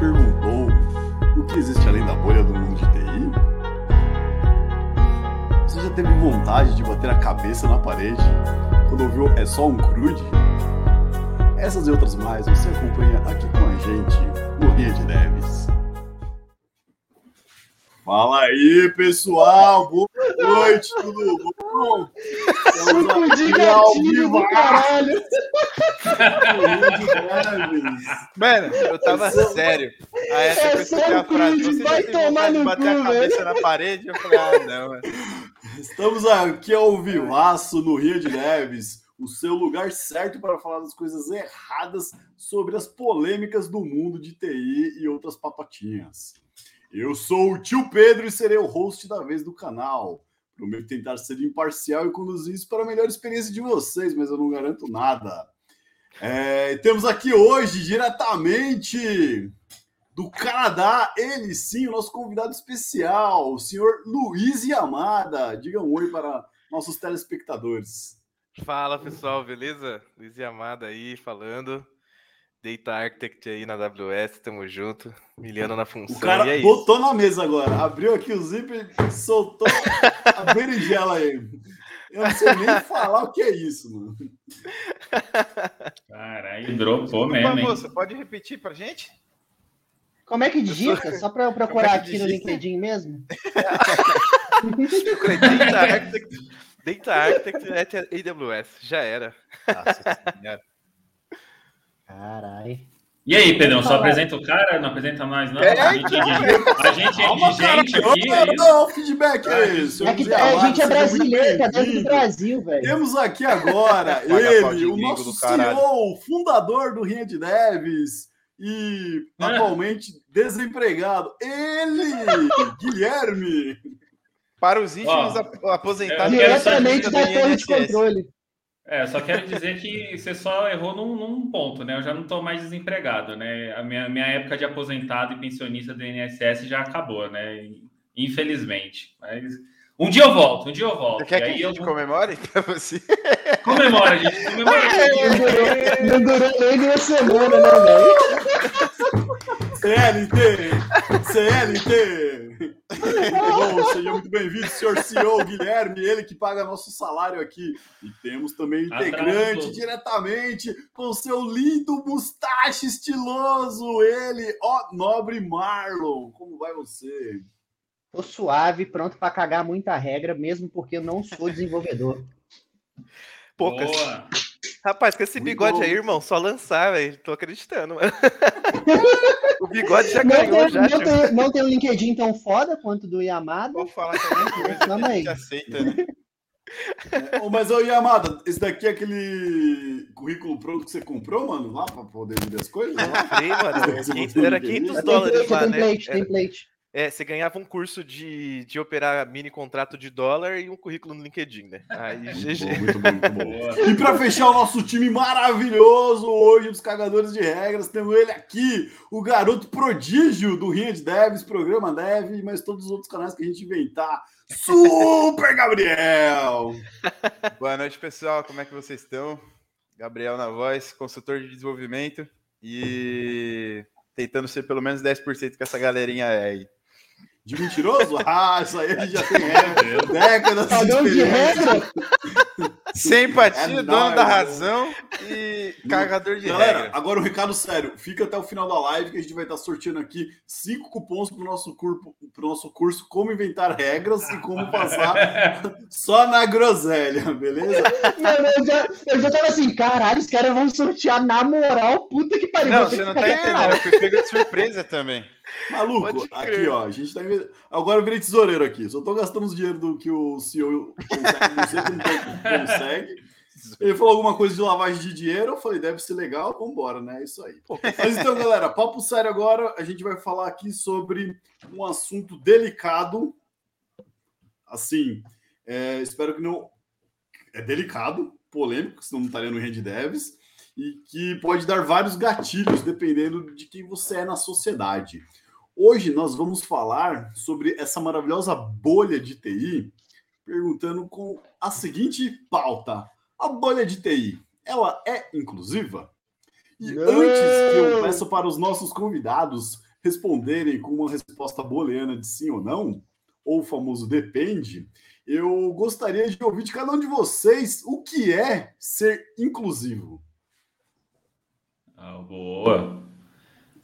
perguntou o que existe além da bolha do mundo de TI? Você já teve vontade de bater a cabeça na parede quando ouviu é só um crude? Essas e outras mais você acompanha aqui com a gente no de Neves. Fala aí, pessoal! Boa noite, tudo bom? Estamos aqui ao vivo, caralho! Mano, eu tava sério. Aí essa É só que a frase, você vai tem tomar vontade de no bater a cu, cabeça na parede? Eu falei, ah, não, mano. Estamos aqui ao vivaço no Rio de Neves, o seu lugar certo para falar das coisas erradas sobre as polêmicas do mundo de TI e outras papatinhas. Eu sou o tio Pedro e serei o host da vez do canal. Prometo tentar ser imparcial e conduzir isso para a melhor experiência de vocês, mas eu não garanto nada. É, temos aqui hoje, diretamente do Canadá, ele sim, o nosso convidado especial, o senhor Luiz Yamada. Diga um oi para nossos telespectadores. Fala pessoal, beleza? Luiz Yamada aí falando. Data Architect aí na AWS, tamo junto. Miliano na função. O cara e é isso. botou na mesa agora, abriu aqui o zíper e soltou a berinjela aí. Eu não sei nem falar o que é isso, mano. Caralho, dropou mesmo, hein? você pode repetir pra gente? Como é que digita? Só pra eu procurar Como é aqui no? LinkedIn mesmo? Data Architect, Data Architect at AWS. Já era. Nossa Caralho. E aí, Pedrão, só apresenta o cara? Não apresenta mais, não? É, a gente, a gente é exigente aqui, não, é isso? não, feedback aí, senhor É que a gente é seja muito brasileiro, tá dentro do. Brasil, velho. Temos aqui agora ele, o nosso. CEO, fundador do Rinha de Neves e É. atualmente desempregado. Ele, Guilherme. Para os íntimos aposentados. Diretamente da torre de controle. É, só quero dizer que você só errou num, num ponto, né? Eu já não estou mais desempregado, né? A minha, minha época de aposentado e pensionista do INSS já acabou, né? Infelizmente. Mas um dia eu volto, um dia eu volto. Você quer E que a aí eu gente comemore pra você? comemora, gente. Comemora. Não durou, não durou nem uma semana, né, velho? CLT! CLT! Bom, seja muito bem-vindo, senhor CEO Guilherme, ele que paga nosso salário aqui. E temos também integrante diretamente com seu lindo mustache estiloso, ele, ó, nobre Marlon. Como vai você? Tô suave, pronto pra cagar muita regra, mesmo porque eu não sou desenvolvedor. Poucas. Boa. Rapaz, com esse Muito bigode bom. aí, irmão, só lançar, velho. Tô acreditando, mano. o bigode já Não ganhou, tem, já. não, tem, não tem um LinkedIn tão foda quanto o do Yamada. Vou falar também. A gente aceita, né? Ô, mas, ô, Yamada, esse daqui é aquele currículo pronto que você comprou, mano, lá pra poder vender as coisas? Lá? Falei, mano. Você 500 botou Era no LinkedIn? 500 É dólares template, lá, né? template, Era- template. É, você ganhava um curso de, de operar mini contrato de dólar e um currículo no LinkedIn, né? Aí, Muito GG. bom, muito bom, muito bom. E para fechar o nosso time maravilhoso hoje dos cagadores de regras, temos ele aqui, o garoto prodígio do Rinha de Devs, programa Dev, mas todos os outros canais que a gente inventar. Super Gabriel! Boa noite, pessoal. Como é que vocês estão? Gabriel na voz, consultor de desenvolvimento e tentando ser pelo menos 10% que essa galerinha é aí. De mentiroso? Ah, isso aí a gente já tem é, décadas de Cagão de experiência. regra? Sem empatia, É dono nóis, da razão e cagador de Galera, regra. agora um recado sério. Fica até o final da live que a gente vai estar sorteando aqui cinco cupons para o nosso, curso- pro nosso curso Como Inventar Regras e Como Passar só na groselha, beleza? Mano, eu já, eu já tava assim, caralho, os caras vão sortear na moral, puta que pariu. Não, você não tá até entendendo. Eu fui pego de surpresa também. Maluco, aqui ó, a gente tá. Agora eu virei tesoureiro aqui. Só tô gastando os dinheiro do que o CEO consegue, não sei como consegue. Ele falou alguma coisa de lavagem de dinheiro, eu falei, deve ser legal, vambora, né? É isso aí. Mas então, galera, papo sério agora, a gente vai falar aqui sobre um assunto delicado. Assim, é, espero que não. É delicado, polêmico, senão não estaria no Rede Devs, e que pode dar vários gatilhos dependendo de quem você é na sociedade. Hoje nós vamos falar sobre essa maravilhosa bolha de TI, perguntando com a seguinte pauta: a bolha de TI, ela é inclusiva? E Não! antes que eu peça para os nossos convidados responderem com uma resposta booleana de sim ou não, ou o famoso depende, eu gostaria de ouvir de cada um de vocês o que é ser inclusivo. Ah, boa.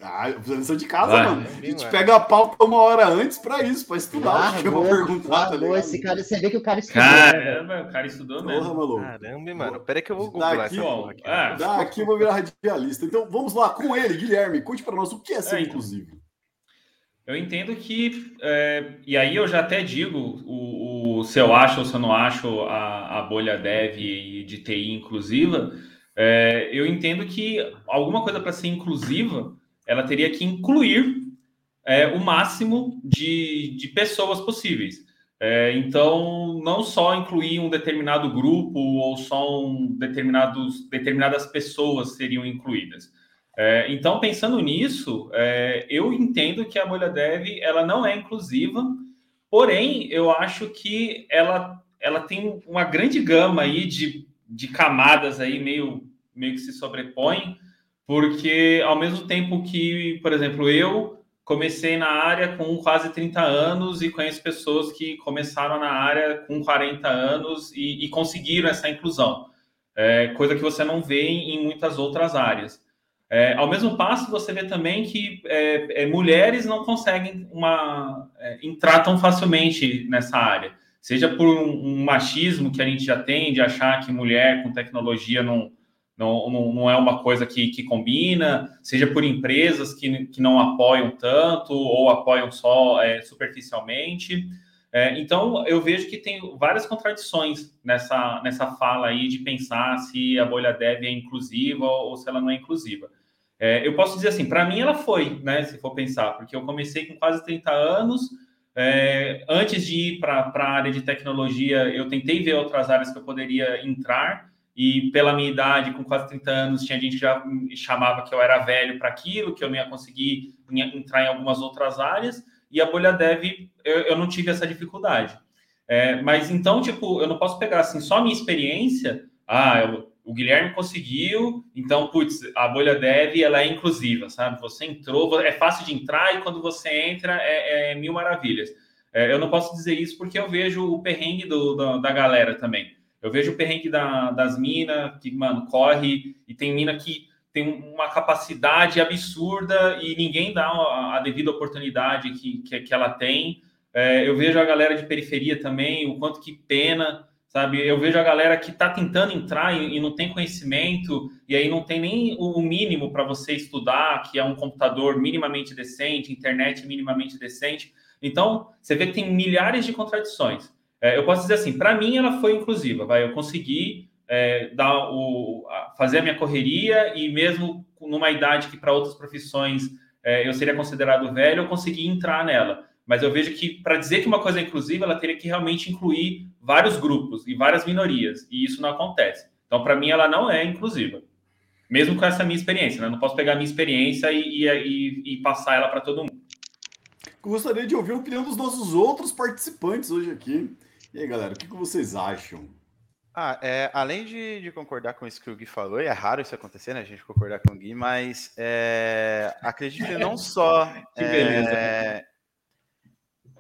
Ah, lição de casa, Vai. mano. A gente pega a pauta uma hora antes para isso, para estudar. o que eu vou perguntar, tá ligado? esse cara, você vê que o cara estudou. né? Caramba, o cara estudou Porra, mesmo. maluco. Caramba, mano. Pera que eu vou googlar essa ó, aqui. ah, Daqui eu vou virar radialista. Então vamos lá com ele, Guilherme. Conte para nós o que é ser É, então. inclusivo. Eu entendo que, é, e aí eu já até digo, o, o- se eu acho ou se eu não acho a, a bolha dev e de TI inclusiva, é, eu entendo que alguma coisa para ser inclusiva, ela teria que incluir é, o máximo de, de pessoas possíveis. É, então, não só incluir um determinado grupo ou só um determinados, determinadas pessoas seriam incluídas. É, então, pensando nisso, é, eu entendo que a bolha dev ela não é inclusiva, porém, eu acho que ela, ela tem uma grande gama aí de, de camadas aí meio, meio que se sobrepõem, porque ao mesmo tempo que, por exemplo, eu comecei na área com quase 30 anos e conheço pessoas que começaram na área com 40 anos e, e conseguiram essa inclusão, é, coisa que você não vê em, muitas outras áreas. É, ao mesmo passo, você vê também que é, é, mulheres não conseguem uma, é, entrar tão facilmente nessa área, seja por um, um machismo que a gente já tem de achar que mulher com tecnologia não, não, não, não é uma coisa que, que combina, seja por empresas que, que não apoiam tanto ou apoiam só é, superficialmente. É, então, eu vejo que tem várias contradições nessa, nessa fala aí de pensar se a bolha dev é inclusiva ou se ela não é inclusiva. É, eu posso dizer assim, para mim ela foi, né, se for pensar, porque eu comecei com quase 30 anos, é, antes de ir para a área de tecnologia, eu tentei ver outras áreas que eu poderia entrar, e pela minha idade, com quase 30 anos, tinha gente que já me chamava que eu era velho para aquilo, que eu não ia conseguir entrar em algumas outras áreas, e a bolha dev, eu, eu não tive essa dificuldade. É, mas então, tipo, eu não posso pegar assim só a minha experiência. Ah, eu, o Guilherme conseguiu, então, putz, a bolha dev ela é inclusiva, sabe? Você entrou, é fácil de entrar e quando você entra é, é mil maravilhas. É, eu não posso dizer isso porque eu vejo o perrengue do, da, da galera também. Eu vejo o perrengue da, das minas, que, mano, corre e tem mina que tem uma capacidade absurda e ninguém dá a, a devida oportunidade que, que, que ela tem. É, eu vejo a galera de periferia também, o quanto que pena, sabe? Eu vejo a galera que está tentando entrar e, e, não tem conhecimento, e aí não tem nem o, o mínimo para você estudar, que é um computador minimamente decente, internet minimamente decente. Então, você vê que tem milhares de contradições. É, eu posso dizer assim, para mim ela foi inclusiva, vai, eu consegui é, dar o, fazer a minha correria e mesmo numa idade que para outras profissões é, eu seria considerado velho, eu consegui entrar nela. Mas eu vejo que para dizer que uma coisa é inclusiva, ela teria que realmente incluir vários grupos e várias minorias, e isso não acontece. Então, para mim, ela não é inclusiva, mesmo com essa minha experiência. Né? Não posso pegar a minha experiência e, e, e passar ela para todo mundo. Gostaria de ouvir a opinião dos nossos outros participantes hoje aqui. E aí, galera, o que, que vocês acham? Ah, é, além de, de, concordar com isso que o Gui falou, e é raro isso acontecer, né? A gente concordar com o Gui, mas é, acredito que não só que beleza, é,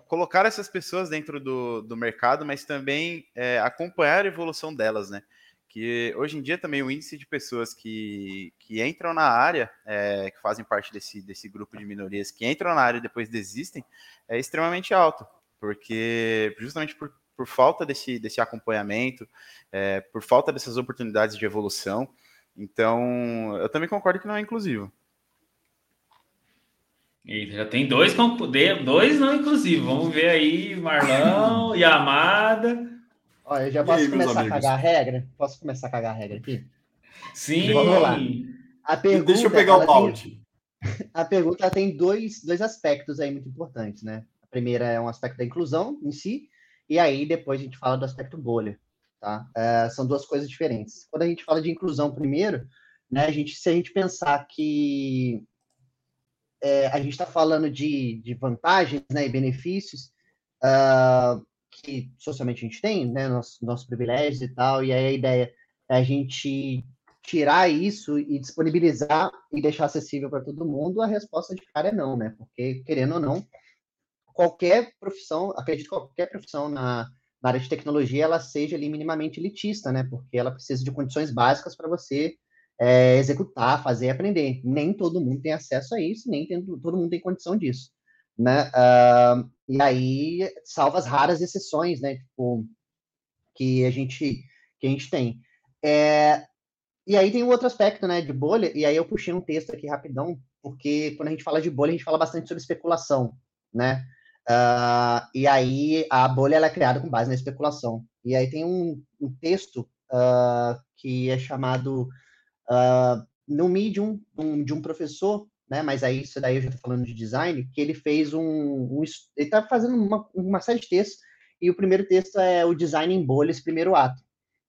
colocar essas pessoas dentro do, do mercado, mas também é, acompanhar a evolução delas, né? Que hoje em dia também o índice de pessoas que, que entram na área, é, que fazem parte desse, desse grupo de minorias, que entram na área e depois desistem, é extremamente alto, porque justamente por por falta desse, desse acompanhamento, é, por falta dessas oportunidades de evolução. Então, eu também concordo que não é inclusivo. E já tem dois, dois não inclusivos. Vamos ver aí, Marlão, Yamada. Olha, eu já posso aí, começar a cagar a regra? Posso começar a cagar a regra aqui? Sim. Vamos lá. A pergunta, Deixa eu pegar o balde. Tem, a pergunta tem dois, dois aspectos aí muito importantes, né? A primeira é um aspecto da inclusão em si, e aí depois a gente fala do aspecto bolha, tá? É, são duas coisas diferentes. Quando a gente fala de inclusão primeiro, né, a gente, se a gente pensar que é, a gente está falando de, de vantagens né, e benefícios uh, que socialmente a gente tem, né, nossos, nossos privilégios e tal, e aí a ideia é a gente tirar isso e disponibilizar e deixar acessível para todo mundo, a resposta de cara é não, né? Porque, querendo ou não, qualquer profissão, acredito que qualquer profissão na, na área de tecnologia, ela seja ali minimamente elitista, né? Porque ela precisa de condições básicas para você é, executar, fazer aprender. Nem todo mundo tem acesso a isso, nem tem, todo mundo tem condição disso, né? Uh, e aí, salva as raras exceções, né? Tipo, que a gente, que a gente tem. É, e aí tem um outro aspecto, né, de bolha, e aí eu puxei um texto aqui rapidão, porque quando a gente fala de bolha, a gente fala bastante sobre especulação, né? Uh, e aí a bolha ela é criada com base na especulação. E aí tem um, um texto uh, que é chamado uh, no Medium um, de um professor, né? Mas aí isso daí eu já estou falando de design, que ele fez um, um ele está fazendo uma, uma série de textos e o primeiro texto é o design em bolhas, primeiro ato.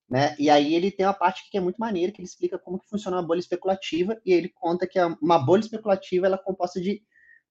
Né? E aí ele tem uma parte que é muito maneira, que ele explica como que funciona uma bolha especulativa, e ele conta que uma bolha especulativa ela é composta de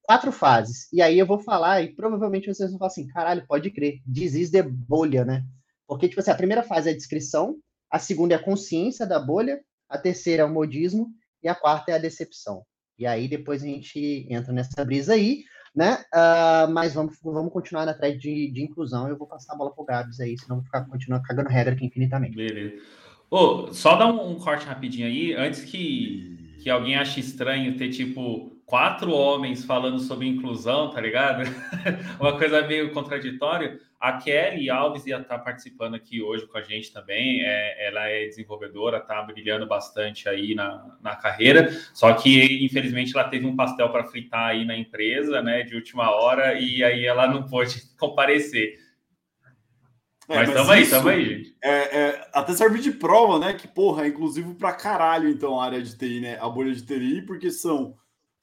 quatro fases. E aí eu vou falar, e provavelmente vocês vão falar assim, caralho, pode crer, disease de bolha, né? Porque, tipo assim, a primeira fase é a descrição, a segunda é a consciência da bolha, a terceira é o modismo, e a quarta é a decepção. E aí depois a gente entra nessa brisa aí né? Uh, mas vamos, vamos continuar na thread de, de inclusão. Eu vou passar a bola pro Gabs aí, senão vou ficar continuar cagando regra aqui infinitamente. Beleza. Oh, só dar um, um, corte rapidinho aí, antes que, que alguém ache estranho ter tipo quatro homens falando sobre inclusão, tá ligado? Uma coisa meio contraditória. A Kelly Alves ia estar participando aqui hoje com a gente também. É, ela é desenvolvedora, está brilhando bastante aí na, na carreira. Só que, infelizmente, ela teve um pastel para fritar aí na empresa, né, de última hora, e aí ela não pôde comparecer. É, mas tamo aí, tamo aí, gente. É, é, até serve de prova, né? Que, porra, é inclusive para caralho, então, a área de TI, né? A bolha de TI, porque são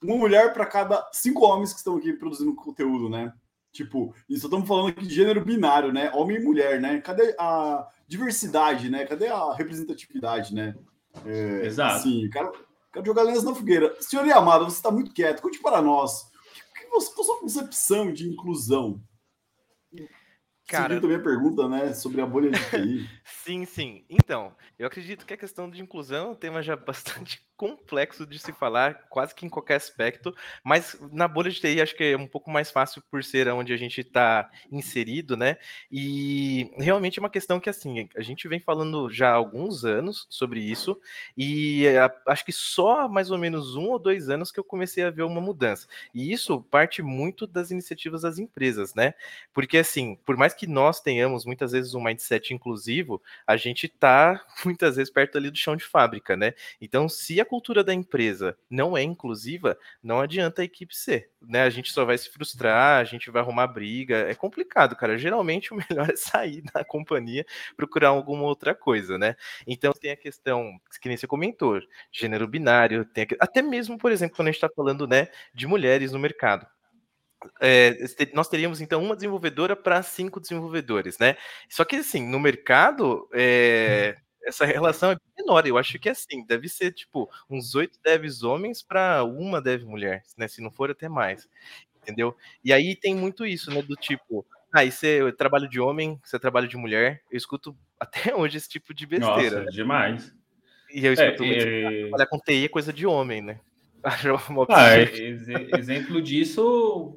uma mulher para cada cinco homens que estão aqui produzindo conteúdo, né? Tipo, isso estamos falando aqui de gênero binário, né? Homem e mulher, né? Cadê a diversidade, né? Cadê a representatividade, né? É, Exato. Sim, quero, quero jogar lenhas na fogueira. Senhor Yamada, você está muito quieto. Conte para nós. O que, qual a sua concepção de inclusão? Cara, também a pergunta, né, sobre a bolha de TI. sim, sim. Então, eu acredito que a questão de inclusão é um tema já bastante complexo de se falar, quase que em qualquer aspecto, mas na bolha de TI acho que é um pouco mais fácil por ser onde a gente está inserido, né? E realmente é uma questão que, assim, a gente vem falando já há alguns anos sobre isso, e acho que só mais ou menos um ou dois anos que eu comecei a ver uma mudança. E isso parte muito das iniciativas das empresas, né? Porque, assim, por mais que nós tenhamos muitas vezes um mindset inclusivo, a gente está muitas vezes perto ali do chão de fábrica, né? Então, se a cultura da empresa não é inclusiva, não adianta a equipe ser, né? A gente só vai se frustrar, a gente vai arrumar briga, é complicado, cara. Geralmente o melhor é sair da companhia, procurar alguma outra coisa, né? Então tem a questão, que nem você comentou, gênero binário, tem a... até mesmo, por exemplo, quando a gente está falando, né, de mulheres no mercado. É, nós teríamos então uma desenvolvedora para cinco desenvolvedores, né? Só que assim, no mercado, é, essa relação é menor. Eu acho que assim, deve ser tipo uns oito devs homens para uma dev mulher, né? Se não for até mais. Entendeu? E aí tem muito isso, né? Do tipo, ah, isso é trabalho de homem, isso é trabalho de mulher. Eu escuto até hoje esse tipo de besteira. Nossa, né? demais. E eu escuto é, muito, é... trabalhar com TI é coisa de homem, né? Ah, ex exemplo disso,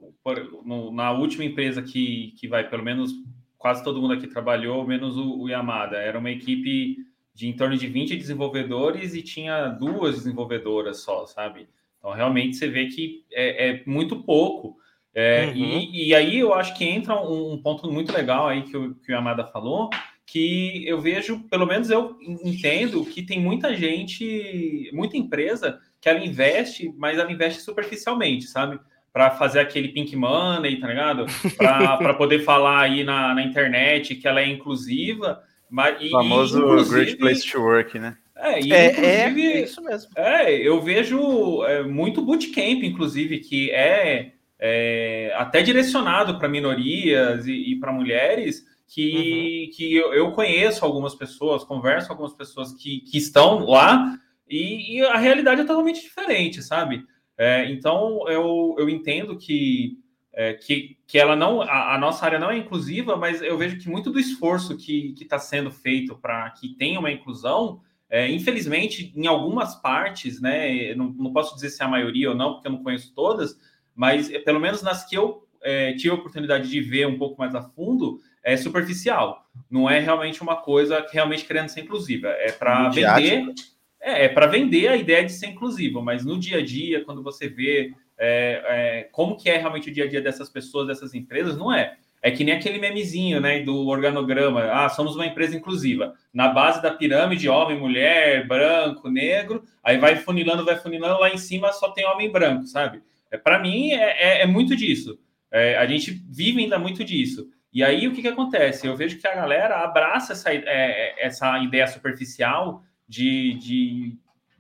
no, na última empresa que, que vai, pelo menos quase todo mundo aqui trabalhou, menos o, o Yamada. Era uma equipe de em torno de 20 desenvolvedores e tinha duas desenvolvedoras só, sabe? Então, realmente, você vê que é, é muito pouco. É, uhum. e, e, aí eu acho que entra um, um, ponto muito legal aí que o, que o Yamada falou, que eu vejo, pelo menos eu entendo, que tem muita gente, muita empresa que ela investe, mas ela investe superficialmente, sabe? Para fazer aquele pink money, tá ligado? Para poder falar aí na, na internet que ela é inclusiva, mas, o famoso e, Great Place to Work, né? É, e, é, é, é, isso mesmo. É, eu vejo é, muito bootcamp, inclusive, que é, é até direcionado para minorias e, e para mulheres, que, uhum. que eu, eu, conheço algumas pessoas, converso com algumas pessoas que, que estão lá, e, e a realidade é totalmente diferente, sabe? É, então, eu, eu entendo que é, que, que ela não, a, a, nossa área não é inclusiva, mas eu vejo que muito do esforço que está sendo feito para que tenha uma inclusão É, infelizmente, em algumas partes, né, não, não, posso dizer se é a maioria ou não, porque eu não conheço todas, mas é, pelo menos nas que eu é, tive a oportunidade de ver um pouco mais a fundo, é superficial. Não é realmente uma coisa que realmente querendo ser inclusiva. É para vender. É, é para vender a ideia de ser inclusiva, mas no dia a dia, quando você vê é, é, como que é realmente o dia a dia dessas pessoas, dessas empresas, não é. É que nem aquele memezinho, né, do organograma. Ah, somos uma empresa inclusiva. Na base da pirâmide, homem, mulher, branco, negro. Aí vai funilando, vai funilando. Lá em cima só tem homem branco, sabe? É, Para mim, é, é, é, muito disso. É, a gente vive ainda muito disso. E aí, o que, que acontece? Eu vejo que a galera abraça essa, é, essa ideia superficial de, de,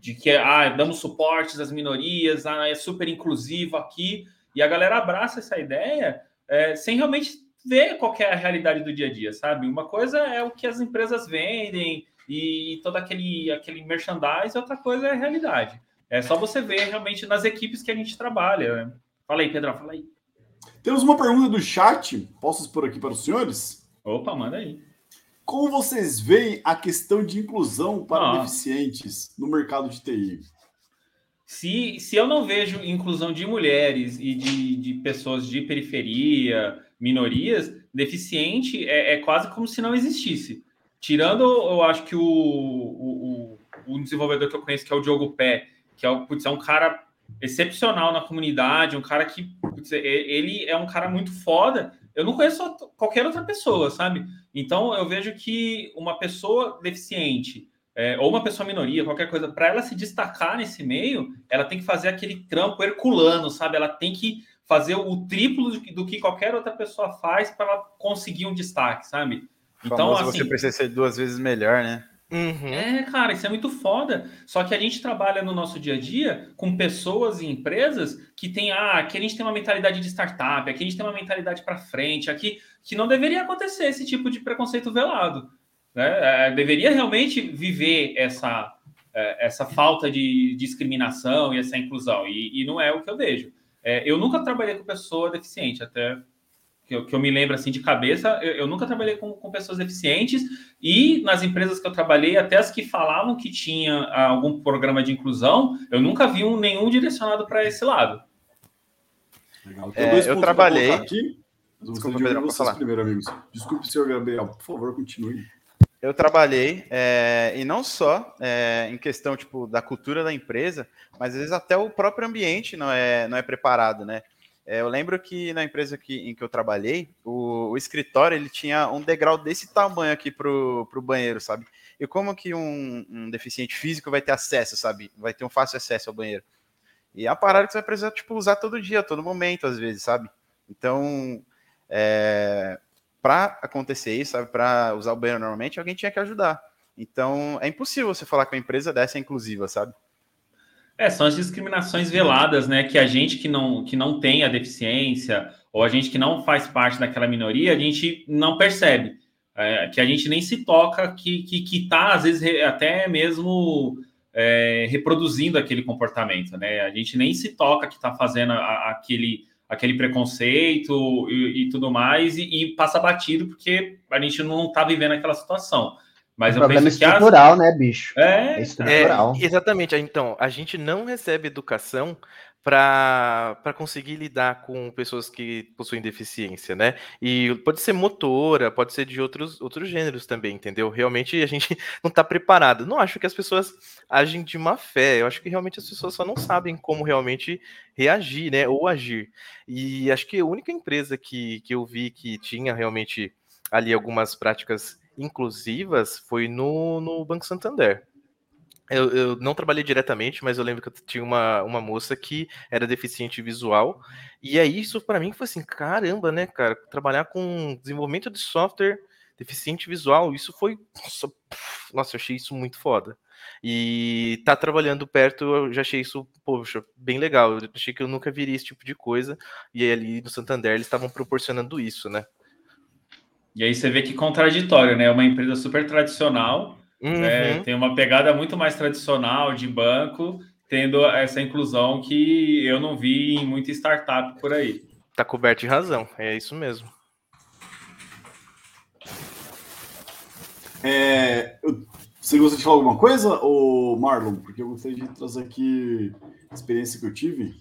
de que ah, damos suportes às minorias, ah, é super inclusivo aqui. E a galera abraça essa ideia sem realmente ver qual é a realidade do dia a dia, sabe? Uma coisa é o que as empresas vendem e todo aquele, aquele merchandise, outra coisa é a realidade. É só você ver realmente nas equipes que a gente trabalha. Né? Fala aí, Pedro, fala aí. Temos uma pergunta do chat, posso expor aqui para os senhores? Opa, manda aí. Como vocês veem a questão de inclusão para ah. deficientes no mercado de TI? Se, se eu não vejo inclusão de mulheres e de, de pessoas de periferia, minorias, deficiente é, é, quase como se não existisse. Tirando, eu acho que o, o, o, desenvolvedor que eu conheço, que é o Diogo Pé, que é, putz, é um cara excepcional na comunidade, um cara que putz, ele é um cara muito foda. Eu não conheço qualquer outra pessoa, sabe? Então eu vejo que uma pessoa deficiente é, ou uma pessoa minoria, qualquer coisa, para ela se destacar nesse meio, ela tem que fazer aquele trampo herculano, sabe? Ela tem que fazer o triplo do que qualquer outra pessoa faz para ela conseguir um destaque, sabe? Então, assim, você precisa ser duas vezes melhor, né? Uhum. É, cara, isso é muito foda. Só que a gente trabalha no nosso dia a dia com pessoas e empresas que tem, ah, aqui a gente tem uma mentalidade de startup, aqui a gente tem uma mentalidade para frente, aqui que não deveria acontecer esse tipo de preconceito velado. Né? É, deveria realmente viver essa, é, essa falta de discriminação e essa inclusão, e, e não é o que eu vejo. É, eu nunca trabalhei com pessoa deficiente, até que eu, que eu me lembro assim de cabeça, eu, eu nunca trabalhei com, com, pessoas deficientes e nas empresas que eu trabalhei, até as que falavam que tinha algum programa de inclusão, eu nunca vi um, nenhum direcionado para esse lado. Legal. É, eu trabalhei. Aqui. Desculpa, Pedro, vocês primeiro, amigos. Desculpe, senhor Gabriel, por favor, continue. Eu trabalhei, é, e não só é, em questão tipo, da cultura da empresa, mas às vezes até o próprio ambiente não é, não é preparado, né? É, eu lembro que na empresa que, em que eu trabalhei, o, o escritório ele tinha um degrau desse tamanho aqui pro, pro banheiro, sabe? E como que um, um deficiente físico vai ter acesso, sabe? Vai ter um fácil acesso ao banheiro. E é uma parada que você vai precisar, tipo, usar todo dia, todo momento, às vezes, sabe? Então, é, para acontecer isso, sabe, para usar o banheiro normalmente, alguém tinha que ajudar. Então, é impossível você falar que uma empresa dessa é inclusiva, sabe? É, são as discriminações veladas, né? Que a gente que não, que não tem a deficiência, ou a gente que não faz parte daquela minoria, a gente não percebe. É, que a gente nem se toca, que, que, que tá, às vezes, até mesmo é, reproduzindo aquele comportamento, né? A gente nem se toca que está fazendo a, aquele aquele preconceito e, e tudo mais, e, e, passa batido porque a gente não está vivendo aquela situação. Mas o eu problema penso estrutural, as... né, bicho? É, é estrutural. É, exatamente. Então, a gente não recebe educação para conseguir lidar com pessoas que possuem deficiência, né? E pode ser motora, pode ser de outros, outros gêneros também, entendeu? Realmente a gente não está preparado. Não acho que as pessoas agem de má fé, eu acho que realmente as pessoas só não sabem como realmente reagir, né? Ou agir. E acho que a única empresa que, que eu vi que tinha realmente ali algumas práticas inclusivas foi no, no Banco Santander. Eu, eu, não trabalhei diretamente, mas eu lembro que eu tinha uma, uma moça que era deficiente visual. E aí, isso para mim foi assim: caramba, né, cara? Trabalhar com desenvolvimento de software deficiente visual, isso foi. Nossa, nossa, eu achei isso muito foda. E tá trabalhando perto, eu já achei isso, poxa, bem legal. Eu achei que eu nunca viria esse tipo de coisa. E ali no Santander eles estavam proporcionando isso, né? E aí você vê que contraditório, né? Uma empresa super tradicional é, uhum. É, tem uma pegada muito mais tradicional de banco, tendo essa inclusão que eu não vi em muita startup por aí. Tá coberto de razão, é isso mesmo. É, eu Você gostaria de falar alguma coisa, ou Marlon? Porque eu gostaria de trazer aqui a experiência que eu tive.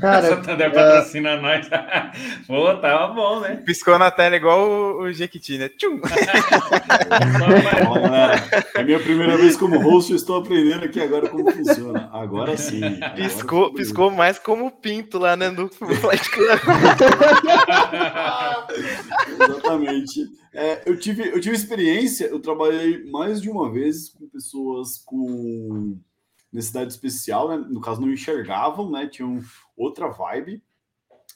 Cara, Santander uh... patrocina nós. Pô, tava bom, né? Piscou na tela igual o, o Jequiti, né? Tchum. é minha primeira vez como host, eu estou aprendendo aqui agora como funciona. Agora sim. piscou, piscou mais como pinto lá, né? No Club. Exatamente. É, eu, tive, eu tive experiência, eu trabalhei mais de uma vez com pessoas com necessidade especial, né? No caso, não enxergavam, né? Tinham outra vibe.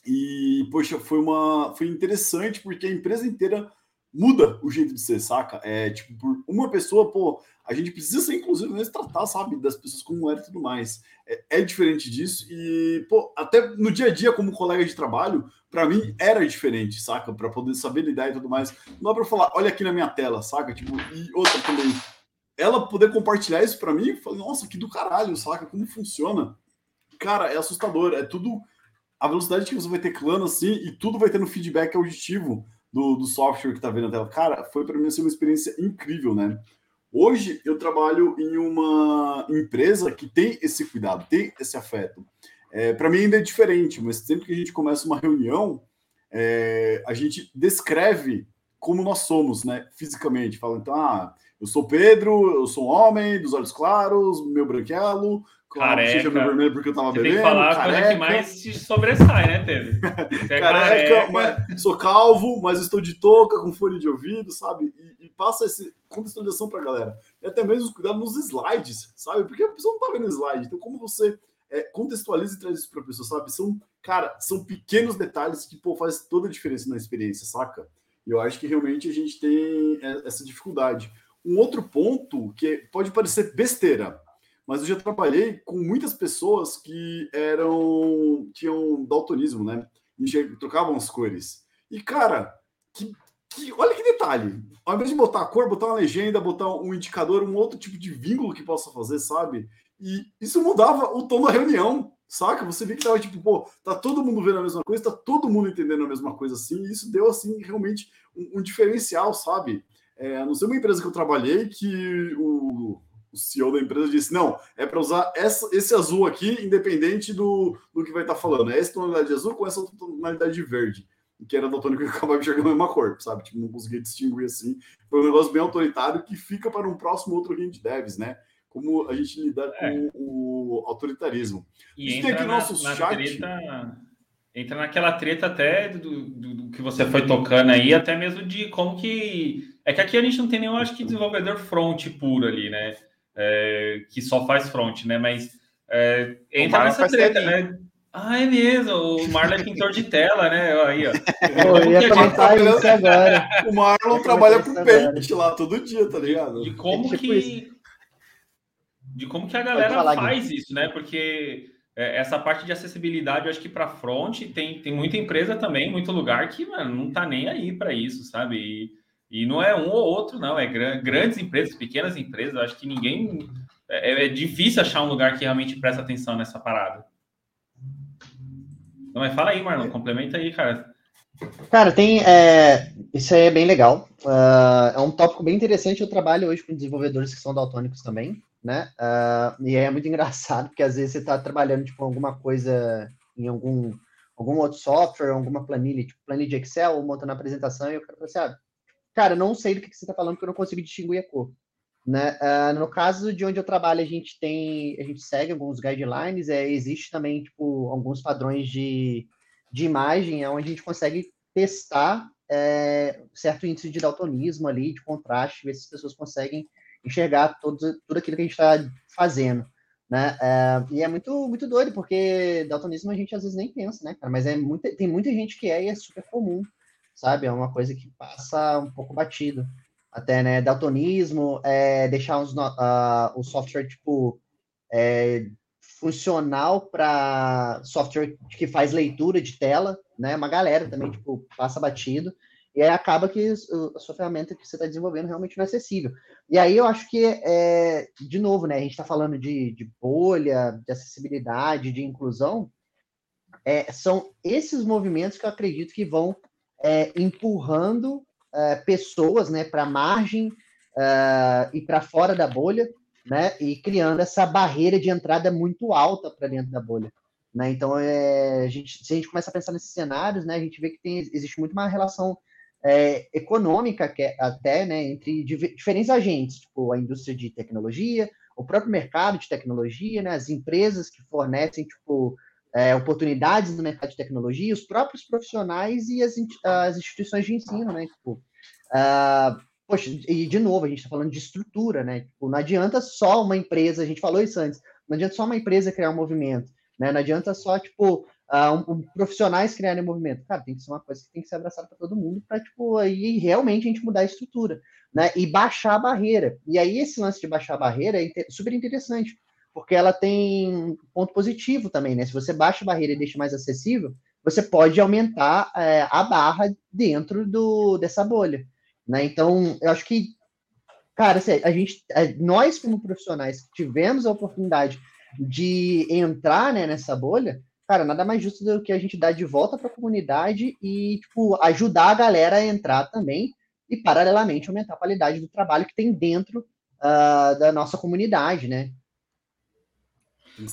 E, poxa, foi uma. Foi interessante porque a empresa inteira muda o jeito de ser, saca? É tipo, por uma pessoa, pô, a gente precisa ser inclusive nesse tratar, sabe, das pessoas com mulher e tudo mais. É, é, diferente disso e, pô, até no dia a dia como colega de trabalho, para mim era diferente, saca? Para poder saber lidar e tudo mais. Não é para falar, olha aqui na minha tela, saca? Tipo, e outra também, ela poder compartilhar isso para mim, falei, nossa, que do caralho, saca? Como funciona? Cara, é assustador. É tudo. A velocidade que você vai ter clã assim, e tudo vai ter no feedback auditivo do, do software que tá vendo na tela. Cara, foi para mim assim, uma experiência incrível, né? Hoje eu trabalho em uma empresa que tem esse cuidado, tem esse afeto. É, para mim ainda é diferente, mas sempre que a gente começa uma reunião, é, a gente descreve como nós somos, né? Fisicamente. Fala, então, ah, eu sou Pedro, eu sou um homem, dos olhos claros, meu branquelo, careca. meu vermelho porque eu tava Você bebendo. Tem que falar careca. a coisa que mais se sobressai, né, Pedro? É careca, careca. Sou calvo, mas estou de touca, com fone de ouvido, sabe? E, e passa essa contextualização pra galera. E até mesmo cuidado nos slides, sabe? Porque a pessoa não tá vendo slide. Então, como você é, contextualiza e traz isso pra pessoa, sabe? São, cara, são pequenos detalhes que, pô, faz toda a diferença na experiência, saca? E eu acho que realmente a gente tem é, essa dificuldade. Um outro ponto que pode parecer besteira, mas eu já trabalhei com muitas pessoas que eram tinham daltonismo, né? trocavam as cores. E cara, que, que, olha que detalhe. Ao invés de botar a cor, botar uma legenda, botar um indicador, um outro tipo de vínculo que possa fazer, sabe? E isso mudava o tom da reunião, saca? Você vê que tava tipo, pô, tá todo mundo vendo a mesma coisa, tá todo mundo entendendo a mesma coisa assim, e isso deu assim realmente um, um diferencial, sabe? É, não sei uma empresa que eu trabalhei que o, o CEO da empresa disse: não, é para usar essa, esse azul aqui, independente do, do que vai estar tá falando. É essa tonalidade de azul com essa tonalidade de verde. Que era da tônica que eu acabava enxergando a mesma cor, sabe? Tipo, não conseguia distinguir assim. Foi um negócio bem autoritário que fica para um próximo outro ringue de devs, né? Como a gente lidar é. com o autoritarismo. E entra tem aqui na, nosso na chat. Treta entra naquela treta até do, do, do, que você foi tocando aí, até mesmo de como que. É que aqui a gente não tem nenhum, acho que, desenvolvedor front puro ali, né? É, que só faz front, né? Mas é, entra nessa treta, né? Ah, é mesmo, o Marlon é pintor de tela, né? Aí, ó. Eu ia comentar gente... isso agora. O Marlon trabalha com Paint lá todo dia, tá ligado? De como é tipo que. Isso. De como que a galera faz isso, né? Porque é, essa parte de acessibilidade, eu acho que para front tem, tem muita empresa também, muito lugar que mano, não tá nem aí para isso, sabe? E, e não é um ou outro, não, é grandes empresas, pequenas empresas, acho que ninguém. É, é difícil achar um lugar que realmente presta atenção nessa parada. Não, mas fala aí, Marlon, complementa aí, cara. Cara, tem. É, isso aí é bem legal. Uh, é um tópico bem interessante. Eu trabalho hoje com desenvolvedores que são daltônicos também né? Uh, e é muito engraçado, porque às vezes você está trabalhando tipo, alguma coisa em algum, algum outro software, alguma planilha, tipo planilha de Excel, ou montando a apresentação, e o cara fala assim, ah, cara, não sei do que, você está falando, porque eu não consigo distinguir a cor. Né? Uh, no caso de onde eu trabalho, a gente tem, a gente segue alguns guidelines, é, existe também tipo, alguns padrões de, de imagem, onde a gente consegue testar é, certo índice de daltonismo ali, de contraste, ver se as pessoas conseguem enxergar todo, tudo aquilo que a gente está fazendo. Né? É, e é muito, muito doido, porque daltonismo a gente às vezes nem pensa, né, cara? Mas é muita, tem muita gente que é e é super comum, sabe? É uma coisa que passa um pouco batido. Até, né? Daltonismo, é, deixar os, uh, o software, tipo, é, funcional para software que faz leitura de tela, né? Uma galera também, tipo, passa batido. E aí acaba que a sua ferramenta que você está desenvolvendo realmente não é acessível. E aí eu acho que, é, de novo, né, a gente está falando de, de, bolha, de acessibilidade, de inclusão, é, são esses movimentos que eu acredito que vão é, empurrando é, pessoas né, para a margem uh, ir para fora da bolha, né? E criando essa barreira de entrada muito alta para dentro da bolha. Né? Então, é, a gente, se a gente começa a pensar nesses cenários, né, a gente vê que tem, existe muito uma relação é, econômica que é, até né, entre diferentes agentes, tipo a indústria de tecnologia, o próprio mercado de tecnologia, né, as empresas que fornecem tipo, é, oportunidades no mercado de tecnologia, os próprios profissionais e as, as instituições de ensino, né? Tipo, uh, poxa, e de novo, a gente está falando de estrutura, né? Tipo, não adianta só uma empresa, a gente falou isso antes, não adianta só uma empresa criar um movimento, né? Não adianta só, tipo, uh, um, um, profissionais criarem um movimento. Cara, tem que ser uma coisa que tem que ser abraçada para todo mundo para, tipo, aí realmente a gente mudar a estrutura, né? E baixar a barreira. E aí esse lance de baixar a barreira é super interessante, porque ela tem ponto positivo também, né? Se você baixa a barreira e deixa mais acessível, você pode aumentar é, a barra dentro do, dessa bolha, né? Então, eu acho que, cara, assim, a gente, nós como profissionais tivemos a oportunidade de entrar né, nessa bolha, cara, nada mais justo do que a gente dar de volta para a comunidade e, tipo, ajudar a galera a entrar também e, paralelamente, aumentar a qualidade do trabalho que tem dentro uh, da nossa comunidade, né?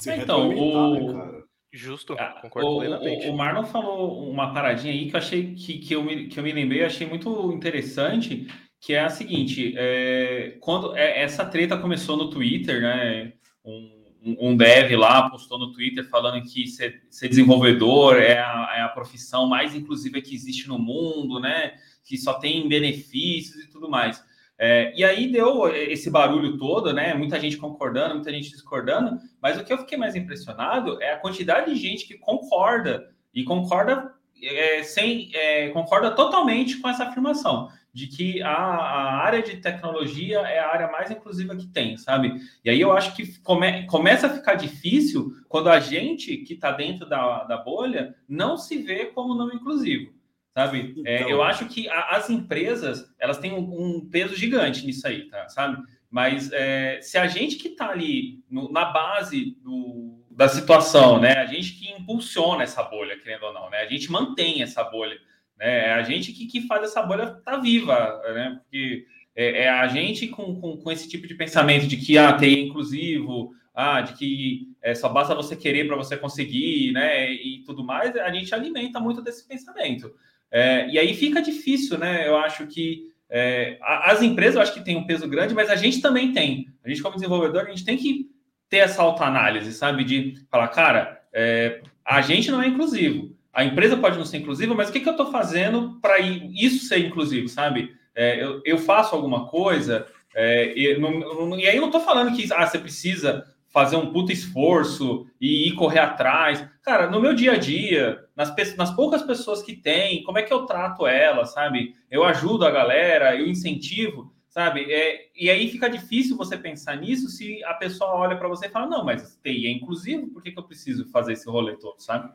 É, então, o... Né, Justo, ah, concordo o, plenamente. O, o Marlon falou uma paradinha aí que eu achei que, que, eu, me, que eu me lembrei, achei muito interessante, que é a seguinte: é, quando é, essa treta começou no Twitter, né? Um, um dev lá postou no Twitter falando que ser, ser desenvolvedor é a, é a, profissão mais inclusiva que existe no mundo, né? Que só tem benefícios e tudo mais. É, e aí deu esse barulho todo, né? Muita gente concordando, muita gente discordando, mas o que eu fiquei mais impressionado é a quantidade de gente que concorda e concorda é, sem é, concorda totalmente com essa afirmação de que a, a, área de tecnologia é a área mais inclusiva que tem, sabe? E aí eu acho que come, começa a ficar difícil quando a gente que está dentro da, da bolha não se vê como não inclusivo sabe? É, então... É, eu acho que a, as empresas elas têm um, um, peso gigante nisso aí, tá? Sabe? Mas é, se a gente que está ali no, na base do, da situação, né? A gente que impulsiona essa bolha, querendo ou não, né? A gente mantém essa bolha, né? É a gente que, que faz essa bolha estar tá viva, né? Porque é, é, a gente com, com, com, esse tipo de pensamento de que a ah, TI é inclusivo, ah, de que é, só basta você querer para você conseguir, né? E tudo mais, a gente alimenta muito desse pensamento. É, e aí fica difícil, né? Eu acho que é, as empresas eu acho que têm um peso grande, mas a gente também tem. A gente, como desenvolvedor, a gente tem que ter essa autoanálise, sabe? De falar, cara, é, a gente não é inclusivo. A empresa pode não ser inclusiva, mas o que, que eu estou fazendo para isso ser inclusivo, sabe? É, eu, eu, faço alguma coisa, é, e, não, e, aí eu não estou falando que ah, você precisa fazer um puta esforço e ir correr atrás. Cara, no meu dia a dia, nas, nas poucas pessoas que tem, como é que eu trato ela, sabe? Eu ajudo a galera, eu incentivo, sabe? É, e aí fica difícil você pensar nisso se a pessoa olha para você e fala, não, mas TI é inclusivo, por que, que eu preciso fazer esse rolê todo, sabe?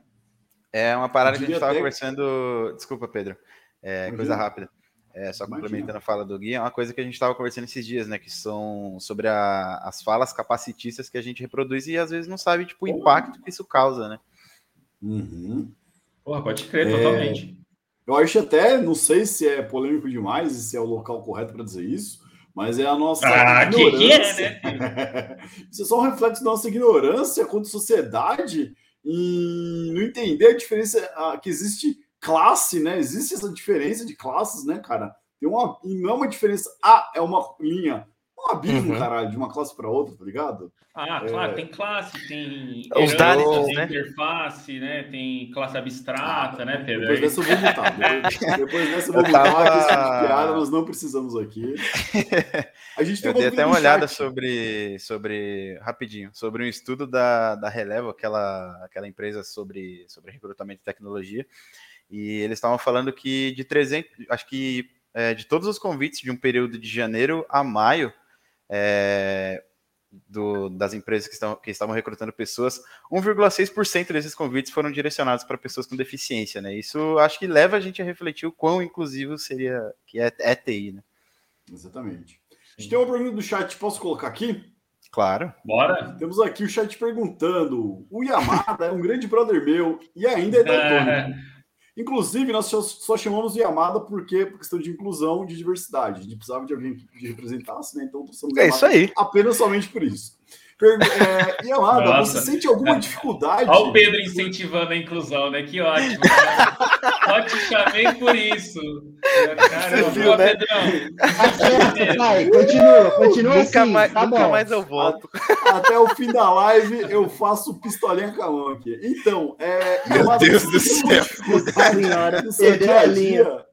É uma parada que a gente estava conversando. Desculpa, Pedro. É, uhum. Coisa rápida. É, só Imagina. complementando a fala do Gui, é uma coisa que a gente estava conversando esses dias, né? Que são sobre a, as falas capacitistas que a gente reproduz e às vezes não sabe tipo, o impacto que isso causa, né? Uhum. Porra, pode crer, é... totalmente. Eu acho até, não sei se é polêmico demais, se é o local correto para dizer isso, mas é a nossa ah, ignorância. Que é, né? isso é só um reflexo da nossa ignorância quanto sociedade e não entender a diferença que existe classe, né? Existe essa diferença de classes, né, cara? Tem uma, não é uma diferença, ah, é uma linha, um abismo, uhum. caralho, de uma classe para outra, tá ligado? Ah, é... claro, tem classe, tem os dados, né? interface, né? Tem classe abstrata, ah, né, Pedro? Depois dessa eu vou mutar. Depois, depois dessa eu vou mutar, tava... esse tipo de piada nós não precisamos aqui. A gente tem eu dei até uma olhada sobre, sobre, rapidinho, sobre um estudo da, da Relevo, aquela, aquela empresa sobre, sobre recrutamento de tecnologia, e eles estavam falando que de 300, acho que é, de todos os convites de um período de janeiro a maio, é, do, das empresas que, estão, que estavam recrutando pessoas, 1,6% desses convites foram direcionados para pessoas com deficiência, né? Isso acho que leva a gente a refletir o quão inclusivo seria que é, é TI, né? Exatamente. A gente tem uma pergunta do chat, posso colocar aqui? Claro. Bora. Temos aqui o chat perguntando: o Yamada é um grande brother meu e ainda é daltônico. Inclusive, nós só chamamos de Yamada porque por questão de inclusão, de diversidade. A gente precisava de alguém que representasse, né? Então, somos é isso aí. apenas somente por isso. É, Yamada, Nossa. você sente alguma dificuldade? Olha o Pedro incentivando a inclusão, né? Que ótimo. Só te chamei por isso. Caramba, viu, né? Pedrão. Vai, continua, continua nunca assim. Mais, tá nunca bom. mais eu volto. Até o fim da live eu faço pistolinha com a mão aqui. Então, é, Meu Yamada, Deus do céu. Senhora, perdeu a linha.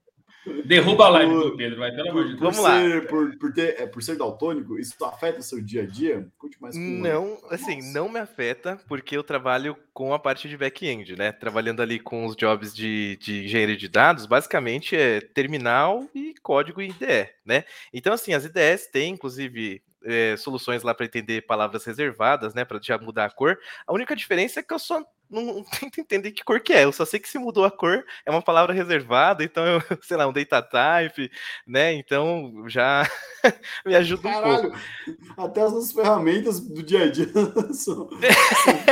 Derruba a live do Pedro, vai, pelo amor de Deus. Vamos lá. Por, por, ter, é, por ser daltônico, isso afeta o seu dia a dia? Conte mais Não, assim, Nossa. não me afeta, porque eu trabalho com a parte de back-end, né? Trabalhando ali com os jobs de, de engenharia de dados, basicamente é terminal e código IDE, né? Então, assim, as IDEs têm, inclusive, é, soluções lá para entender palavras reservadas, né, para já mudar a cor. A única diferença é que eu só não, não tento entender que cor que é. Eu só sei que se mudou a cor é uma palavra reservada, então eu, sei lá, um data type, né? Então já me ajuda um pouco. Até as nossas ferramentas do dia a dia são, são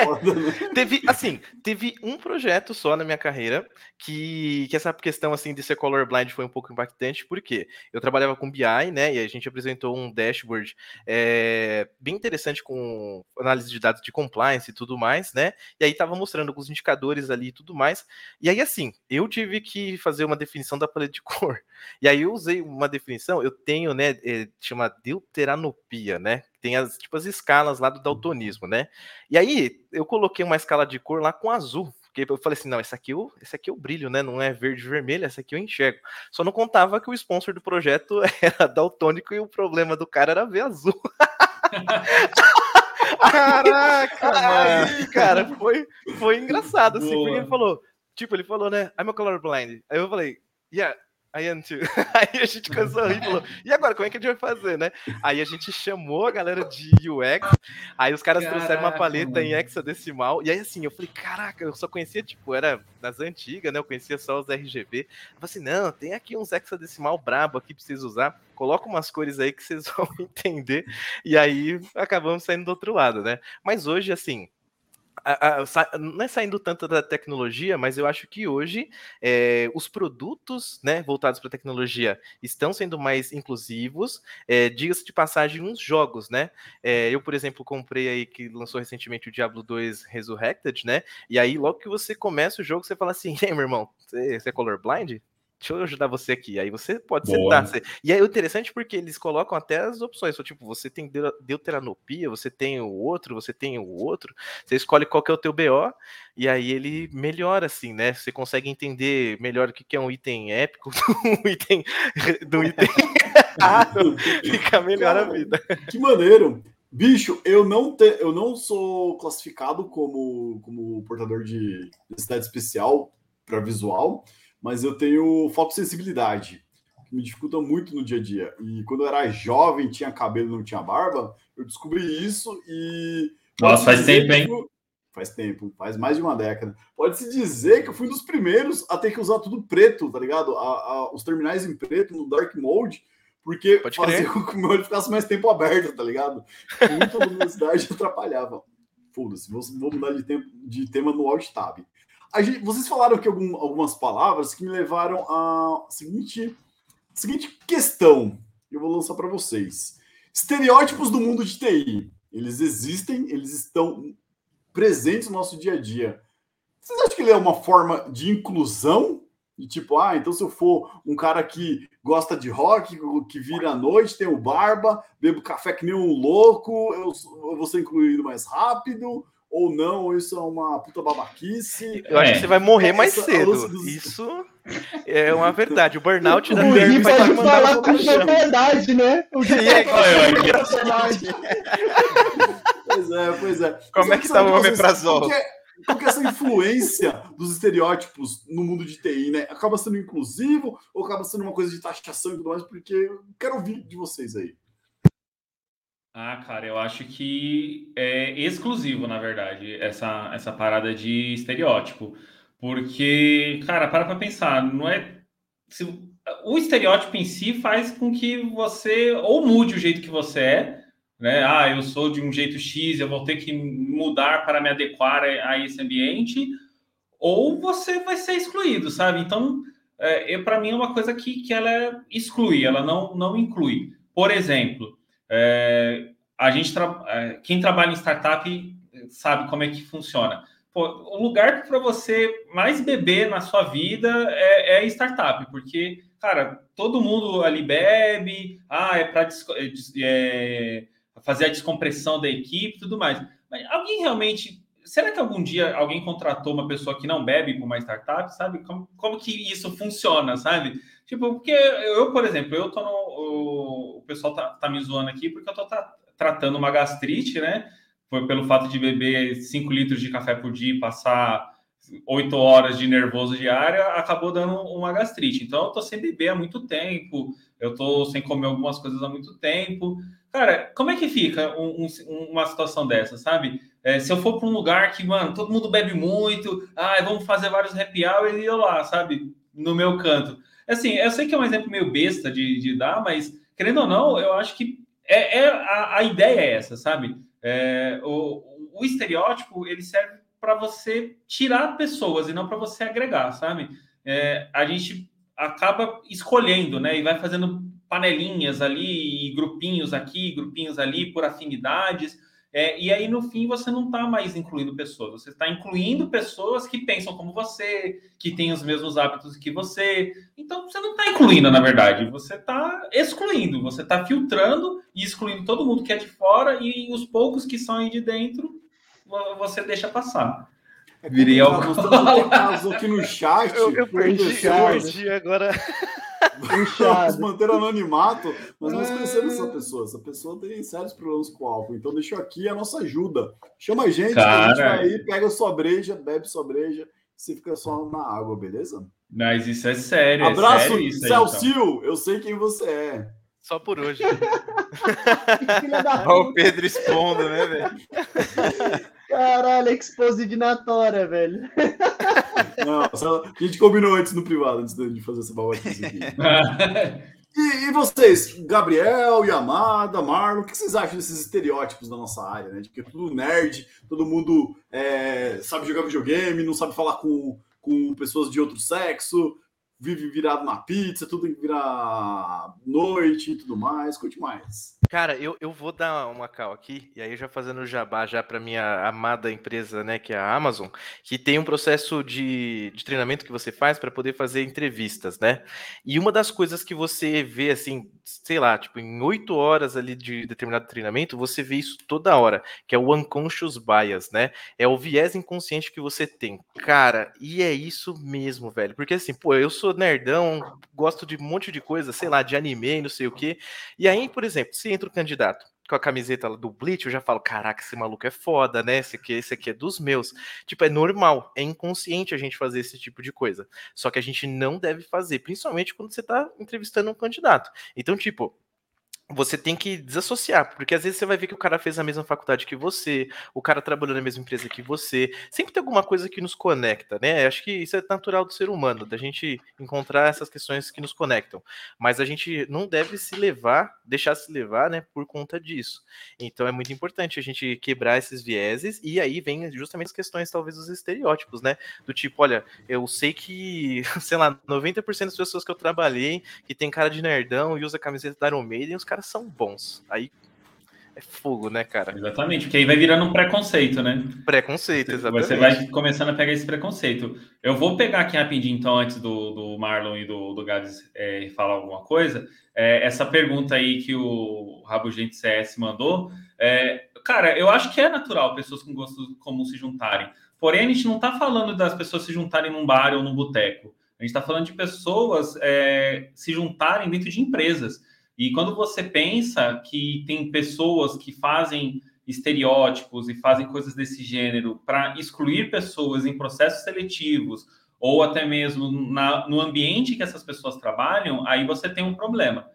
foda, né? Teve, assim, teve um projeto só na minha carreira que, que essa questão assim de ser colorblind foi um pouco impactante, porque eu trabalhava com BI, né? E a gente apresentou um dashboard é, bem interessante com análise de dados de compliance e tudo mais, né? E aí estávamos mostrando alguns indicadores ali e tudo mais. E aí, assim, eu tive que fazer uma definição da paleta de cor. E aí eu usei uma definição, eu tenho, né, é, chama deuteranopia, né? Tem as, tipo, as escalas lá do daltonismo, né? E aí eu coloquei uma escala de cor lá com azul, porque eu falei assim, não, esse aqui, eu, esse aqui o brilho, né? Não é verde e vermelho, esse aqui eu enxergo. Só não contava que o sponsor do projeto era daltônico e o problema do cara era ver azul. Caraca, aí, cara, foi, foi engraçado, assim, Boa. porque ele falou, tipo, ele falou, né, I'm a colorblind. Aí eu falei, yeah, I am too. Aí a gente começou a rir e falou, e agora, como é que a gente vai fazer, né? Aí a gente chamou a galera de UX, aí os caras caraca, trouxeram uma paleta mano. em hexadecimal, e aí assim, eu falei, caraca, eu só conhecia, tipo, era das antigas, né? Eu conhecia só os RGB. Eu falei assim, não, tem aqui uns hexadecimal brabo aqui pra vocês usar, coloca umas cores aí que vocês vão entender, e aí acabamos saindo do outro lado, né? Mas hoje, assim, a, a, não é saindo tanto da tecnologia, mas eu acho que hoje é, os produtos né, voltados para a tecnologia estão sendo mais inclusivos. É, Diga-se de passagem, uns jogos, né? É, eu, por exemplo, comprei aí que lançou recentemente o Diablo 2 Resurrected, né? E aí, logo que você começa o jogo, você fala assim: Ei, meu irmão, você, você é colorblind? Deixa eu ajudar você aqui. Aí você pode Boa. sentar. E é interessante porque eles colocam até as opções. Então, tipo, você tem deuteranopia, você tem o outro, você tem o outro. Você escolhe qual que é o teu BO e aí ele melhora, assim, né? Você consegue entender melhor o que é um item épico do item do item Fica melhor Cara, a vida. Que maneiro. Bicho, eu não, te, eu não sou classificado como, como portador de necessidade especial para visual, mas eu tenho fotossensibilidade, que me dificulta muito no dia a dia. E quando eu era jovem, tinha cabelo não tinha barba, eu descobri isso e. Nossa, faz tempo, hein? Faz tempo, faz mais de uma década. Pode-se dizer que eu fui um dos primeiros a ter que usar tudo preto, tá ligado? A, a, os terminais em preto no Dark Mode, porque Pode fazia com que o meu olho ficasse mais tempo aberto, tá ligado? Muita luminosidade atrapalhava. Foda-se, vou, vou mudar de, tempo, de tema no Alt Tab. Gente, vocês falaram aqui algum, algumas palavras que me levaram à seguinte, seguinte questão. Eu vou lançar para vocês. Estereótipos do mundo de TI. Eles existem, eles estão presentes no nosso dia a dia. Vocês acham que ele é uma forma de inclusão? De tipo, ah, então se eu for um cara que gosta de rock, que vira à noite, tem o barba, bebo café que nem um louco, eu, eu vou ser incluído mais rápido? Ou não, isso é uma puta babaquice. Eu acho que você vai morrer mais Essa, cedo. Dos... Isso é uma verdade. O burnout da Derby vai te mandar falar com verdade, né? O que é, Pois é, pois é. Como é que tá o omeprazol? Qual, qual que é essa influência dos estereótipos no mundo de TI, né? Acaba sendo inclusivo ou acaba sendo uma coisa de taxação e tudo mais? Porque eu quero ouvir de vocês aí. Ah, cara, eu acho que é exclusivo, na verdade, essa, essa parada de estereótipo. Porque, cara, para pra pensar, não é. Se, o estereótipo em si faz com que você ou mude o jeito que você é, né? Ah, eu sou de um jeito X, eu vou ter que mudar para me adequar a, esse ambiente, ou você vai ser excluído, sabe? Então, é, para mim é uma coisa que, que ela exclui, ela não, não inclui. Por exemplo, é, a gente tra é, quem trabalha em startup sabe como é que funciona. Pô, o lugar para você mais beber na sua vida é, é, startup, porque, cara, todo mundo ali bebe, ah, é para é, é, fazer a descompressão da equipe tudo mais. Mas alguém realmente será que algum dia alguém contratou uma pessoa que não bebe para uma startup, sabe? Como, como que isso funciona, sabe? Tipo, porque eu, por exemplo, eu tô no. O, pessoal tá, tá me zoando aqui porque eu tô tratando uma gastrite, né? Foi pelo fato de beber 5 litros de café por dia e passar 8 horas de nervoso diário, acabou dando uma gastrite. Então, eu tô sem beber há muito tempo, eu tô sem comer algumas coisas há muito tempo. Cara, como é que fica um, um, uma situação dessa, sabe? É, se eu for para um lugar que, mano, todo mundo bebe muito, ah, vamos fazer vários happy hour e eu lá, sabe? No meu canto. Assim, eu sei que é um exemplo meio besta de, de dar, mas, querendo ou não, eu acho que é, é a, a, ideia é essa, sabe? É, o, o estereótipo, ele serve para você tirar pessoas e não para você agregar, sabe? É, a gente acaba escolhendo, né? E vai fazendo panelinhas ali, grupinhos aqui, grupinhos ali, por afinidades. É, e aí, no fim, você não está mais incluindo pessoas, você está incluindo pessoas que pensam como você, que têm os mesmos hábitos que você. Então, você não está incluindo, na verdade, você está excluindo, você está filtrando e excluindo todo mundo que é de fora e os poucos que são aí de dentro, você deixa passar. É Virei ao caso aqui no chat. Eu, eu perdi, eu perdi agora. Puxado. manter anonimato, mas nós conhecemos essa pessoa. Essa pessoa tem sérios problemas com álcool. Então deixa aqui a nossa ajuda. Chama a gente, Cara... a gente vai aí, pega sua breja, bebe sua breja, você fica só na água, beleza? Mas isso é sério. É Abraço, é sério isso Celcio, então. eu sei quem você é. Só por hoje. Olha o Pedro expondo, né, velho? Caralho, exposivinatória, velho. Não, a gente combinou antes no privado, antes de fazer essa babaquice aqui. E, e, vocês, Gabriel, Yamada, Marlon, o que vocês acham desses estereótipos da nossa área, né? De que é tudo nerd, todo mundo é, sabe jogar videogame, não sabe falar com, com pessoas de outro sexo, vive virado na pizza, tudo que virar noite e tudo mais. Curte mais. Cara, eu, eu vou dar uma cal aqui, e aí já fazendo jabá já para minha amada empresa, né, que é a Amazon, que tem um processo de, de treinamento que você faz para poder fazer entrevistas, né? E uma das coisas que você vê, assim, sei lá, tipo, em oito horas ali de determinado treinamento, você vê isso toda hora, que é o unconscious bias, né? É o viés inconsciente que você tem. Cara, e é isso mesmo, velho. Porque assim, pô, eu sou nerdão, gosto de um monte de coisa, sei lá, de anime, não sei o quê. E aí, por exemplo, se entra o candidato com a camiseta do Bleach, eu já falo, caraca, esse maluco é foda, né? Esse aqui, esse aqui é dos meus. Tipo, é normal, é inconsciente a gente fazer esse tipo de coisa. Só que a gente não deve fazer, principalmente quando você tá entrevistando um candidato. Então, tipo, você tem que desassociar, porque às vezes você vai ver que o cara fez a mesma faculdade que você, o cara trabalhou na mesma empresa que você, sempre tem alguma coisa que nos conecta, né? Acho que isso é natural do ser humano, da gente encontrar essas questões que nos conectam, mas a gente não deve se levar, deixar se levar, né, por conta disso. Então é muito importante a gente quebrar esses vieses e aí vem justamente as questões, talvez, dos estereótipos, né? Do tipo, olha, eu sei que, sei lá, 90% das pessoas que eu trabalhei que tem cara de nerdão e usa camiseta da Iron Maiden, os caras caras são bons. Aí é fogo, né, cara? Exatamente, porque aí vai virando um preconceito, né? Preconceito, exatamente. Você vai começando a pegar esse preconceito. Eu vou pegar aqui rapidinho, então, antes do, do Marlon e do, do Gabs é, falar alguma coisa. É, essa pergunta aí que o Rabugente CS mandou. É, cara, eu acho que é natural pessoas com gostos comuns se juntarem. Porém, a gente não está falando das pessoas se juntarem num bar ou num boteco. A gente está falando de pessoas é, se juntarem dentro de empresas. E quando você pensa que tem pessoas que fazem estereótipos e fazem coisas desse gênero para excluir pessoas em processos seletivos ou até mesmo na, no ambiente que essas pessoas trabalham, aí você tem um problema.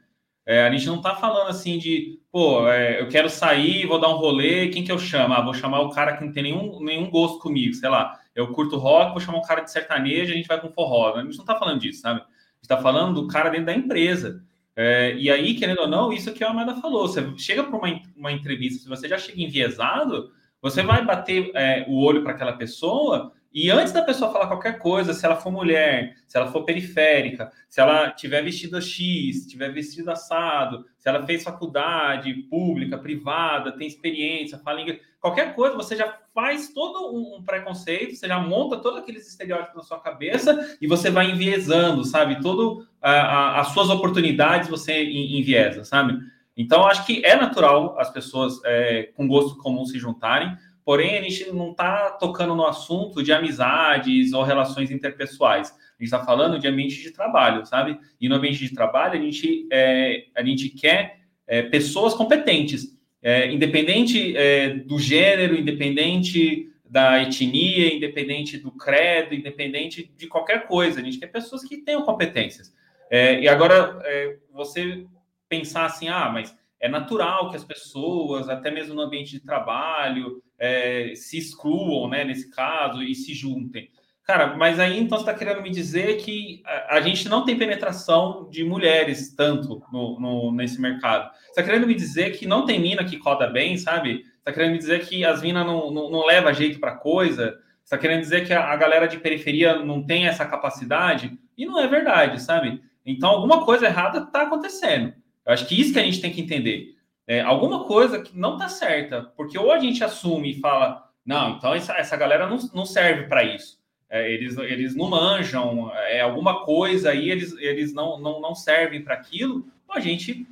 É, a gente não está falando assim de, pô, é, eu quero sair, vou dar um rolê, quem que eu chamo? Ah, vou chamar o cara que não tem nenhum, nenhum gosto comigo, sei lá, eu curto rock, vou chamar um cara de sertanejo, a gente vai com forró. A gente não está falando disso, sabe? A gente está falando do cara dentro da empresa. É, e aí, querendo ou não, isso que a Amanda falou, você chega para uma, uma entrevista, se você já chega enviesado, Você vai bater é, o olho para aquela pessoa e antes da pessoa falar qualquer coisa, se ela for mulher, se ela for periférica, se ela tiver vestido X, tiver vestido assado, se ela fez faculdade pública, privada, tem experiência, fala inglês, qualquer coisa, você já faz todo um preconceito, você já monta todos aqueles estereótipos na sua cabeça e você vai enviesando, sabe? Todo as suas oportunidades você enviesa, sabe? Então, acho que é natural as pessoas é, com gosto comum se juntarem. Porém, a gente não está tocando no assunto de amizades ou relações interpessoais. A gente está falando de ambiente de trabalho, sabe? E no ambiente de trabalho, a gente, é, a gente quer é, pessoas competentes, é, independente é, do gênero, independente da etnia, independente do credo, independente de qualquer coisa. A gente quer pessoas que tenham competências. É, e agora, é, você pensar assim, ah, mas é natural que as pessoas, até mesmo no ambiente de trabalho, é, se excluam, né, nesse caso, e se juntem. Cara, mas aí então você está querendo me dizer que a, a, gente não tem penetração de mulheres tanto no, no nesse mercado. Você está querendo me dizer que não tem mina que coda bem, sabe? Está querendo me dizer que as minas não, não, não leva jeito para coisa? Está querendo dizer que a, a galera de periferia não tem essa capacidade? E não é verdade, sabe? Então alguma coisa errada está acontecendo. Eu acho que isso que a gente tem que entender. É, alguma coisa que não está certa, porque ou a gente assume e fala, não, então essa, essa galera não, não serve para isso. É, eles, eles não manjam, é alguma coisa aí, eles, eles não, não, não servem para aquilo, ou a gente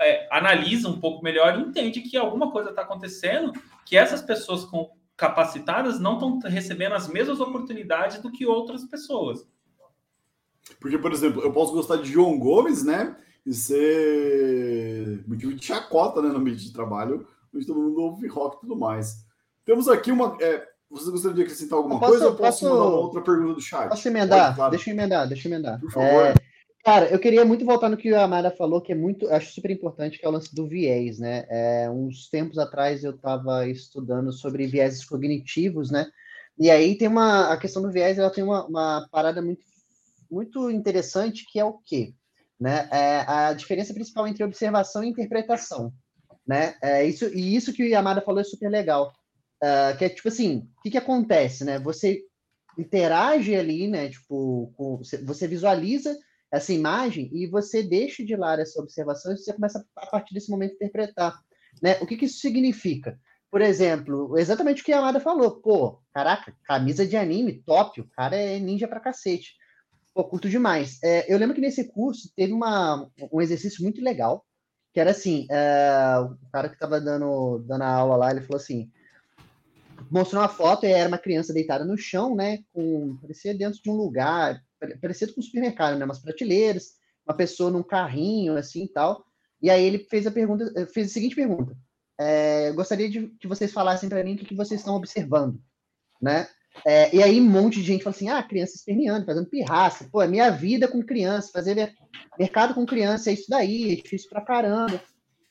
é, analisa um pouco melhor e entende que alguma coisa está acontecendo, que essas pessoas com, capacitadas não estão recebendo as mesmas oportunidades do que outras pessoas. Porque, por exemplo, eu posso gostar de João Gomes, né? E ser motivo de chacota né, no ambiente de trabalho, onde todo mundo ouve rock e tudo mais. Temos aqui uma. É, você gostaria de acrescentar alguma posso, coisa? Eu posso, posso mandar uma outra pergunta do chat? Posso emendar? Pode, claro. Deixa eu emendar, deixa eu emendar. Por favor. É, cara, eu queria muito voltar no que a Amara falou, que é muito, acho super importante, que é o lance do viés, né? É, uns tempos atrás eu estava estudando sobre viéses cognitivos, né? E aí tem uma. A questão do viés, ela tem uma, uma parada muito, muito interessante, que é o quê? Né? É a diferença principal entre observação e interpretação, né? É isso e isso que o Yamada falou é super legal, uh, que é tipo assim, o que, que acontece, né? Você interage ali, né? Tipo, com, você visualiza essa imagem e você deixa de lado essa observação e você começa a partir desse momento interpretar, né? O que, que isso significa? Por exemplo, exatamente o que a Amada falou. Pô, caraca, camisa de anime, top, o cara é ninja pra cacete. Pô, curto demais. É, eu lembro que nesse curso teve uma, um exercício muito legal, que era assim, é, o cara que estava dando, dando a aula lá, ele falou assim, mostrou uma foto e era uma criança deitada no chão, né, com, parecia dentro de um lugar, parecido com um supermercado, né, umas prateleiras, uma pessoa num carrinho, assim, e tal, e aí ele fez a pergunta, fez a seguinte pergunta, é, gostaria de que vocês falassem para mim o que, que vocês estão observando, né, é, e aí um monte de gente fala assim, ah, criança esperneando, fazendo pirraça. Pô, é minha vida com criança, fazer mercado com criança é isso daí, é difícil pra caramba.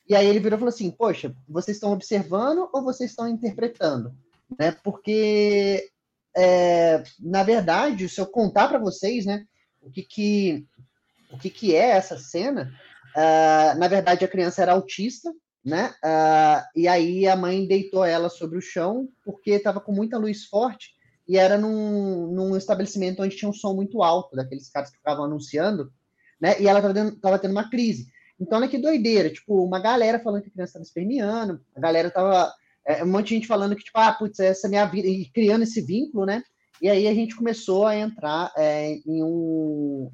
E aí ele virou e falou assim, poxa, vocês estão observando ou vocês estão interpretando? Né? Porque, é, na verdade, se eu contar para vocês, né, o que que, o que que é essa cena, uh, na verdade a criança era autista, né? Uh, e aí a mãe deitou ela sobre o chão porque estava com muita luz forte e era num, num estabelecimento onde tinha um som muito alto, daqueles caras que ficavam anunciando, né? E ela tendo, tava tendo uma crise. Então, olha que doideira, tipo, uma galera falando que a criança estava esperneando, a galera tava. É, um monte de gente falando que, tipo, ah, putz, essa é minha vida, e criando esse vínculo, né? E aí a gente começou a entrar é, em um,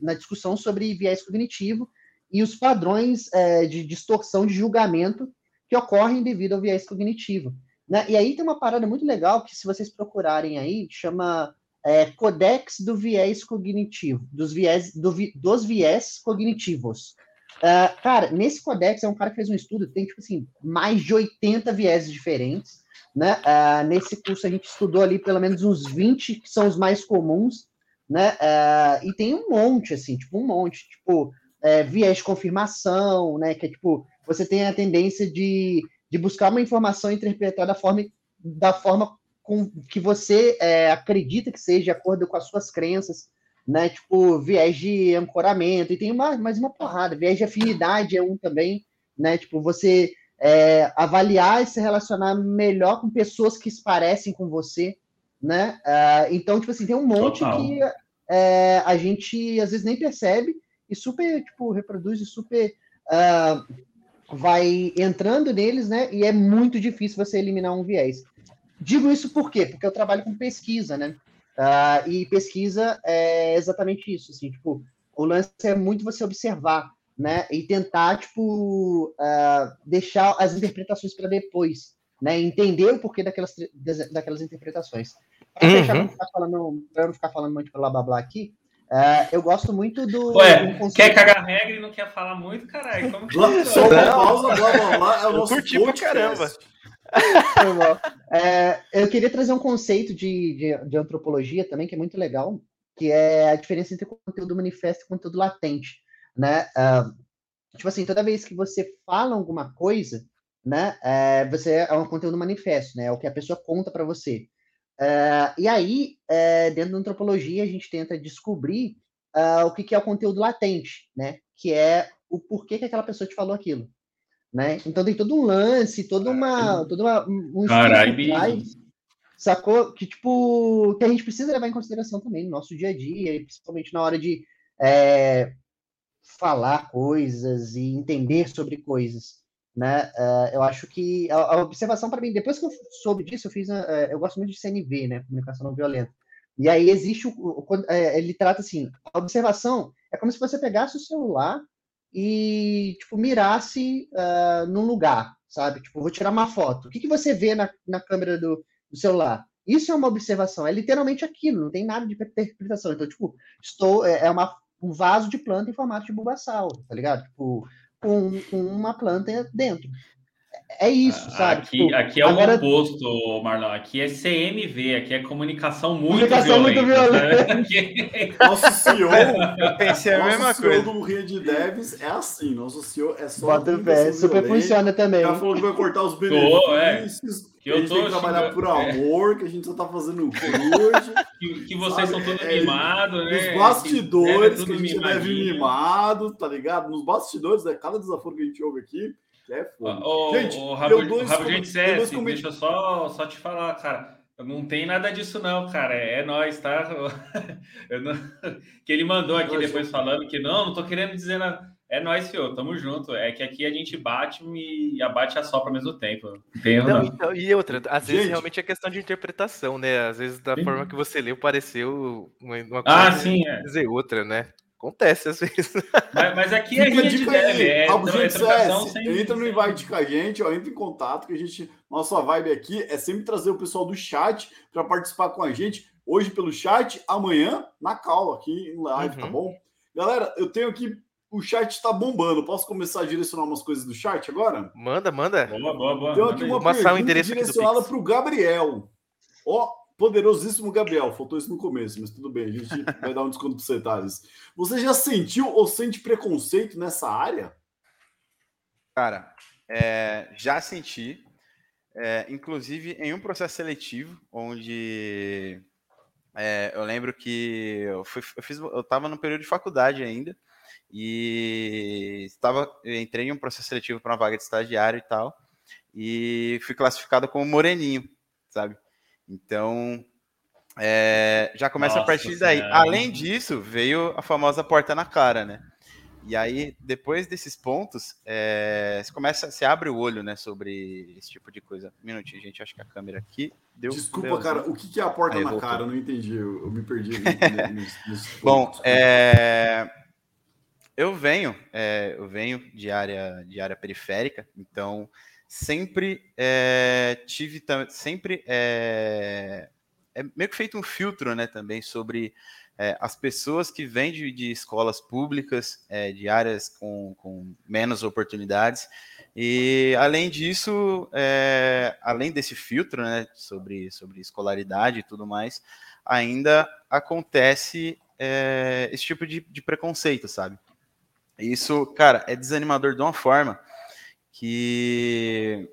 na discussão sobre viés cognitivo e os padrões é, de distorção de julgamento que ocorrem devido ao viés cognitivo. Né? E aí tem uma parada muito legal que, se vocês procurarem aí, chama é, Codex do Viés Cognitivo, dos viés, do vi, dos viés cognitivos. Uh, cara, nesse codex é um cara que fez um estudo, tem tipo assim, mais de 80 viéses diferentes. Né? Uh, nesse curso a gente estudou ali pelo menos uns 20 que são os mais comuns, né? Uh, e tem um monte, assim, tipo, um monte, tipo, é, viés de confirmação, né? Que é tipo, você tem a tendência de de buscar uma informação e interpretar da forma, da forma com que você é, acredita que seja de acordo com as suas crenças, né? Tipo, viés de ancoramento, e tem uma, mais uma porrada, viés de afinidade é um também, né? Tipo, você é, avaliar e se relacionar melhor com pessoas que se parecem com você, né? Uh, então, tipo assim, tem um monte Total. que é, a gente às vezes nem percebe e super, tipo, reproduz e super uh, vai entrando neles, né? E é muito difícil você eliminar um viés. Digo isso por quê? Porque eu trabalho com pesquisa, né? Uh, e pesquisa é exatamente isso, assim, tipo, o lance é muito você observar, né? E tentar, tipo, uh, deixar as interpretações para depois, né? Entender o porquê daquelas, daquelas interpretações. Para uhum. não ficar falando, não ficar falando muito blá blá blá aqui, uh, eu gosto muito do. Ué, do quer cagar regra e não quer falar muito, caralho? Como que é Só uma pausa, blá blá blá. É o nosso curti pra caramba. é, eu queria trazer um conceito de, de, de, antropologia também, que é muito legal, que é a diferença entre conteúdo manifesto e conteúdo latente, né? Uh, tipo assim, toda vez que você fala alguma coisa, né, é, você é um conteúdo manifesto, né? É o que a pessoa conta para você. Uh, e aí, é, dentro da antropologia, a gente tenta descobrir uh, o que, que, é o conteúdo latente, né? Que é o porquê que aquela pessoa te falou aquilo né? Então tem todo um lance, toda uma, toda uma um Caralho. sacou? Que tipo que a gente precisa levar em consideração também no nosso dia a dia, principalmente na hora de é, falar coisas e entender sobre coisas, né? Uh, eu acho que a, a observação para mim, depois que eu soube disso, eu fiz, uh, eu gosto muito de CNV, né? Comunicação não violenta. E aí existe o, o, ele trata assim, a observação é como se você pegasse o celular e, tipo, mirasse uh, num lugar, sabe? Tipo, vou tirar uma foto. O que, que você vê na, na câmera do, do celular? Isso é uma observação, é literalmente aquilo, não tem nada de interpretação. Então, tipo, estou, é, é uma, um vaso de planta em formato de bulbasauro, tá ligado? Tipo, com, com uma planta dentro. É isso, sabe? Aqui, tipo, aqui é agora... o oposto, Marlon. Aqui é CMV, aqui é comunicação muito comunicação violenta. Muito violenta. Né? Nosso CEO, eu pensei a mesma CEO coisa. do Rede Devs é assim. Nosso CEO é só. Bota pé, super funciona também. Já falou que vai cortar os benefícios. Tô, é. Que eu a gente tô tem que trabalhar por é. amor, é. que a gente só tá fazendo por hoje. que, que vocês sabe? são todos é, mimados, né? Nos bastidores, que, que a gente deve mimado, tá ligado? Nos bastidores, é cada desafio que a gente ouve aqui é foda. Ô, gente, ô, Rabo, dois, Rabo gente CS, deixa eu só, só te falar, cara. Não tem nada disso, não, cara. É, é nós, tá? Não... Que ele mandou aqui depois falando que não, não tô querendo dizer nada. É nós, senhor, tamo junto. É que aqui a gente bate e abate a sopra ao mesmo tempo. Tem não, então, e outra, às gente. vezes realmente é questão de interpretação, né? Às vezes, da sim. forma que você leu, pareceu uma, uma ah, coisa ah, sim, é. dizer outra, né? Acontece às vezes. Mas, mas aqui é rinha de deve, é, Algo, gente, é, sem... Entra no invite com a gente, ó, entra em contato, que a gente. Nossa vibe aqui é sempre trazer o pessoal do chat para participar com a gente. Hoje pelo chat, amanhã na call aqui em live, tá uhum. tá bom? Galera, eu tenho aqui. O chat está bombando. Posso começar a direcionar umas coisas do chat agora? Manda, manda. Boa, boa, boa. Tenho aqui uma pergunta direcionada para o Gabriel. Ó, Poderosíssimo Gabriel, faltou isso no começo, mas tudo bem, a gente vai dar um desconto para você, Thales. Você já sentiu ou sente preconceito nessa área? Cara, é, já senti, é, inclusive em um processo seletivo, onde é, eu lembro que eu, fui, eu fiz, eu estava no período de faculdade ainda, e estava, entrei em um processo seletivo para uma vaga de estagiário e tal, e fui classificado como moreninho, sabe? Então, é, já começa Nossa, a partir daí. Além disso, veio a famosa porta na cara, né? E aí, depois desses pontos, é, você começa, você abre o olho, né, sobre esse tipo de coisa. Um minutinho, gente, acho que a câmera aqui deu. Desculpa, deu, cara, o que é a porta aí, na voltou. cara? Eu não entendi, eu, eu me perdi. Bom, é, eu venho, é, eu venho de área, de área periférica, então sempre é, tive sempre é, é, meio que feito um filtro né também sobre é, as pessoas que vêm de, de escolas públicas é, de áreas com, com, menos oportunidades. E além disso é, além desse filtro né sobre sobre escolaridade e tudo mais ainda acontece esse tipo de, de preconceito sabe isso cara é desanimador de uma forma que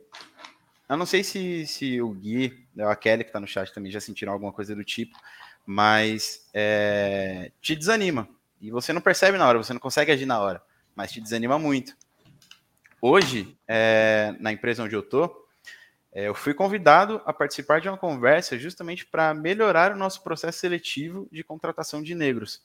eu não sei se, se o Gui, a Kelly que está no chat também já sentiram alguma coisa do tipo, mas é, te desanima. E você não percebe na hora, você não consegue agir na hora, mas te desanima muito. hoje, é, na empresa onde eu tô, é, eu fui convidado a participar de uma conversa justamente para melhorar o nosso processo seletivo de contratação de negros.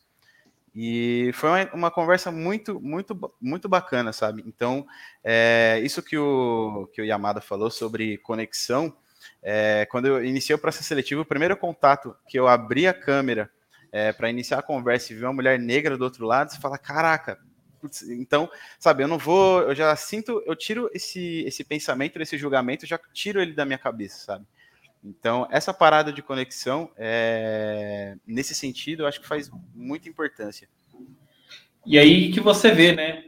E foi uma, uma, conversa muito, muito, muito bacana, sabe? Então, é, isso que o, que o Yamada falou sobre conexão, é, quando eu iniciei o processo seletivo, o primeiro contato que eu abri a câmera é, para iniciar a conversa e ver uma mulher negra do outro lado, você fala, caraca, então, sabe, eu não vou, eu já sinto, eu tiro esse, esse pensamento, esse julgamento, já tiro ele da minha cabeça, sabe? Então, essa parada de conexão, é, nesse sentido, eu acho que faz muita importância. E aí que você vê, né,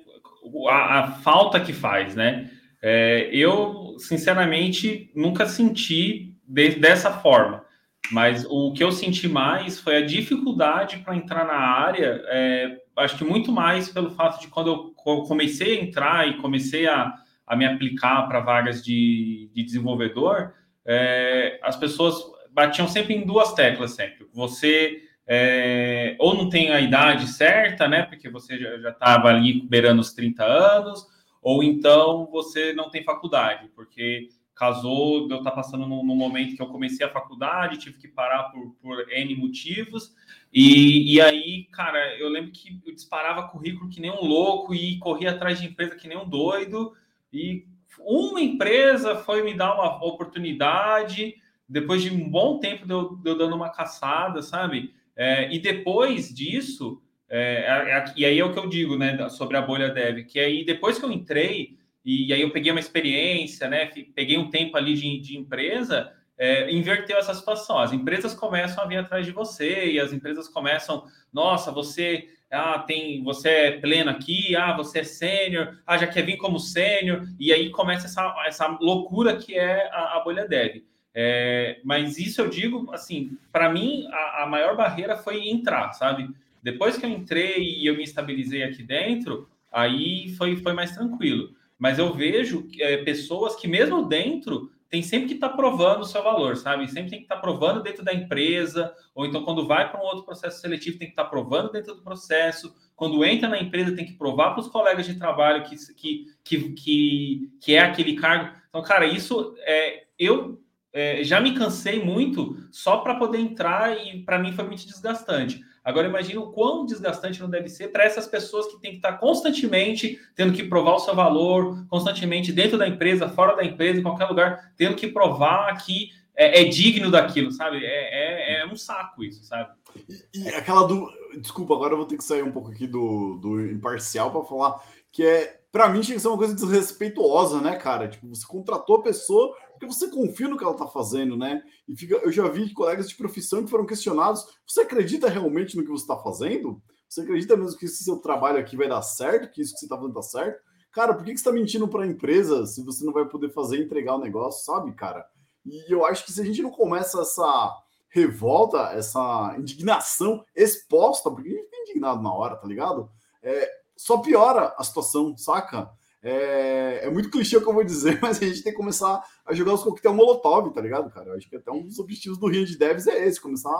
a, a falta que faz, né? É, eu, sinceramente, nunca senti de, dessa forma. Mas o que eu senti mais foi a dificuldade para entrar na área. É, acho que muito mais pelo fato de quando eu comecei a entrar e comecei a, a me aplicar para vagas de, de desenvolvedor, é, as pessoas batiam sempre em duas teclas sempre. Você é, ou não tem a idade certa, né? Porque você já estava ali beirando os 30 anos, ou então você não tem faculdade, porque casou, eu estar tá passando no, momento que eu comecei a faculdade, tive que parar por, por N motivos, e, e aí, cara, eu lembro que eu disparava currículo que nem um louco e corria atrás de empresa que nem um doido, e uma empresa foi me dar uma oportunidade, depois de um bom tempo de eu, de eu dando uma caçada, sabe? É, e depois disso, é, é, é, e aí é o que eu digo, né, sobre a bolha dev, que aí depois que eu entrei, e, aí eu peguei uma experiência, né, peguei um tempo ali de, de empresa, é, inverteu essa situação. As empresas começam a vir atrás de você e as empresas começam, nossa, você ah, tem, você é pleno aqui, ah, você é sênior, ah, já quer vir como sênior, e aí começa essa, essa loucura que é a, a bolha dev. É, mas isso eu digo, assim, para mim a, a maior barreira foi entrar, sabe? Depois que eu entrei e eu me estabilizei aqui dentro, aí foi, foi mais tranquilo. Mas eu vejo é, pessoas que, mesmo dentro, tem sempre que estar tá provando o seu valor, sabe? Sempre tem que estar tá provando dentro da empresa, ou então quando vai para um outro processo seletivo, tem que estar tá provando dentro do processo. Quando entra na empresa, tem que provar para os colegas de trabalho que, que, que, que, que é aquele cargo. Então, cara, isso é. Eu é, já me cansei muito só para poder entrar e para mim foi muito desgastante. Agora imagina o quão desgastante não deve ser para essas pessoas que têm que estar constantemente tendo que provar o seu valor, constantemente dentro da empresa, fora da empresa, em qualquer lugar, tendo que provar que é, é digno daquilo, sabe? É, é, é, um saco isso, sabe? E, e aquela do. Desculpa, agora eu vou ter que sair um pouco aqui do, do imparcial para falar que é. Para mim, tinha que ser uma coisa desrespeituosa, né, cara? Tipo, você contratou a pessoa porque você confia no que ela está fazendo, né? E fica, eu já vi colegas de profissão que foram questionados: você acredita realmente no que você está fazendo? Você acredita mesmo que esse seu trabalho aqui vai dar certo? Que isso que você está fazendo está certo? Cara, por que, que você está mentindo para a empresa se você não vai poder fazer entregar o negócio, sabe, cara? E eu acho que se a gente não começa essa revolta, essa indignação exposta, porque a gente fica indignado na hora, tá ligado? É, só piora a situação, saca? É, é, muito clichê o que eu vou dizer, mas a gente tem que começar a jogar os coquetel molotov, tá ligado, cara? Eu acho que até um dos objetivos do Rio de Devs é esse, começar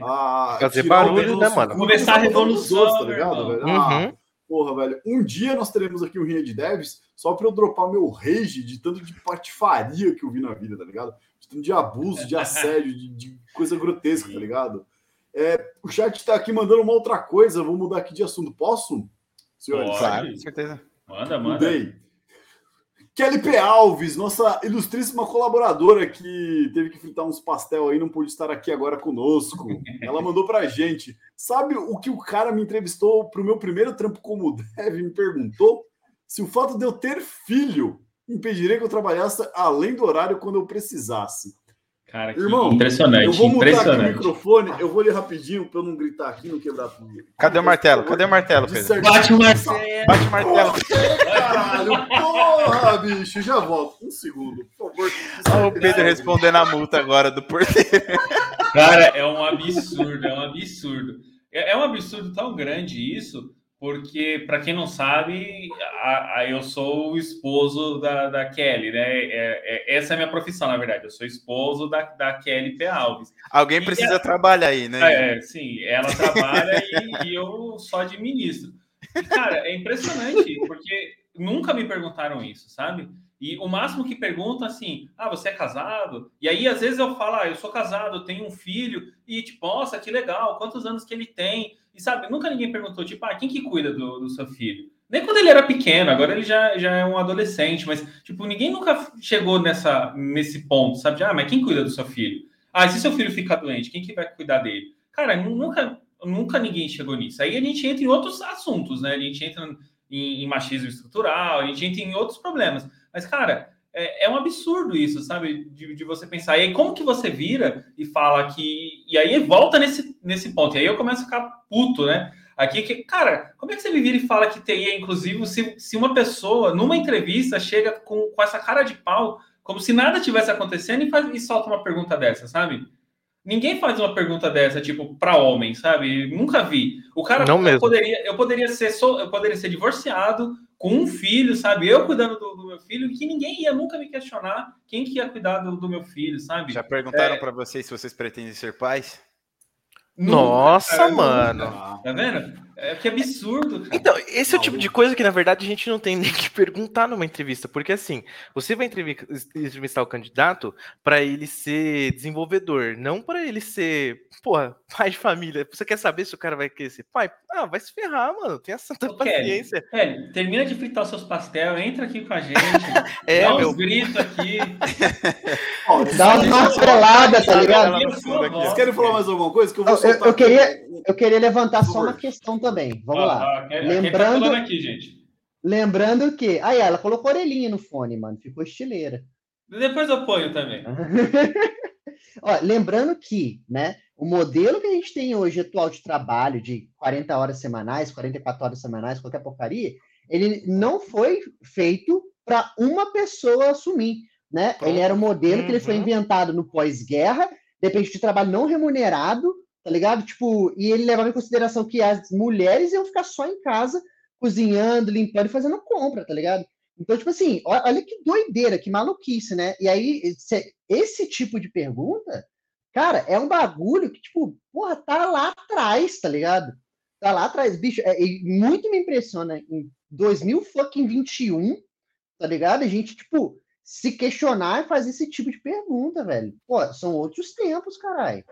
a. Fazer barulho, né, mano? Começar a revolução, tá ligado, velho? Ah, uhum. porra, velho. Um dia nós teremos aqui o Rio de Devs só pra eu dropar meu rage de tanto de patifaria que eu vi na vida, tá ligado? De tanto de abuso, de assédio, de, de coisa grotesca, tá ligado? É, o chat tá aqui mandando uma outra coisa, vou mudar aqui de assunto. Posso? Senhores? Claro, com certeza. Manda, manda. Mudei. Kelly P. Alves, nossa ilustríssima colaboradora que teve que fritar uns pastel aí, não pôde estar aqui agora conosco. Ela mandou pra gente. Sabe o que o cara me entrevistou pro meu primeiro trampo como dev? Me perguntou se o fato de eu ter filho impediria que eu trabalhasse além do horário quando eu precisasse. Cara, que Irmão, impressionante. Eu vou mudar aqui o microfone, eu vou ler rapidinho para eu não gritar aqui, não quebrar tudo. Cadê o martelo? Cadê o martelo, Pedro? Bate o martelo. Bate o martelo. Caralho, porra, bicho, já volto. Um segundo, por favor. Olha o Pedro respondendo a multa agora do porteiro. Cara, é um absurdo, é um absurdo. É, é um absurdo tão grande isso porque, para quem não sabe, a, a, eu sou o esposo da, da Kelly, né? É, é, essa é a minha profissão, na verdade. Eu sou esposo da, da Kelly P. Alves. Alguém e precisa ela, trabalhar aí, né? É, sim, ela trabalha e, e, eu só administro. E, cara, é impressionante, porque nunca me perguntaram isso, sabe? E o máximo que perguntam assim: ah, você é casado? E aí, às vezes, eu falo: ah, eu sou casado, eu tenho um filho, e tipo, nossa, que legal, quantos anos que ele tem? E sabe, nunca ninguém perguntou, tipo, ah, quem que cuida do, do seu filho? Nem quando ele era pequeno, agora ele já, já é um adolescente, mas, tipo, ninguém nunca chegou nessa, nesse ponto, sabe? De, ah, mas quem cuida do seu filho? Ah, se seu filho ficar doente, quem que vai cuidar dele? Cara, nunca, nunca ninguém chegou nisso. Aí a gente entra em outros assuntos, né? A gente entra em, em machismo estrutural, a gente entra em outros problemas. Mas, cara, é, é, um absurdo isso, sabe? De, de, você pensar. E aí, como que você vira e fala que. E aí volta nesse, nesse ponto. E aí eu começo a ficar puto, né? Aqui, que, cara, como é que você vira e fala que TI é inclusivo se, se uma pessoa, numa entrevista, chega com, com essa cara de pau, como se nada tivesse acontecendo e, faz, e solta uma pergunta dessa, sabe? Ninguém faz uma pergunta dessa, tipo, para homem, sabe? Nunca vi. O cara Não mesmo. poderia, eu poderia ser, eu poderia ser divorciado com um filho, sabe? Eu cuidando do, do, meu filho, que ninguém ia nunca me questionar quem que ia cuidar do, do meu filho, sabe? Já perguntaram é... para vocês se vocês pretendem ser pais? Nossa, cara, mano. Tá vendo? É que absurdo. Cara. Então, esse é o tipo de coisa que, na verdade, a gente não tem nem que perguntar numa entrevista, porque assim, você vai entrevistar o candidato para ele ser desenvolvedor, não para ele ser, porra, pai de família. Você quer saber se o cara vai querer ser pai? Ah, vai se ferrar, mano. Tenha santa Ô, paciência. Kelly, Kelly, termina de fritar os seus pastel, entra aqui com a gente. é, dá meu... uns gritos aqui. dá uma martelada, tá ligado? Vocês querem falar mais alguma coisa? Que eu, vou eu, eu, queria, eu queria levantar só uma questão também. Vamos ah, lá. Ah, lembrando, tá aqui, gente. lembrando que. Aí, ela colocou orelhinha no fone, mano. Ficou estileira. Depois eu ponho também. Ó, lembrando que, né, o modelo que a gente tem hoje atual de trabalho, de 40 horas semanais, 44 horas semanais, qualquer porcaria, ele não foi feito para uma pessoa assumir, né? Ele era um modelo uhum. que ele foi uhum. inventado no pós-guerra, depende de trabalho não remunerado, tá ligado? Tipo, e ele levava em consideração que as mulheres iam ficar só em casa, cozinhando, limpando e fazendo compra, tá ligado? Então, tipo assim, olha que doideira, que maluquice, né? E aí, esse tipo de pergunta, cara, é um bagulho que, tipo, porra, tá lá atrás, tá ligado? Tá lá atrás, bicho, é, muito me impressiona em 2021, tá ligado? A gente, tipo, se questionar e fazer esse tipo de pergunta, velho. Pô, são outros tempos, caralho.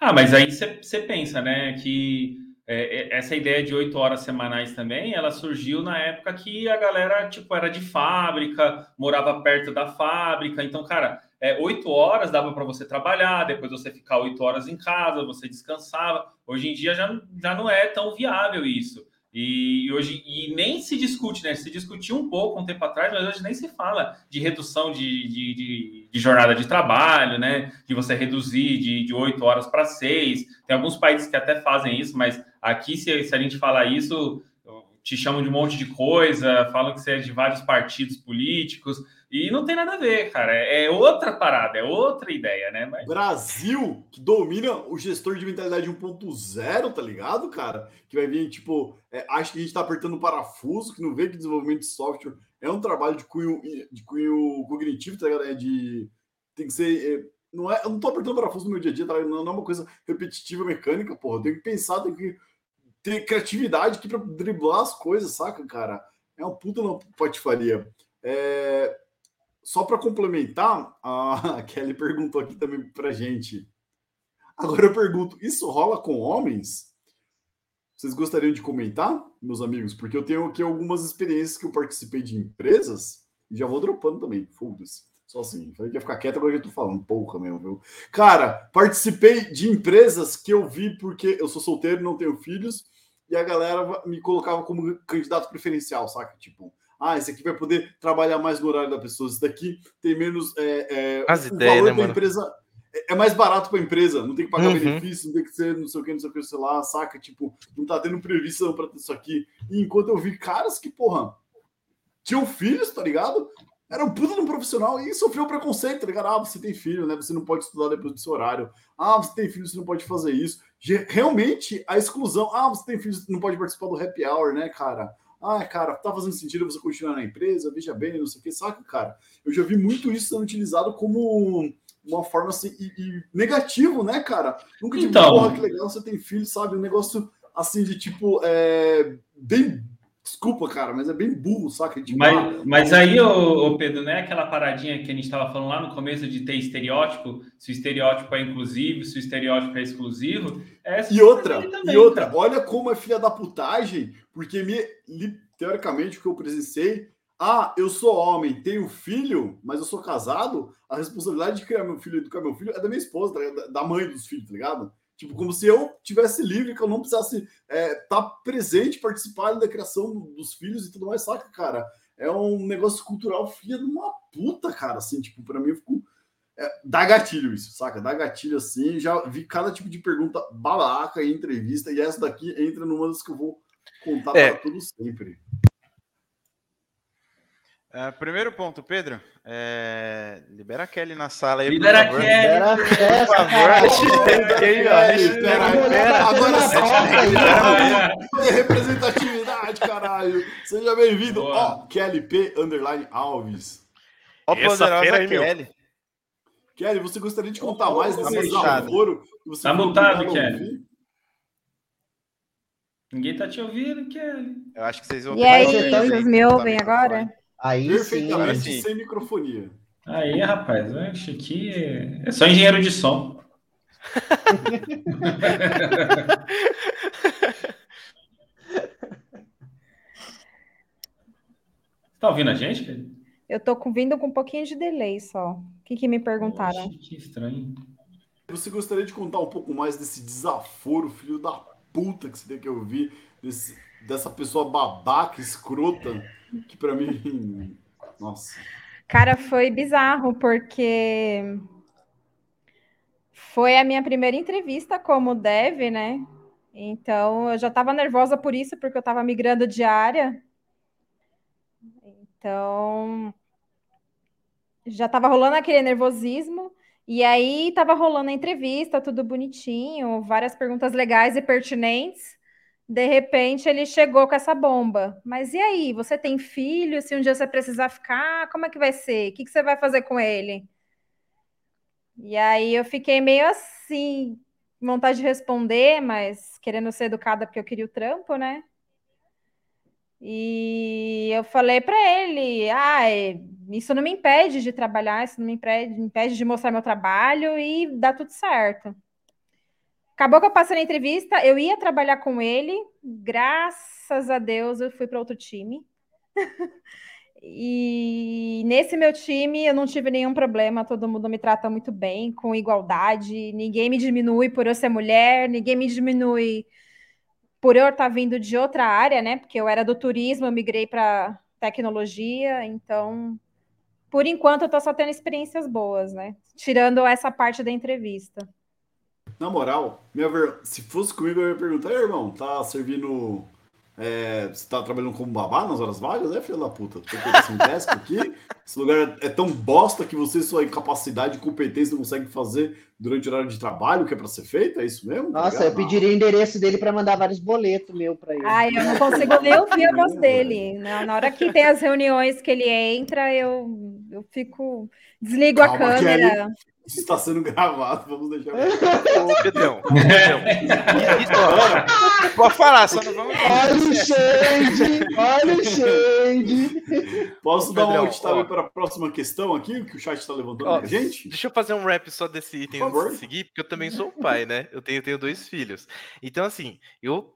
Ah, mas aí você pensa, né, que é, é, essa ideia de oito horas semanais também, ela surgiu na época que a galera, tipo, era de fábrica, morava perto da fábrica, então, cara, é, oito horas dava para você trabalhar, depois você ficar oito horas em casa, você descansava. Hoje em dia já, já não é tão viável isso. E, hoje e nem se discute, né? Se discutiu um pouco um tempo atrás, mas hoje nem se fala de redução de, de, de, de jornada de trabalho, né? De você reduzir de oito horas para seis. Tem alguns países que até fazem isso, mas aqui, se, se a gente falar isso, te chamam de um monte de coisa, falam que você é de vários partidos políticos. E não tem nada a ver, cara. É outra parada, é outra ideia, né? Mas... Brasil, que domina o gestor de mentalidade 1.0, tá ligado, cara? Que vai vir, tipo, é, acho que a gente tá apertando o parafuso, que não vê que desenvolvimento de software é um trabalho de cunho, de cunho cognitivo, tá ligado? É de. Tem que ser. É, não é, eu não tô apertando parafuso no meu dia a dia, tá? não, não é uma coisa repetitiva mecânica, porra. Eu tenho que pensar, tenho que ter criatividade aqui pra driblar as coisas, saca, cara? É um puta uma patifaria. É, só para complementar, a Kelly perguntou aqui também para gente. Agora eu pergunto: isso rola com homens? Vocês gostariam de comentar, meus amigos? Porque eu tenho aqui algumas experiências que eu participei de empresas e já vou dropando também. Foda-se. Só assim. Falei que ia ficar quieto, agora eu tô falando. Porra mesmo, viu? Cara, participei de empresas que eu vi porque eu sou solteiro, não tenho filhos, e a galera me colocava como candidato preferencial, saca? Tipo, ah, esse aqui vai poder trabalhar mais no horário da pessoa, esse daqui tem menos. É, é, As ideias, né, empresa é, é mais barato para a empresa, não tem que pagar uhum. benefício, não tem que ser não sei o que, não sei o que, sei lá, saca? Tipo, não tá tendo previsão para ter isso aqui. E enquanto eu vi caras que, porra, tinham filhos, tá ligado? Era um puta de um profissional e sofreu preconceito, tá ligado? Ah, você tem filho, né? Você não pode estudar depois do seu horário. Ah, você tem filho, você não pode fazer isso. Realmente, a exclusão. Ah, você tem filho, você não pode participar do happy hour, né, cara? Ah, cara, tá fazendo sentido você continuar na empresa, veja bem, não sei o que, saca, cara? Eu já vi muito isso sendo utilizado como uma forma assim, e, e negativo, né, cara? Nunca tive, então... porra, que legal, você tem filho, sabe? Um negócio assim de tipo, é, bem Desculpa, cara, mas é bem burro, saca? Tipo, mas, mas aí, ô, ô, Pedro, não é aquela paradinha que a gente estava falando lá no começo de ter estereótipo, se o estereótipo é inclusivo, se o estereótipo é exclusivo. É e outra, também, e outra, cara. olha como é filha da putagem, porque me, teoricamente o que eu presenciei, ah, eu sou homem, tenho filho, mas eu sou casado, a responsabilidade de criar meu filho e educar meu filho é da minha esposa, da mãe dos filhos, tá ligado? Tipo, como se eu tivesse livre, que eu não precisasse estar é, tá presente, participar da criação dos filhos e tudo mais, saca, cara? É um negócio cultural filha de uma puta, cara, assim, tipo, para mim eu fico... É, dá gatilho isso, saca? Dá gatilho assim, já vi cada tipo de pergunta balaca em entrevista, e essa daqui entra numa das que eu vou contar é. para todos sempre. Uh, primeiro ponto, Pedro. É... Libera a Kelly na sala aí. Libera a Kelly. Libera a Kelly. Por favor. Agora representatividade, caralho. Seja bem-vindo. Ó, Kelly P. Underline Alves. Ó, poderosa Kelly. Kelly, você gostaria de contar mais desse desaforo? Tá montado, Kelly. Ninguém tá te ouvindo, Kelly. Eu acho que vocês vão... E aí, vocês me ouvem agora? Aí Perfeitamente sim, sem microfonia. Aí, rapaz, acho que é só engenheiro de som. tá ouvindo a gente, Pedro? Eu tô vindo com um pouquinho de delay só. O que, que me perguntaram? Oxe, que estranho. Você gostaria de contar um pouco mais desse desaforo, filho da puta, que você tem que ouvir, desse, dessa pessoa babaca, escrota, que para mim, nossa. Cara, foi bizarro porque foi a minha primeira entrevista como dev, né? Então eu já estava nervosa por isso, porque eu estava migrando de área. Então já estava rolando aquele nervosismo. E aí estava rolando a entrevista, tudo bonitinho, várias perguntas legais e pertinentes. De repente ele chegou com essa bomba. Mas e aí? Você tem filho? Se um dia você precisar ficar, como é que vai ser? O que, você vai fazer com ele? E aí eu fiquei meio assim, vontade de responder, mas querendo ser educada porque eu queria o trampo, né? E eu falei para ele: ah, isso não me impede de trabalhar, isso não me impede, me impede de mostrar meu trabalho e dá tudo certo. Acabou que eu passei na entrevista, eu ia trabalhar com ele, graças a Deus eu fui para outro time. e nesse meu time eu não tive nenhum problema, todo mundo me trata muito bem, com igualdade, ninguém me diminui por eu ser mulher, ninguém me diminui por eu estar vindo de outra área, né? Porque eu era do turismo, eu migrei para tecnologia, então por enquanto eu estou só tendo experiências boas, né? Tirando essa parte da entrevista. Na moral, minha ver... se fosse comigo, eu ia perguntar, irmão, tá servindo. É... você tá trabalhando como babá nas horas vagas? É, filho da puta. Tem um teste aqui. Esse lugar é tão bosta que você, sua incapacidade e competência não consegue fazer durante o horário de trabalho que é para ser feito? É isso mesmo? Nossa, eu pediria o endereço dele para mandar vários boletos meu para ele. Ai, eu não consigo nem ouvir a voz dele. Na hora que tem as reuniões que ele entra, eu, eu fico. Desligo Calma, a câmera. Isso está sendo gravado, vamos deixar. Ô, Pedrão. Pode falar, só não vamos. Olha o shade! Olha o shade! Posso dar uma alt para a próxima questão aqui, que o chat está levantando ó, gente? Deixa eu fazer um rap só desse item antes de seguir, porque eu também sou pai, né? Eu tenho, tenho dois filhos. Então, assim, eu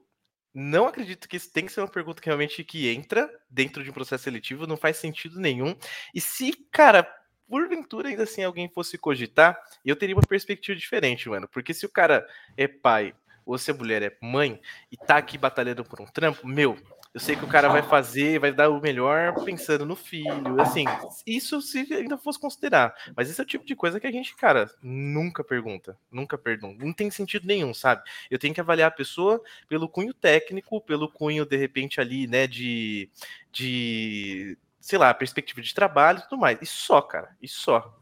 não acredito que isso tem que ser uma pergunta que realmente que entra dentro de um processo seletivo, não faz sentido nenhum. E se, cara, porventura ainda assim alguém fosse cogitar, eu teria uma perspectiva diferente, mano. Porque se o cara é pai ou se a mulher é mãe e tá aqui batalhando por um trampo, meu, eu sei que o cara vai fazer, vai dar o melhor pensando no filho. Assim, isso se ainda fosse considerar. Mas esse é o tipo de coisa que a gente, cara, nunca pergunta. Nunca pergunta. Não tem sentido nenhum, sabe? Eu tenho que avaliar a pessoa pelo cunho técnico, pelo cunho, de repente, ali, né, de. de sei lá, perspectiva de trabalho e tudo mais. E só, cara, e só.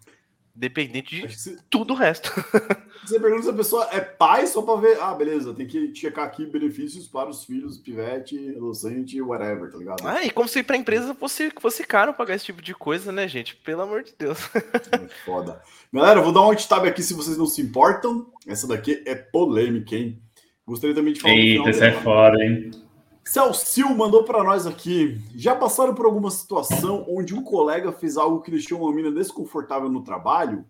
Dependente de você... tudo o resto. Você pergunta se a pessoa é pai só para ver, ah, beleza, tem que checar aqui benefícios para os filhos, pivete, docente, whatever, tá ligado? Ah, e como se pra empresa fosse, fosse caro pagar esse tipo de coisa, né, gente? Pelo amor de Deus. É foda. Galera, vou dar um alt tab aqui se vocês não se importam. Essa daqui é polêmica, hein? Gostaria também de falar. Eita, isso é foda, hein? Celcio mandou para nós aqui. Já passaram por alguma situação onde um colega fez algo que deixou uma mina desconfortável no trabalho,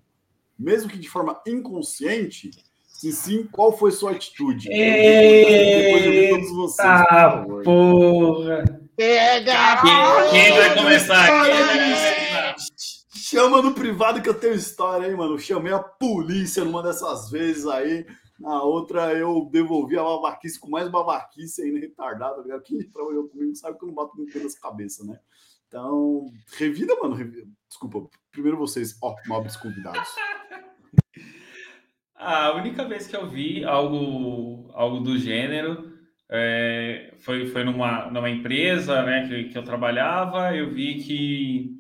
mesmo que de forma inconsciente? Se sim, qual foi sua atitude? Depois de ouvir todos vocês. Ah, porra! Pega! Quem, quem vai começar? Quem vai começar? Chama no privado que eu tenho história, hein, mano? Eu chamei a polícia numa dessas vezes aí. Na outra, eu devolvi a babaquice com mais babaquice ainda retardada. tá? Quem trabalhou comigo sabe que eu não bato muito pelas cabeças, né? Então, revida, mano. revida. Desculpa, primeiro vocês, ó, nobres convidados. A única vez que eu vi algo, algo do gênero é, foi, foi numa, numa empresa né, que, que eu trabalhava. Eu vi que.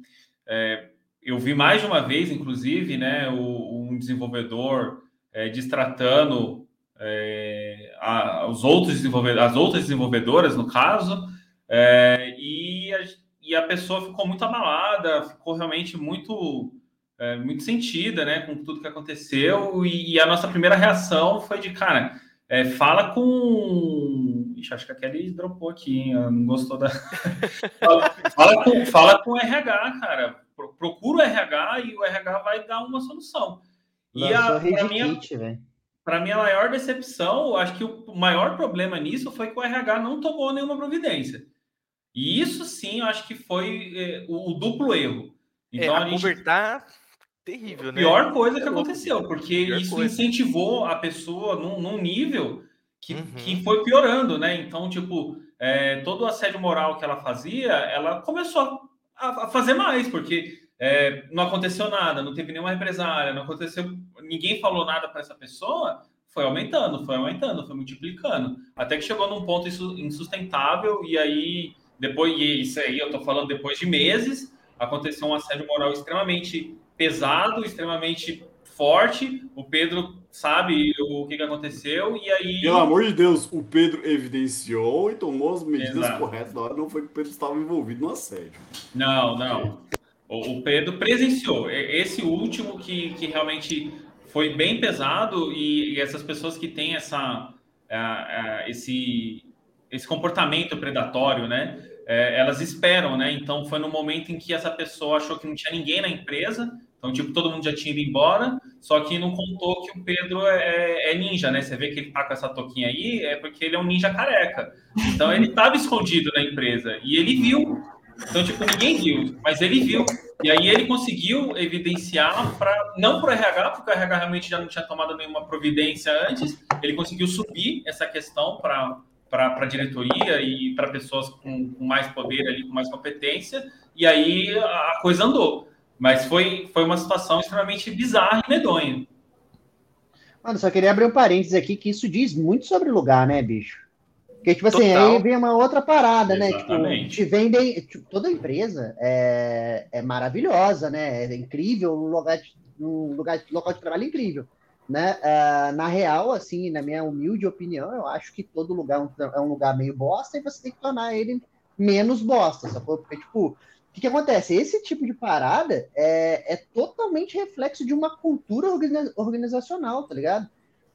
é, eu vi mais de uma vez, inclusive, né, o- um desenvolvedor é, destratando é, a- os outros desenvolvedores, as outras desenvolvedoras, no caso, é, e, a, e a pessoa ficou muito abalada, ficou realmente muito é, muito sentida, né, com tudo que aconteceu, e, e a nossa primeira reação foi de, cara, é, fala com... Ixi, acho que a Kelly dropou aqui, hein, não gostou da... fala, fala com, fala com o RH, cara, Pro- procura o RH e o RH vai dar uma solução. E a, pra minha, Kit, para minha maior decepção, acho que o maior problema nisso foi que o RH não tomou nenhuma providência. E isso sim, eu acho que foi eh, o, o duplo erro. Então é, a gente convertar terrível, né? pior coisa que É louco. aconteceu, porque Pior isso coisa. incentivou a pessoa num, num nível que, Uhum. que foi piorando, né? Então, tipo, é, todo o assédio moral que ela fazia, ela começou a, a fazer mais, porque é, não aconteceu nada, não teve nenhuma represália, não aconteceu, ninguém falou nada para essa pessoa, foi aumentando, foi aumentando, foi multiplicando, até que chegou num ponto insu- insustentável, e aí, depois, e isso aí eu tô falando depois de meses, aconteceu um assédio moral extremamente pesado, extremamente forte. O Pedro sabe o que, que aconteceu, e aí. Pelo amor de Deus, o Pedro evidenciou e tomou as medidas Exato. corretas na hora. Não foi que o Pedro estava envolvido no assédio. Não, não. O, o Pedro presenciou. Esse último que, que realmente foi bem pesado, e, e essas pessoas que têm essa, ah, ah, esse, esse comportamento predatório, né? é, elas esperam, né? Então foi no momento em que essa pessoa achou que não tinha ninguém na empresa, então tipo todo mundo já tinha ido embora, só que não contou que o Pedro é, é ninja, né? Você vê que ele tá com essa toquinha aí, é porque ele é um ninja careca. Então ele estava escondido na empresa e ele viu. Então tipo ninguém viu, mas ele viu. E aí ele conseguiu evidenciar para não para o RH, porque o RH realmente já não tinha tomado nenhuma providência antes. Ele conseguiu subir essa questão para para a diretoria e para pessoas com, com mais poder ali, com mais competência, e aí a coisa andou. Mas foi, foi uma situação extremamente bizarra e medonha. Mano, só queria abrir um parênteses aqui, que isso diz muito sobre o lugar, né, bicho? Porque, tipo assim, Total. aí vem uma outra parada, né? Tipo, Exatamente. te vendem. tipo, toda empresa é, é maravilhosa, né? É incrível, um lugar, de, um lugar, local de trabalho incrível. Né? Ah, na real, assim, na minha humilde opinião, eu acho que todo lugar é um, é um lugar meio bosta e você tem que tornar ele menos bosta, sacou? Porque, tipo, o que, que acontece? Esse tipo de parada é, é totalmente reflexo de uma cultura organiza- organizacional, tá ligado?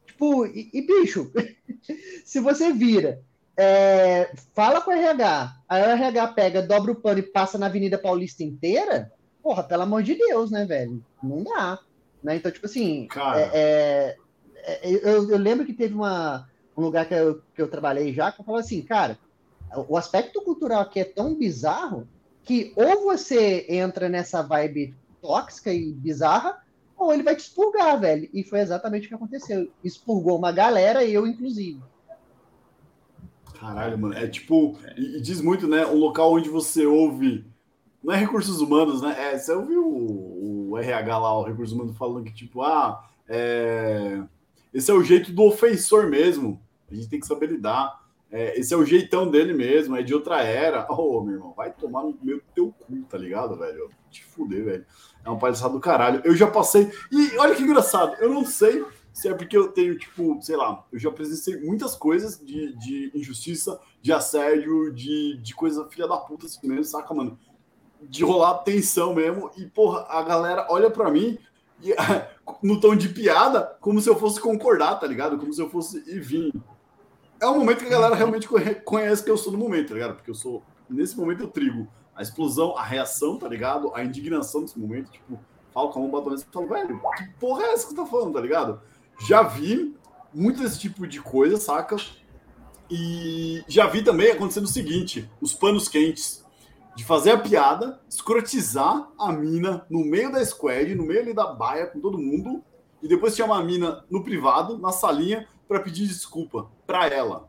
Tipo, e, e, bicho, se você vira, é, fala com o RH, aí o RH pega, dobra o pano e passa na Avenida Paulista inteira, porra, pelo amor de Deus, né, velho? Não dá. Né? Então, tipo assim, é, é, é, eu, eu lembro que teve uma, um lugar que eu, que eu trabalhei já, que eu falava assim, cara, o aspecto cultural aqui é tão bizarro que ou você entra nessa vibe tóxica e bizarra, ou ele vai te expurgar, velho. E foi exatamente o que aconteceu. Expurgou uma galera, eu inclusive. Caralho, mano. É tipo, e, e diz muito, né? Um local onde você ouve. Não é recursos humanos, né? É, você ouviu o, o RH lá, o recursos humanos, falando que, tipo, ah, é, esse é o jeito do ofensor mesmo. A gente tem que saber lidar. É, esse é o jeitão dele mesmo, é de outra era. Ô, meu irmão, vai tomar no meu teu cu, tá ligado, velho? Te fuder, velho. É um palhaçado do caralho. Eu já passei. E olha que engraçado, eu não sei se é porque eu tenho, tipo, sei lá, eu já presenciei muitas coisas de, de injustiça, de assédio, de, de coisa filha da puta assim mesmo, saca, mano? De rolar tensão mesmo. E, porra, a galera olha pra mim e, no tom de piada, como se eu fosse concordar, tá ligado? Como se eu fosse ir vir. é o momento que a galera realmente conhece que eu sou no momento, tá ligado? Porque eu sou, nesse momento, eu trigo a explosão, a reação, tá ligado? A indignação desse momento, tipo, falo com a mão batendo e falo, velho, que porra é essa que tá falando, tá ligado? Já vi muito desse tipo de coisa, saca? E já vi também acontecendo o seguinte: os panos quentes. De fazer a piada, escrotizar a mina no meio da squad, no meio ali da baia com todo mundo, e depois chamar a mina no privado, na salinha, para pedir desculpa pra ela.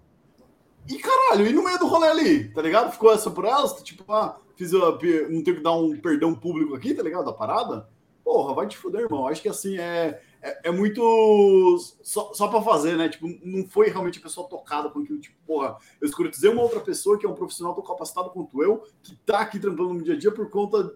E caralho, e no meio do rolê ali, tá ligado? Ficou essa por elas, tipo, ah, fiz, não tenho que dar um perdão público aqui, tá ligado? Da parada. Porra, vai te fuder, irmão. Acho que assim é, é, é muito só, só para fazer, né? Tipo, não foi realmente a pessoa tocada com aquilo. Tipo, porra, eu escrotizei uma outra pessoa que é um profissional tão capacitado quanto eu, que tá aqui trampando no dia a dia por conta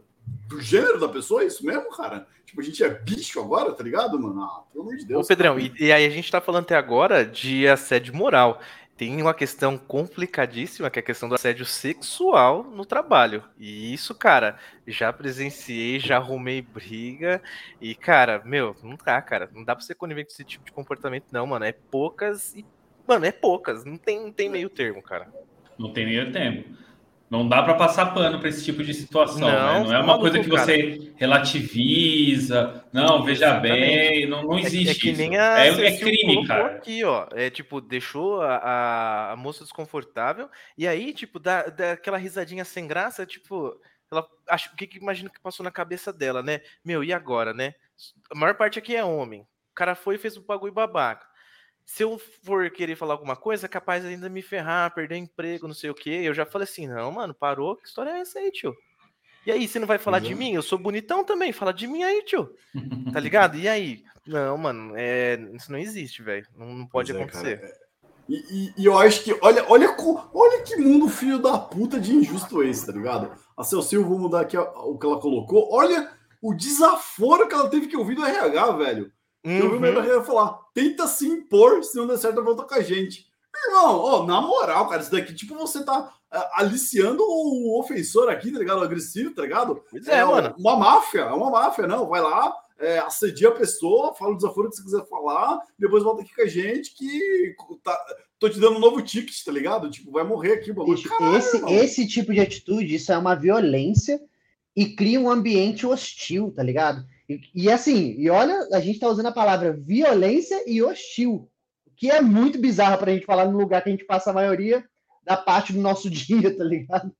do gênero da pessoa, é isso mesmo, cara? Tipo, a gente é bicho agora, tá ligado, mano? Ah, pelo amor de Deus. Ô, Pedrão, e, e, aí a gente tá falando até agora de assédio moral tem uma questão complicadíssima, que é a questão do assédio sexual no trabalho. E isso, cara, já presenciei, já arrumei briga. E, cara, meu, não dá, cara. Não dá pra ser conivente com esse tipo de comportamento, não, mano. É poucas e. Mano, é poucas. Não tem, não tem meio termo, cara. Não tem meio termo. Não dá para passar pano para esse tipo de situação, não, né? Não é uma coisa que você relativiza, não, veja bem, não, não existe é, é que nem a é, é crime, cara. Aqui, ó, é tipo, deixou a, a, moça desconfortável e aí, tipo, dá, dá aquela risadinha sem graça, tipo, ela acho que, que imagina que passou na cabeça dela, né? Meu, e agora, né? A maior parte aqui é homem. O cara foi e fez um bagulho babaca se eu for querer falar alguma coisa, é capaz ainda me ferrar, perder emprego, não sei o quê. Eu já falei assim, não, mano, parou, que história é essa aí, tio? E aí, você não vai falar de mim? Eu sou bonitão também, fala de mim aí, tio. Tá ligado? E aí? Não, mano, é... isso não existe, velho. Não, não, pode pois acontecer. É, e, e, e, eu acho que, olha, olha, olha que mundo filho da puta de injusto esse, tá ligado? A Cel Silva, vou mudar aqui o que ela colocou. Olha o desaforo que ela teve que ouvir do RH, velho. Uhum. Eu vi o Meio falar: tenta se impor, se não der certo, volta com a gente. Irmão, ó, na moral, cara, isso daqui, tipo, você tá uh, aliciando o ofensor aqui, tá ligado? O agressivo, tá ligado? Pois é, é mano. Uma máfia, é uma máfia, não. Vai lá, é, assedia a pessoa, fala o desaforo que você quiser falar, depois volta aqui com a gente que tá, tô te dando um novo ticket, tá ligado? Tipo, vai morrer aqui, bagulho. esse, esse tipo de atitude, isso é uma violência e cria um ambiente hostil, tá ligado? E, e, assim, e olha, a gente está usando a palavra violência e hostil, que é muito bizarro para a gente falar no lugar que a gente passa a maioria da parte do nosso dia, tá ligado?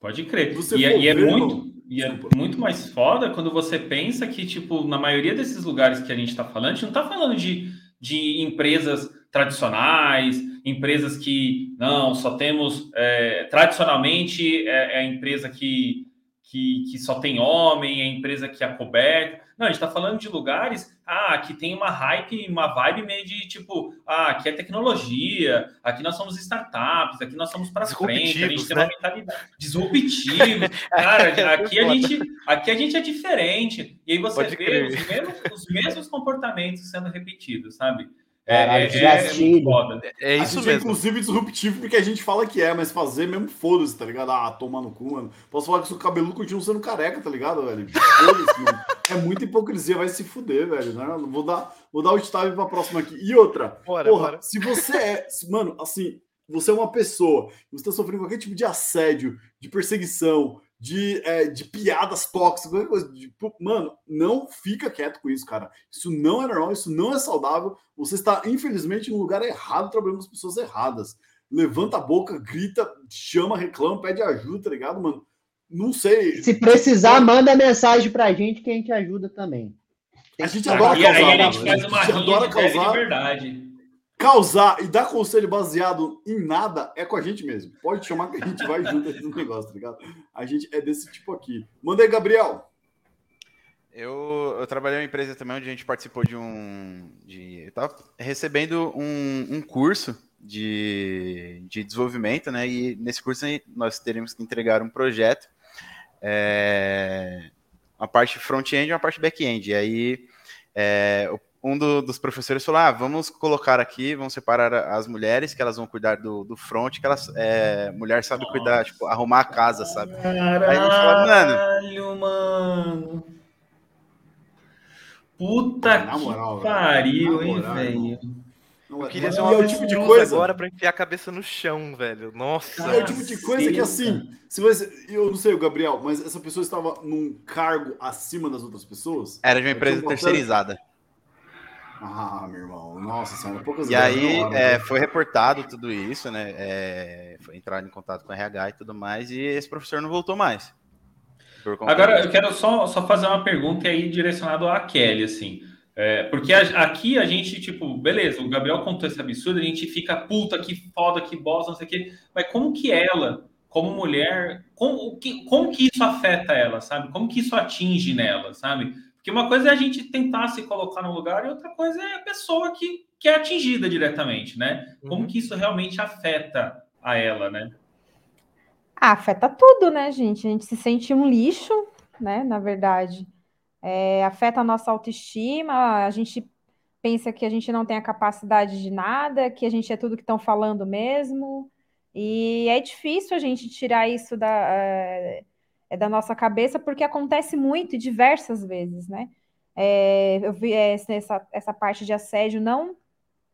Pode crer. Você e, é, e é muito, e é muito mais foda quando você pensa que, tipo, na maioria desses lugares que a gente está falando, a gente não está falando de, de empresas tradicionais, empresas que não, só temos é, tradicionalmente é, é a empresa que que, que só tem homem, é empresa que é coberta. Não, a gente está falando de lugares ah, que tem uma hype, uma vibe meio de tipo, ah, aqui é tecnologia, aqui nós somos startups, aqui nós somos para frente, a gente tem uma né? mentalidade disruptiva. Cara, aqui a gente, aqui a gente é diferente. E aí você Pode vê os mesmos, os mesmos comportamentos sendo repetidos, sabe? É, é, é, é, é, isso mesmo. É, inclusive, disruptivo porque a gente fala que é, mas fazer mesmo foda-se, tá ligado? Ah, toma no cu, mano. Posso falar que seu cabelo continua sendo careca, tá ligado, velho? mano. É muita hipocrisia, vai se fuder, velho. Né? Vou dar, vou dar o style pra próxima aqui. E outra, bora, porra, bora. se você é, mano, assim, você é uma pessoa, você tá sofrendo qualquer tipo de assédio, de perseguição, de, é, de piadas tóxicas, qualquer coisa. De, mano, não fica quieto com isso, cara. Isso não é normal, isso não é saudável. Você está, infelizmente, no lugar errado, trabalhando com as pessoas erradas. Levanta a boca, grita, chama, reclama, pede ajuda, tá ligado, mano? Não sei. Se precisar, manda mensagem pra gente que a gente ajuda também. A gente adora causar. Aí a gente faz uma a gente adora causar. De verdade causar e dar conselho baseado em nada é com a gente mesmo. Pode chamar que a gente vai junto no negócio, tá ligado? A gente é desse tipo aqui. Manda aí, Gabriel. Eu, eu trabalhei em uma empresa também onde a gente participou de um. De, eu tava recebendo um, um curso de, de desenvolvimento, né? E nesse curso nós teremos que entregar um projeto, é, uma parte front-end e uma parte back-end. E aí é, o um do, dos professores falou: ah, vamos colocar aqui, vamos separar as mulheres, que elas vão cuidar do, do front, que elas. É, mulher sabe cuidar, tipo, arrumar a casa, sabe? Caralho, Aí ele falou, mano. mano. Puta que moral, pariu, hein, velho. Eu é- queria ser uma é o tipo de coisa agora pra enfiar a cabeça no chão, velho. Nossa. É o tipo de coisa que assim, se você, eu não sei o Gabriel, mas essa pessoa estava num cargo acima das outras pessoas. Era de uma empresa terceirizada. Ah, meu irmão, nossa senhora, poucas E aí hora, é, né? foi reportado tudo isso, né? É, foi entrar em contato com o RH e tudo mais, e esse professor não voltou mais. Agora, eu quero só, só fazer uma pergunta aí direcionada à Kelly, assim. É, porque a- aqui a gente, tipo, beleza, o Gabriel contou esse absurdo, a gente fica puta, que foda, que bosta, não sei o quê. Mas como que ela, como mulher, como que, como que isso afeta ela, sabe? Como que isso atinge nela, sabe? Porque uma coisa é a gente tentar se colocar no lugar e outra coisa é a pessoa que, que é atingida diretamente, né? Como Uhum. que isso realmente afeta a ela, né? Ah, afeta tudo, né, gente? A gente se sente um lixo, né? Na verdade. É, afeta a nossa autoestima, a gente pensa que a gente não tem a capacidade de nada, que a gente é tudo que estão falando mesmo. E é difícil a gente tirar isso da, é, é da nossa cabeça, porque acontece muito e diversas vezes, né? É, eu vi essa, essa parte de assédio, não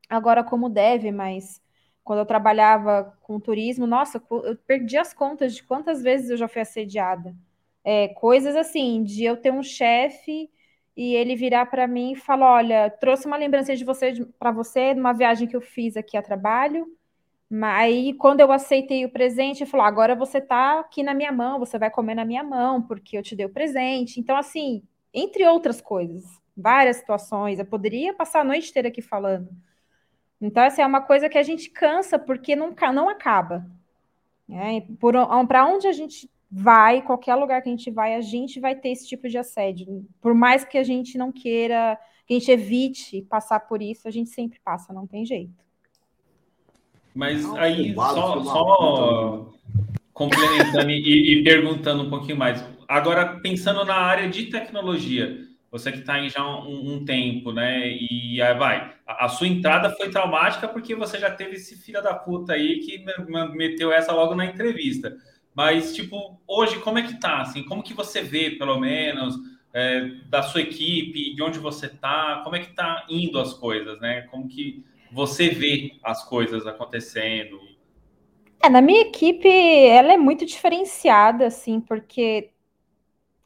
agora como deve, mas quando eu trabalhava com turismo, nossa, eu perdi as contas de quantas vezes eu já fui assediada. É, coisas assim, de eu ter um chefe e ele virar para mim e falar: Olha, trouxe uma lembrança de você para você numa viagem que eu fiz aqui a trabalho. Aí, quando eu aceitei o presente, ele falou: Agora você está aqui na minha mão, você vai comer na minha mão, porque eu te dei o presente. Então, assim, entre outras coisas, várias situações, eu poderia passar a noite inteira aqui falando. Então, essa é uma coisa que a gente cansa porque não, não acaba. Né? Para onde a gente vai, qualquer lugar que a gente vai, a gente vai ter esse tipo de assédio. Por mais que a gente não queira, que a gente evite passar por isso, a gente sempre passa, não tem jeito. Mas Não, aí, só, só complementando e, e perguntando um pouquinho mais. Agora, pensando na área de tecnologia, você que está aí já um, um, tempo, né? E aí vai, a, a, sua entrada foi traumática porque você já teve esse filho da puta aí que meteu essa logo na entrevista. Mas, tipo, hoje, como é que tá? Assim, como que você vê, pelo menos, é, da sua equipe, de onde você tá, como é que tá indo as coisas, né? Como que você vê as coisas acontecendo? É, na minha equipe, ela é muito diferenciada, assim, porque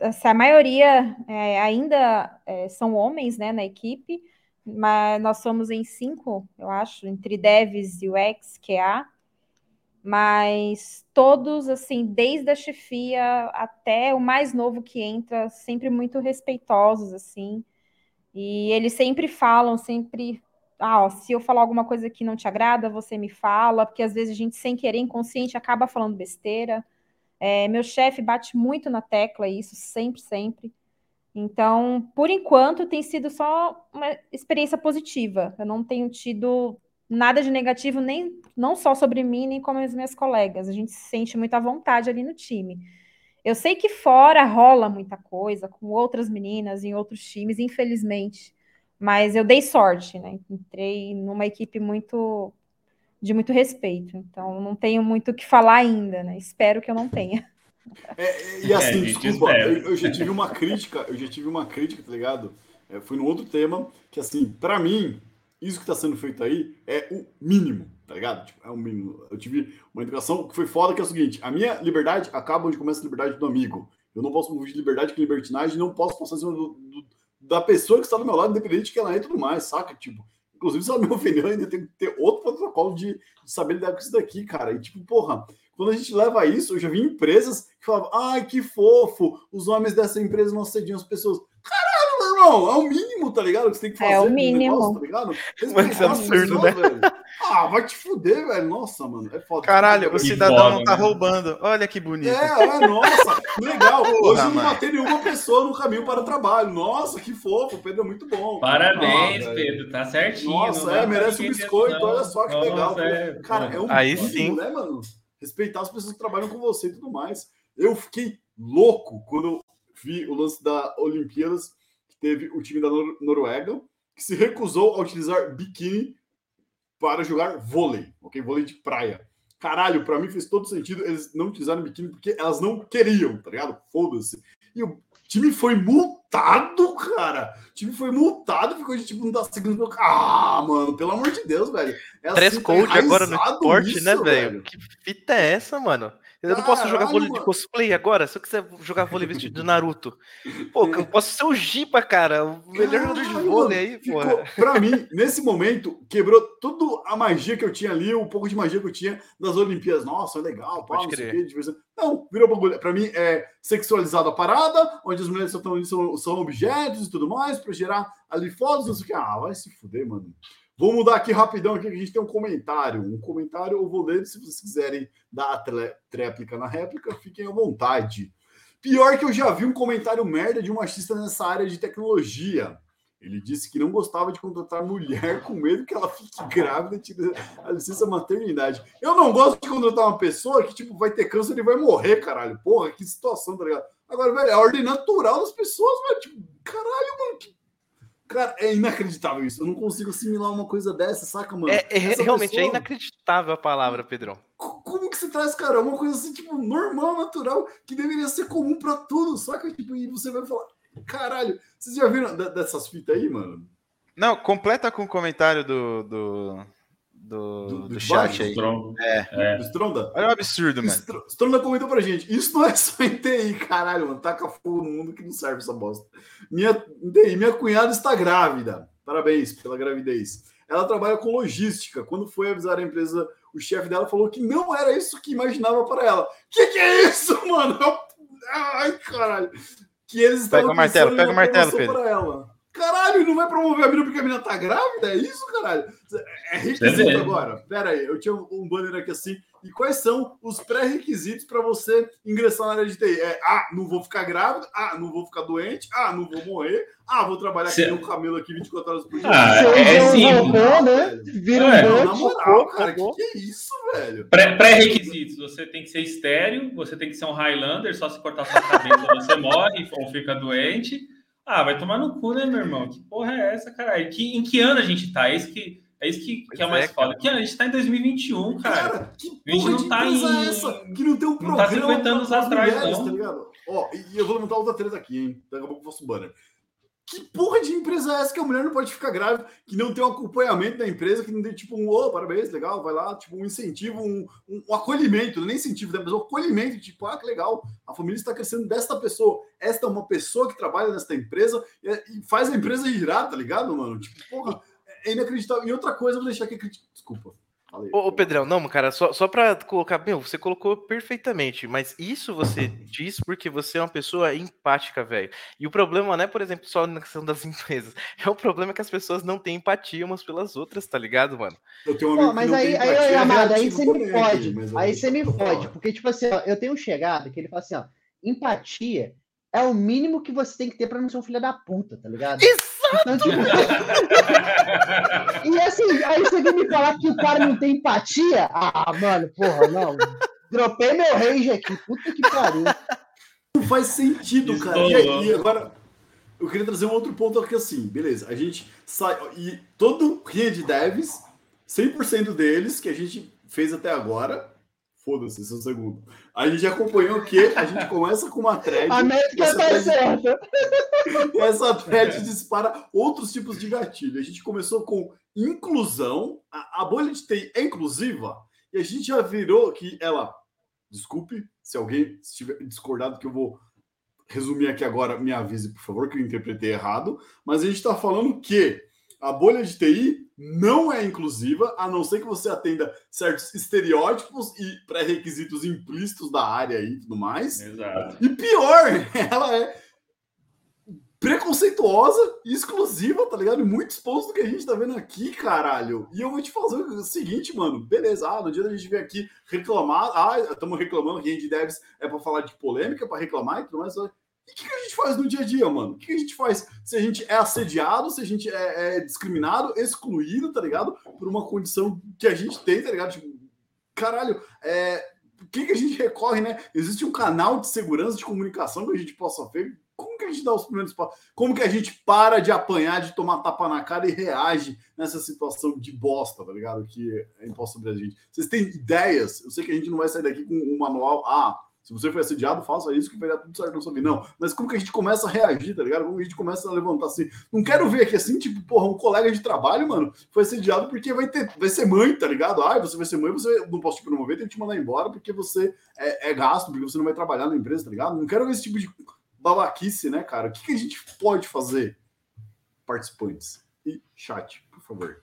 assim, a maioria é, ainda é, são homens, né, na equipe, mas nós somos em cinco, eu acho, entre devs e UX, QA, mas todos, assim, desde a chefia até o mais novo que entra, sempre muito respeitosos, assim, e eles sempre falam, sempre, ah, ó, se eu falar alguma coisa que não te agrada, você me fala, porque às vezes a gente, sem querer, inconsciente, acaba falando besteira, é, meu chefe bate muito na tecla, isso, sempre, sempre, então, por enquanto, tem sido só uma experiência positiva, eu não tenho tido nada de negativo, nem não só sobre mim, nem como as minhas colegas. A gente se sente muito à vontade ali no time. Eu sei que fora rola muita coisa com outras meninas em outros times, infelizmente. Mas eu dei sorte, né? Entrei numa equipe muito de muito respeito. Então não tenho muito o que falar ainda, né? Espero que eu não tenha. É, e assim, é, desculpa, eu, eu, já tive uma crítica, eu já tive uma crítica, tá ligado? É, fui no outro tema, que assim, para mim, isso que está sendo feito aí é o mínimo, tá ligado? Tipo, é o mínimo. Eu tive uma educação que foi foda, que é o seguinte: a minha liberdade acaba onde começa a liberdade do amigo. Eu não posso fugir de liberdade com libertinagem, não posso passar em cima do, do, da pessoa que está do meu lado, independente de que ela é e tudo mais, saca? Tipo, inclusive, se ela me ofendeu, ainda tem que ter outro protocolo de, de saber lidar com isso daqui, cara. E tipo, porra, quando a gente leva isso, eu já vi empresas que falavam, ai, que fofo, os homens dessa empresa não cediam as pessoas. Caralho, meu irmão, é o mínimo, tá ligado? Que você tem que fazer. É o mínimo. Negócio, tá ligado? Mas é absurdo, né? Velho. Ah, vai te fuder, velho. Nossa, mano, é foda. Caralho, o cidadão foda, não tá né? roubando. Olha que bonito. É, é, nossa, que legal. Porra, Hoje não mano. matei nenhuma pessoa no caminho para o trabalho. Nossa, que fofo, o Pedro é muito bom. Parabéns, Ah. Pedro, tá certinho. Nossa, é, merece um biscoito, não. olha só que Nossa, legal. é, Cara, é um Aí mínimo, sim. né, mano? Respeitar as pessoas que trabalham com você e tudo mais. Eu fiquei louco quando eu vi o lance da Olimpíadas, que teve o time da Nor- Noruega, que se recusou a utilizar biquíni para jogar vôlei, ok? Vôlei de praia. Caralho, pra mim fez todo sentido eles não utilizarem biquíni porque elas não queriam, tá ligado? Foda-se. E o time foi multado, cara. O time foi multado, ficou de tipo, não tá seguindo. Ah, mano, pelo amor de Deus, velho. É Dress assim, code agora no esporte, né, velho? Que fita é essa, mano? Eu não posso jogar vôlei de cosplay agora? Se eu quiser jogar vôlei vestido de Naruto. Pô, eu posso ser o Gipa, cara. O melhor jogador de vôlei aí, pô. Pra mim, nesse momento, quebrou toda a magia que eu tinha ali, o pouco de magia que eu tinha das Olimpíadas. Nossa, é legal, pode crer. Não, virou bagulho. Pra mim, é sexualizada a parada, onde as mulheres são, são, são objetos e tudo mais, pra gerar ali fotos, não sei o que. Ah, vai se fuder, mano. Vou mudar aqui rapidão aqui, que a gente tem um comentário. Um comentário eu vou ler, se vocês quiserem dar a tréplica na réplica, fiquem à vontade. Pior que eu já vi um comentário merda de um machista nessa área de tecnologia. Ele disse que não gostava de contratar mulher com medo que ela fique grávida e tire a licença maternidade. Eu não gosto de contratar uma pessoa que, tipo, vai ter câncer e vai morrer, caralho. Porra, que situação, tá ligado? Agora, velho, é a ordem natural das pessoas, velho. Tipo, caralho, mano, que Cara, é inacreditável isso. Eu não consigo assimilar uma coisa dessa, saca, mano? É, é realmente é pessoa... é inacreditável a palavra, Pedrão. Como que você traz, cara? Uma coisa assim, tipo, normal, natural, que deveria ser comum para tudo, saca? Tipo, e você vai falar, caralho, vocês já viram dessas fitas aí, mano? Não, completa com o comentário do, do, do, do, do chat aí. É. é. Do Stronda? Olha o absurdo, mano. Stronda comentou pra gente. Isso não é só em TI, caralho, mano. Taca fogo no mundo que não serve essa bosta. Minha, TI, minha cunhada está grávida. Parabéns pela gravidez. Ela trabalha com logística. Quando foi avisar a empresa, o chefe dela falou que não era isso que imaginava para ela. Que que é isso, mano? Ai, caralho. Que eles estavam Pega o martelo, pega o martelo, Pedro. Ela. Caralho, não vai promover a mina porque a mina tá grávida? É isso, caralho? É requisito agora. Pera aí, eu tinha um banner aqui assim. E quais são os pré-requisitos para você ingressar na área de TI? É, ah, não vou ficar grávida. Ah, não vou ficar doente. Ah, não vou morrer. Ah, vou trabalhar aqui no camelo aqui 24 horas por dia. Ah, é, é simples. né? Vira um é, Na moral, cara, que, que é isso, velho? Pré-requisitos. Você tem que ser estéreo, você tem que ser um Highlander, só se cortar sua cabeça você morre ou fica doente. Ah, vai tomar no cu, né, meu irmão? Que porra é essa, caralho? Que, em que ano a gente tá? É isso que é, isso que, que é mais é, foda. Que a gente tá em 2021, cara. cara que a gente não tá em. É essa? Que não tem um programa. Não tá 50 anos atrás, mulheres, não. Tá ligado? Ó, e eu vou levantar outra treta aqui, hein? Daqui a pouco eu faço um banner. Que porra de empresa é essa que a mulher não pode ficar grávida, que não tem um acompanhamento da empresa, que não tem tipo um, oh, parabéns, legal, vai lá, tipo um incentivo, um, um, um acolhimento, é nem incentivo né, pessoa, acolhimento, tipo, ah, que legal, a família está crescendo desta pessoa. Esta é uma pessoa que trabalha nesta empresa e, e faz a empresa girar, tá ligado, mano? Tipo, porra, é inacreditável. E outra coisa, vou deixar aqui, desculpa. Ô, ô, Pedrão, não, cara, só, só para colocar, meu, você colocou perfeitamente, mas isso você diz porque você é uma pessoa empática, velho. E o problema não é, por exemplo, só na questão das empresas. É o problema que as pessoas não têm empatia umas pelas outras, tá ligado, mano? Eu tenho um amigo mas aí, aí, aí, amado, aí você me pode. Aí você me pode, porque, tipo assim, ó, eu tenho um chegado que ele fala assim, ó, empatia é o mínimo que você tem que ter para não ser um filho da puta, tá ligado? Exato! Então, tipo... e assim, aí você vem me falar que o cara não tem empatia? Ah, mano, porra, não. Dropei meu rage aqui, puta que pariu. Não faz sentido, cara. E, aí, e agora, eu queria trazer um outro ponto aqui assim, beleza, a gente sai, e todo rinha de devs, 100% deles que a gente fez até agora, Foda-se, esse é o segundo. A gente acompanhou o quê? A gente começa com uma thread. A métrica tá certa. Essa thread dispara outros tipos de gatilho. A gente começou com inclusão. A, a bolha de TI é inclusiva. E a gente já virou que ela. Desculpe se alguém estiver discordado, que eu vou resumir aqui agora. Me avise, por favor, que eu interpretei errado. Mas a gente está falando que a bolha de TI não é inclusiva, a não ser que você atenda certos estereótipos e pré-requisitos implícitos da área e tudo mais. Exato. E pior, ela é preconceituosa e exclusiva, tá ligado? Muito exposto do que a gente tá vendo aqui, caralho. E eu vou te fazer o seguinte, mano. Beleza, ah, no dia da gente vir aqui reclamar, ah, estamos reclamando que a gente deve é para falar de polêmica, para reclamar e tudo mais. E o que, que, a gente faz no dia a dia, mano? O que, que, a gente faz se a gente é assediado, se a gente é, é, discriminado, excluído, tá ligado? Por uma condição que a gente tem, tá ligado? Tipo, caralho, é, o que, que a gente recorre, né? Existe um canal de segurança de comunicação que a gente possa ver? Como que a gente dá os primeiros passos? Como que a gente para de apanhar, de tomar tapa na cara e reage nessa situação de bosta, tá ligado? Que é imposto sobre a gente. Vocês têm ideias? Eu sei que a gente não vai sair daqui com um manual. Ah, Se você foi assediado, faça isso que vai dar tudo certo na sua vida. Não, mas como que a gente começa a reagir, tá ligado? Como a gente começa a levantar assim? Não quero ver aqui assim, tipo, porra, um colega de trabalho, mano, foi assediado porque vai ter, vai ser mãe, tá ligado? Ah, você vai ser mãe, você não posso te promover, tem que te mandar embora porque você é, é gasto, porque você não vai trabalhar na empresa, tá ligado? Não quero ver esse tipo de babaquice, né, cara? O que, que a gente pode fazer, participantes? E chat, por favor.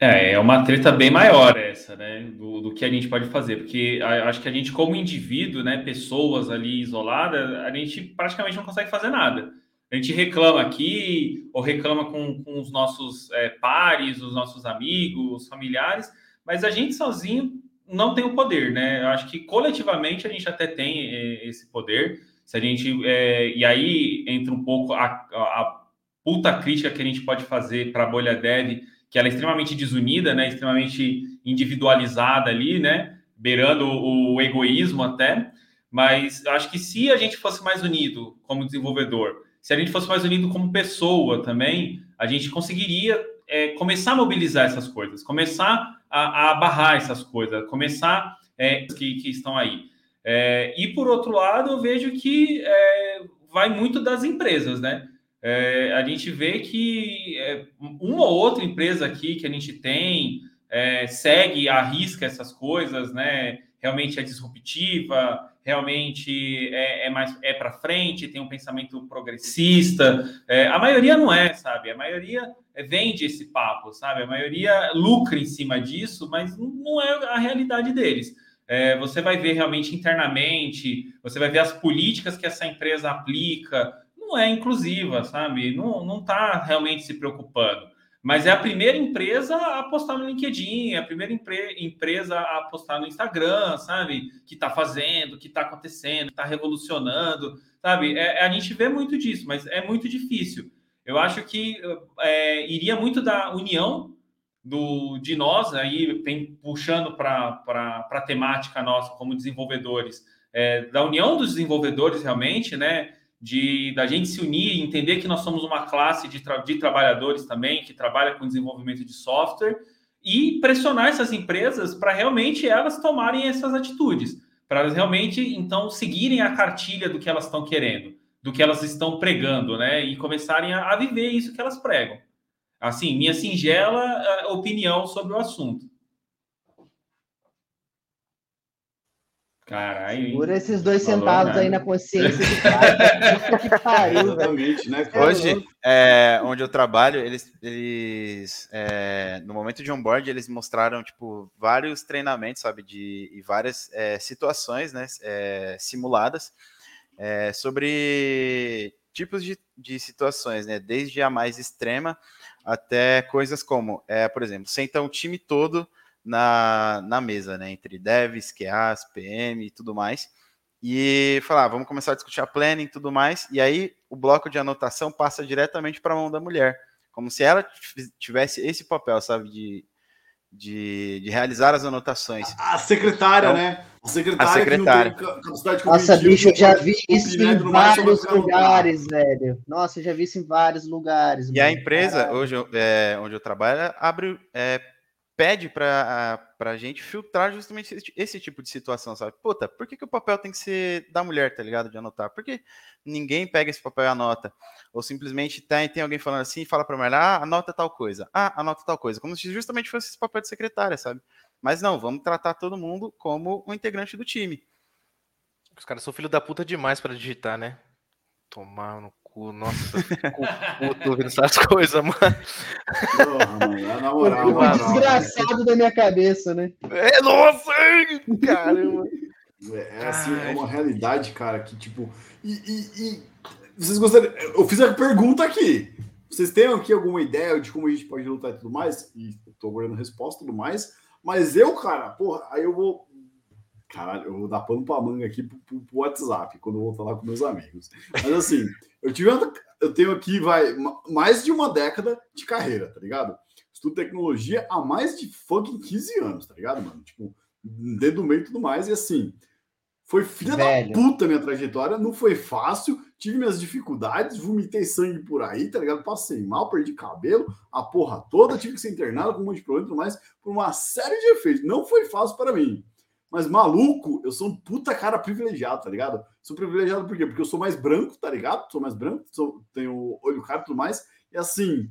É, é uma treta bem maior essa, né? Do, do que a gente pode fazer, porque a, acho que a gente, como indivíduo, né, pessoas ali isoladas, a gente praticamente não consegue fazer nada. A gente reclama aqui, ou reclama com, com os nossos é, pares, os nossos amigos, familiares, mas a gente sozinho não tem o poder, né? Eu acho que coletivamente a gente até tem é, esse poder. Se a gente. É, e aí entra um pouco a, a, a puta crítica que a gente pode fazer para a bolha dev que ela é extremamente desunida, né, extremamente individualizada ali, né, beirando o egoísmo até. Mas eu acho que se a gente fosse mais unido como desenvolvedor, se a gente fosse mais unido como pessoa também, a gente conseguiria é, começar a mobilizar essas coisas, começar a, a barrar essas coisas, começar é, que, que estão aí. É, e por outro lado, eu vejo que é, vai muito das empresas, né? É, a gente vê que é, uma ou outra empresa aqui que a gente tem é, segue, arrisca essas coisas, né? Realmente é disruptiva, realmente é, é mais é para frente, tem um pensamento progressista. É, a maioria não é, sabe? A maioria vende esse papo, sabe? A maioria lucra em cima disso, mas não é a realidade deles. É, você vai ver realmente internamente, você vai ver as políticas que essa empresa aplica, não é inclusiva, sabe? Não, não tá realmente se preocupando. Mas é a primeira empresa a postar no LinkedIn, é a primeira empre empresa a postar no Instagram, sabe? Que está fazendo, que está acontecendo, está revolucionando, sabe? É, a gente vê muito disso, mas é muito difícil. Eu acho que é, iria muito da união do, de nós, aí puxando para a temática nossa como desenvolvedores, é, da união dos desenvolvedores realmente, né? De da gente se unir, entender que nós somos uma classe de, tra de trabalhadores também que trabalha com desenvolvimento de software e pressionar essas empresas para realmente elas tomarem essas atitudes, para elas realmente então seguirem a cartilha do que elas estão querendo, do que elas estão pregando, né? E começarem a, a viver isso que elas pregam. Assim, minha singela uh, opinião sobre o assunto. Caralho. Por esses dois centavos aí na consciência de cara. que pariu, Exatamente, né? Hoje, é, onde eu trabalho, eles, eles é, no momento de onboard, eles mostraram, tipo, vários treinamentos, sabe, de, e várias é, situações, né, é, simuladas, é, sobre tipos de, de situações, né, desde a mais extrema até coisas como, é, por exemplo, senta um time todo na, na mesa, né? Entre devs, QAs, PM e tudo mais. E falar, ah, vamos começar a discutir a planning e tudo mais. E aí o bloco de anotação passa diretamente para a mão da mulher. Como se ela tivesse esse papel, sabe? De, de, de realizar as anotações. A secretária, então, né? A secretária, a secretária. capacidade Nossa, bicho, eu já vi isso em vários lugares, velho. Nossa, eu já vi isso em vários lugares. E mano. a empresa, hoje, é, onde eu trabalho, abre é, pede para a gente filtrar justamente esse, esse, tipo de situação, sabe? Puta, por que, que o papel tem que ser da mulher, tá ligado? De anotar? Por que ninguém pega esse papel e anota? Ou simplesmente tem, tem alguém falando assim e fala para mulher, ah, anota tal coisa. Ah, anota tal coisa. Como se justamente fosse esse papel de secretária, sabe? Mas não, vamos tratar todo mundo como um integrante do time. Os caras são filho da puta demais para digitar, né? Tomar no cu, nossa, fico puto ouvindo essas coisas, mano. Porra, mano, na moral, o desgraçado da minha cabeça, né? É, nossa, caramba. É, é assim, é uma realidade, cara, que tipo. E, e, e, vocês gostariam. Eu fiz a pergunta aqui. Vocês têm aqui alguma ideia de como a gente pode lutar e tudo mais? E tô aguardando resposta e tudo mais. Mas eu, cara, porra, aí eu vou Caralho, eu vou dar pano pra manga aqui pro, pro, pro WhatsApp quando eu voltar lá com meus amigos. Mas assim, eu tive eu tenho aqui, vai, mais de uma década de carreira, tá ligado? Estudo tecnologia há mais de fucking 15 anos, tá ligado, mano? Tipo, dedo do meio e tudo mais, e assim, foi filha Velho. da puta minha trajetória, não foi fácil, tive minhas dificuldades, vomitei sangue por aí, tá ligado? Passei mal, perdi cabelo, a porra toda, tive que ser internado com um monte de problema e tudo mais, por uma série de efeitos. Não foi fácil para mim. Mas maluco, eu sou um puta cara privilegiado, tá ligado? Sou privilegiado por quê? Porque eu sou mais branco, tá ligado? Sou mais branco, sou, tenho olho claro e tudo mais. E assim,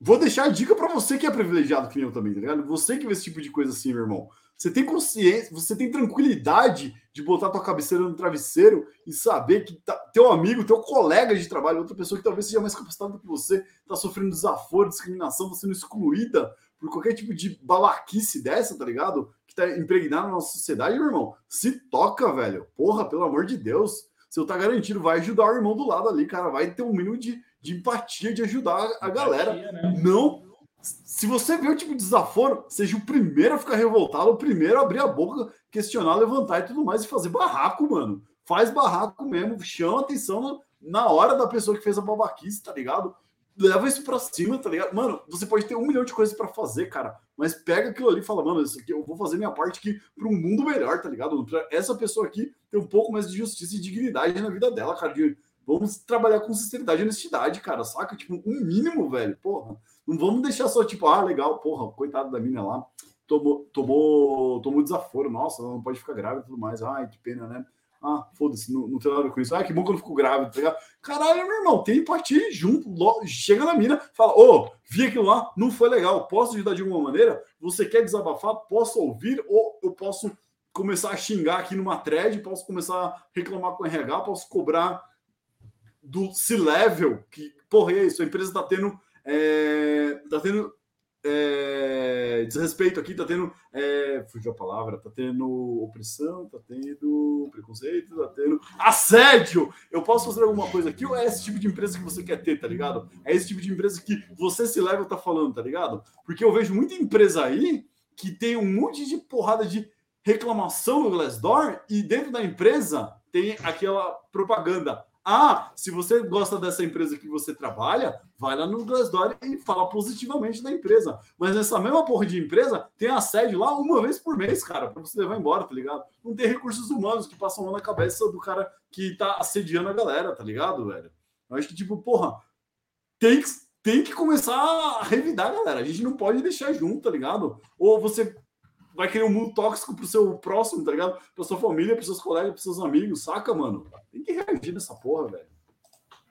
vou deixar a dica para você que é privilegiado que nem eu também, tá ligado? Você que vê esse tipo de coisa assim, meu irmão. Você tem consciência, você tem tranquilidade de botar tua cabeceira no travesseiro e saber que tá, teu amigo, teu colega de trabalho, outra pessoa que talvez seja mais capacitada que você, tá sofrendo desaforo, discriminação, tá sendo excluída por qualquer tipo de babaquice dessa, tá ligado? Que tá impregnado na nossa sociedade, meu irmão. Se toca, velho. Porra, pelo amor de Deus. Se eu tá garantido, vai ajudar o irmão do lado ali, cara. Vai ter um mínimo de, de empatia, de ajudar a galera. Né? Não se você vê o tipo de desaforo, seja o primeiro a ficar revoltado, o primeiro a abrir a boca, questionar, levantar e tudo mais, e fazer barraco, mano. Faz barraco mesmo, chama atenção na, hora da pessoa que fez a babaquice, tá ligado? Leva isso pra cima, tá ligado? Mano, você pode ter um milhão de coisas para fazer, cara, mas pega aquilo ali e fala, mano, isso aqui eu vou fazer minha parte aqui para um mundo melhor, tá ligado? Pra essa pessoa aqui ter um pouco mais de justiça e dignidade na vida dela, cara. De, vamos trabalhar com sinceridade e honestidade, cara, saca? Tipo, um mínimo, velho, porra. Não vamos deixar só tipo, ah, legal, porra, coitado da mina lá, tomou, tomou, tomou desaforo, nossa, não pode ficar grávida e tudo mais. Ai, que pena, né? Ah, foda-se, não, não tem nada com isso. Ah, que bom que eu não fico grávida, tá ligado? Caralho, meu irmão, tem empatia junto. Logo, chega na mina, fala, ô, oh, vi aquilo lá, não foi legal, posso ajudar de alguma maneira? Você quer desabafar? Posso ouvir? Ou eu posso começar a xingar aqui numa thread, posso começar a reclamar com o RH, posso cobrar do C-Level, que, porra, é isso, a empresa tá tendo é, tá tendo é, desrespeito aqui, tá tendo. É, fugiu a palavra, tá tendo opressão, tá tendo preconceito, tá tendo assédio. Eu posso fazer alguma coisa aqui ou é esse tipo de empresa que você quer ter, tá ligado? É esse tipo de empresa que você se leva tá falando, tá ligado? Porque eu vejo muita empresa aí que tem um monte de porrada de reclamação no Glassdoor e dentro da empresa tem aquela propaganda. Ah, se você gosta dessa empresa que você trabalha, vai lá no Glassdoor e fala positivamente da empresa. Mas essa mesma porra de empresa tem a sede lá uma vez por mês, cara, para você levar embora, tá ligado? Não tem recursos humanos que passam lá na cabeça do cara que tá assediando a galera, tá ligado, velho? Eu acho que, tipo, porra, tem que, tem que começar a revidar, galera. A gente não pode deixar junto, tá ligado? Ou você vai criar um mundo tóxico pro seu próximo, tá ligado? Pra sua família, pros seus colegas, pros seus amigos, saca, mano? Tem que reagir nessa porra, velho.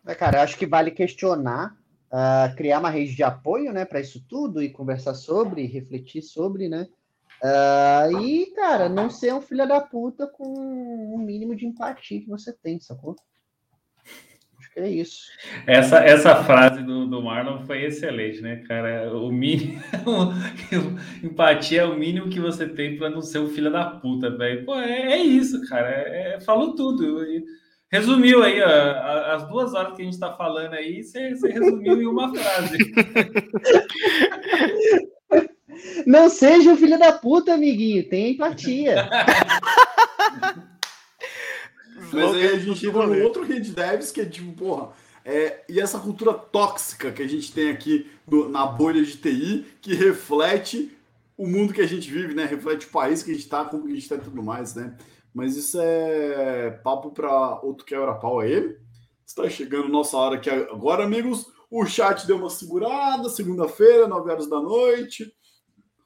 É, cara, acho que vale questionar, uh, criar uma rede de apoio, né, para isso tudo e conversar sobre, refletir sobre, né? Uh, e, cara, não ser um filho da puta com o um mínimo de empatia que você tem, sacou? É isso. Essa, essa frase do, do Marlon foi excelente, né, cara? O mínimo. empatia é o mínimo que você tem para não ser um filho da puta, velho. Pô, é, é, isso, cara. É, é, falou tudo. Resumiu aí, ó, as duas horas que a gente está falando aí, você, você resumiu em uma frase. Não seja um filho da puta, amiguinho. Tenha empatia. Mas aí a gente entra no outro Rede Devs, que é tipo, porra, é, e essa cultura tóxica que a gente tem aqui na bolha de TI, que reflete o mundo que a gente vive, né? Reflete o país que a gente tá, como que a gente tá e tudo mais, né? Mas isso é papo para outro quebra-pau aí. Está chegando nossa hora aqui agora, amigos. O chat deu uma segurada, segunda-feira, 9 horas da noite.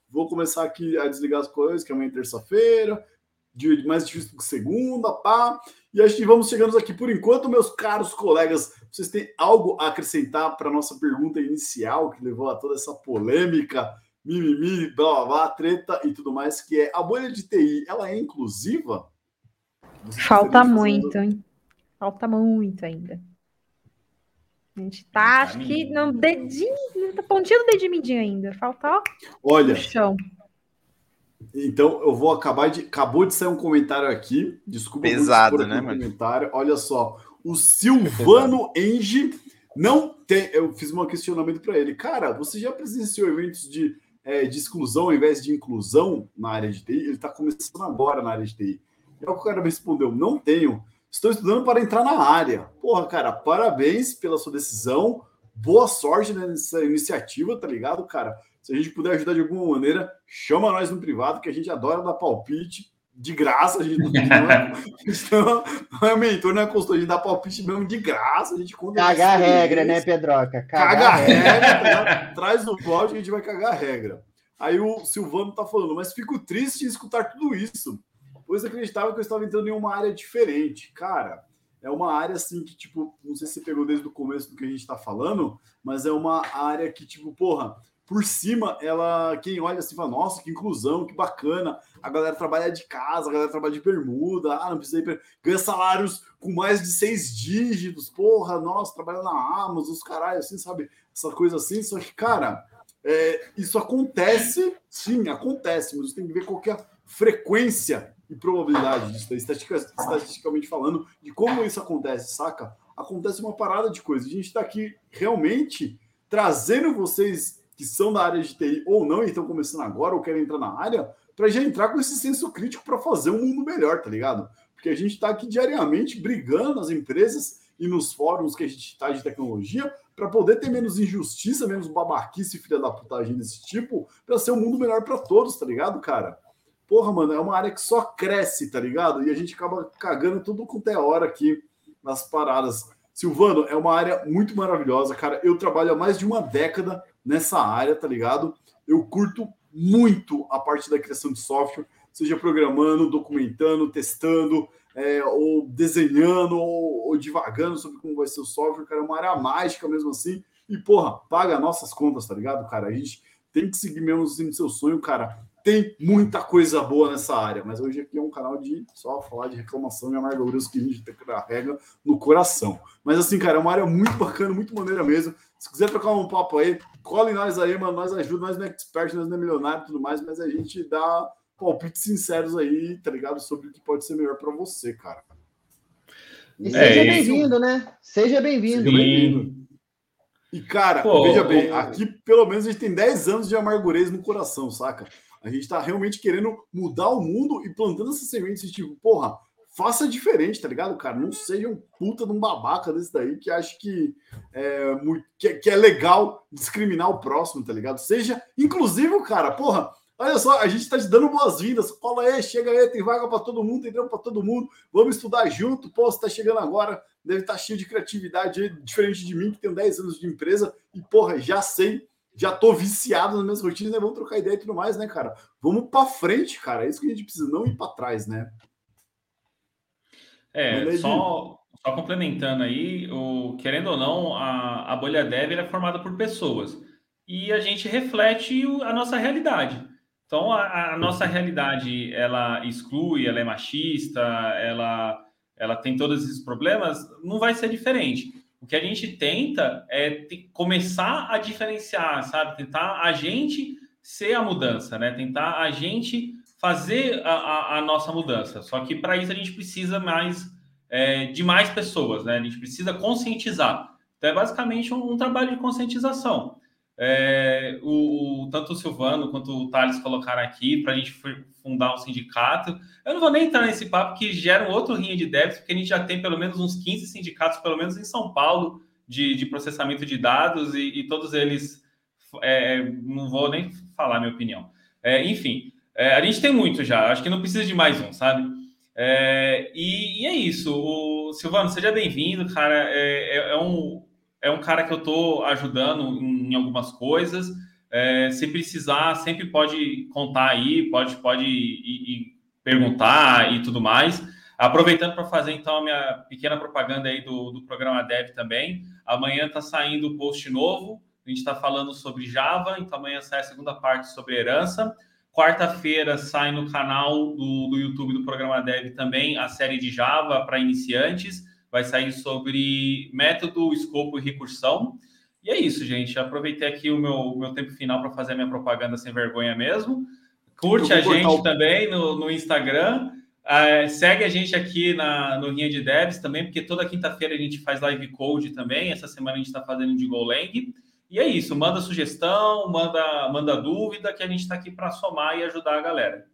Vou começar aqui a desligar as coisas, que amanhã é terça-feira, dia mais difícil que segunda, pá. E acho que vamos chegando aqui por enquanto, meus caros colegas. Vocês têm algo a acrescentar para a nossa pergunta inicial, que levou a toda essa polêmica, mimimi, blá blá blá, treta e tudo mais, que é a bolha de TI, ela é inclusiva? Falta muito, hein? Falta muito ainda. A gente tá, acho que no dedinho, na pontinha do dedinho ainda. Falta, ó, Olha, chão. Então, eu vou acabar de. Acabou de sair um comentário aqui. Desculpa Pesado, né, mano? comentário. Olha só. O Silvano Enge não tem. Eu fiz um questionamento para ele. Cara, você já presenciou eventos de, é, de exclusão ao invés de inclusão na área de TI? Ele está começando agora na área de TI. E o cara me respondeu: não tenho. Estou estudando para entrar na área. Porra, cara, parabéns pela sua decisão. Boa sorte nessa iniciativa, tá ligado, cara? Se a gente puder ajudar de alguma maneira, chama nós no privado, que a gente adora dar palpite de graça. A gente não, é, não é mentor, não é consultor, a gente dá palpite mesmo de graça. A gente conta Cagar a regra, né, Pedroca? Caga a regra, tá traz o que a gente vai cagar a regra. Aí o Silvano tá falando, mas fico triste em escutar tudo isso, pois acreditava que eu estava entrando em uma área diferente. Cara, é uma área assim que, tipo, não sei se você pegou desde o começo do que a gente tá falando, mas é uma área que, tipo, porra, por cima, ela, quem olha assim, fala, nossa, que inclusão, que bacana. A galera trabalha de casa, a galera trabalha de bermuda, ah, não precisa ir, ganha salários com mais de seis dígitos, porra, nossa, trabalha na Amazon, os caralho, assim, sabe? Essa coisa assim, só que, cara, é, isso acontece, sim, acontece, mas você tem que ver qual é a frequência e probabilidade disso, estatisticamente falando, de como isso acontece, saca? Acontece uma parada de coisa. A gente está aqui realmente trazendo vocês que são da área de TI ou não e estão começando agora ou querem entrar na área, para já entrar com esse senso crítico para fazer um mundo melhor, tá ligado? Porque a gente está aqui diariamente brigando nas empresas e nos fóruns que a gente está de tecnologia para poder ter menos injustiça, menos babaquice, filha da putagem desse tipo, para ser um mundo melhor para todos, tá ligado, cara? Porra, mano, é uma área que só cresce, tá ligado? E a gente acaba cagando tudo quanto é hora aqui nas paradas. Silvano, é uma área muito maravilhosa, cara. Eu trabalho há mais de uma década nessa área, tá ligado? Eu curto muito a parte da criação de software, seja programando, documentando, testando, é, ou desenhando, ou, ou divagando sobre como vai ser o software, cara. É uma área mágica mesmo assim. E, porra, paga nossas contas, tá ligado, cara? A gente tem que seguir mesmo assim, seu sonho, cara tem muita coisa boa nessa área, mas hoje aqui é um canal de só falar de reclamação e amarguras que a gente carrega no coração. Mas assim, cara, é uma área muito bacana, muito maneira mesmo. Se quiser trocar um papo aí, colhe nós aí, mano. Nós ajuda, nós não é expert, nós não é milionário e tudo mais, mas a gente dá palpites sinceros aí, tá ligado? Sobre o que pode ser melhor para você, cara. E seja é bem-vindo, né? Seja bem-vindo. E, cara, Pô, veja bem, aqui pelo menos a gente tem 10 anos de amargurez no coração, saca? A gente está realmente querendo mudar o mundo e plantando essas sementes, tipo, porra, faça diferente, tá ligado, cara? Não seja um puta de um babaca desse daí que acha que é, muito, que, que é legal discriminar o próximo, tá ligado? Seja inclusivo, cara, porra. Olha só, a gente está te dando boas-vindas. Cola aí, chega aí, tem vaga para todo mundo, tem para todo mundo. Vamos estudar junto. Pô, você tá chegando agora, deve estar tá cheio de criatividade, diferente de mim, que tenho 10 anos de empresa. E, porra, já sei já tô viciado nas minhas rotinas, né? Vamos trocar ideia e tudo mais, né, cara? Vamos para frente, cara. É isso que a gente precisa, não ir para trás, né? É, só, só complementando aí, o, querendo ou não, a, a bolha dev é formada por pessoas e a gente reflete o, a nossa realidade. Então, a, a, nossa realidade, ela exclui, ela é machista, ela, ela tem todos esses problemas, não vai ser diferente. O que a gente tenta é começar a diferenciar, sabe? Tentar a gente ser a mudança, né? Tentar a gente fazer a, a, a nossa mudança. Só que para isso a gente precisa mais é, de mais pessoas, né? A gente precisa conscientizar. Então é basicamente um, um trabalho de conscientização. É, o, tanto o Silvano quanto o Thales colocaram aqui para a gente fundar um sindicato. Eu não vou nem entrar nesse papo que gera um outro rinha de débitos, porque a gente já tem pelo menos uns 15 sindicatos, pelo menos em São Paulo, de, de processamento de dados, e, e todos eles. É, não vou nem falar minha opinião. É, enfim, é, a gente tem muito já, acho que não precisa de mais um, sabe? É, e, e, é isso. O Silvano, seja bem-vindo, cara. É, é, é um, é um cara que eu estou ajudando em, em, algumas coisas. É, se precisar, sempre pode contar aí, pode, pode ir, ir perguntar e tudo mais. Aproveitando para fazer então a minha pequena propaganda aí do, do programa Dev também. Amanhã está saindo o post novo. A gente está falando sobre Java, então amanhã sai a segunda parte sobre herança. Quarta-feira sai no canal do, do YouTube do programa Dev também a série de Java para iniciantes. Vai sair sobre método, escopo e recursão. E é isso, gente. Aproveitei aqui o meu, meu tempo final para fazer a minha propaganda sem vergonha mesmo. Curte a gente o... também no, no Instagram. Uh, segue a gente aqui na, no Rinha de Devs também, porque toda quinta-feira a gente faz live code também. Essa semana a gente está fazendo de Golang. E é isso, manda sugestão, manda, manda dúvida, que a gente está aqui para somar e ajudar a galera.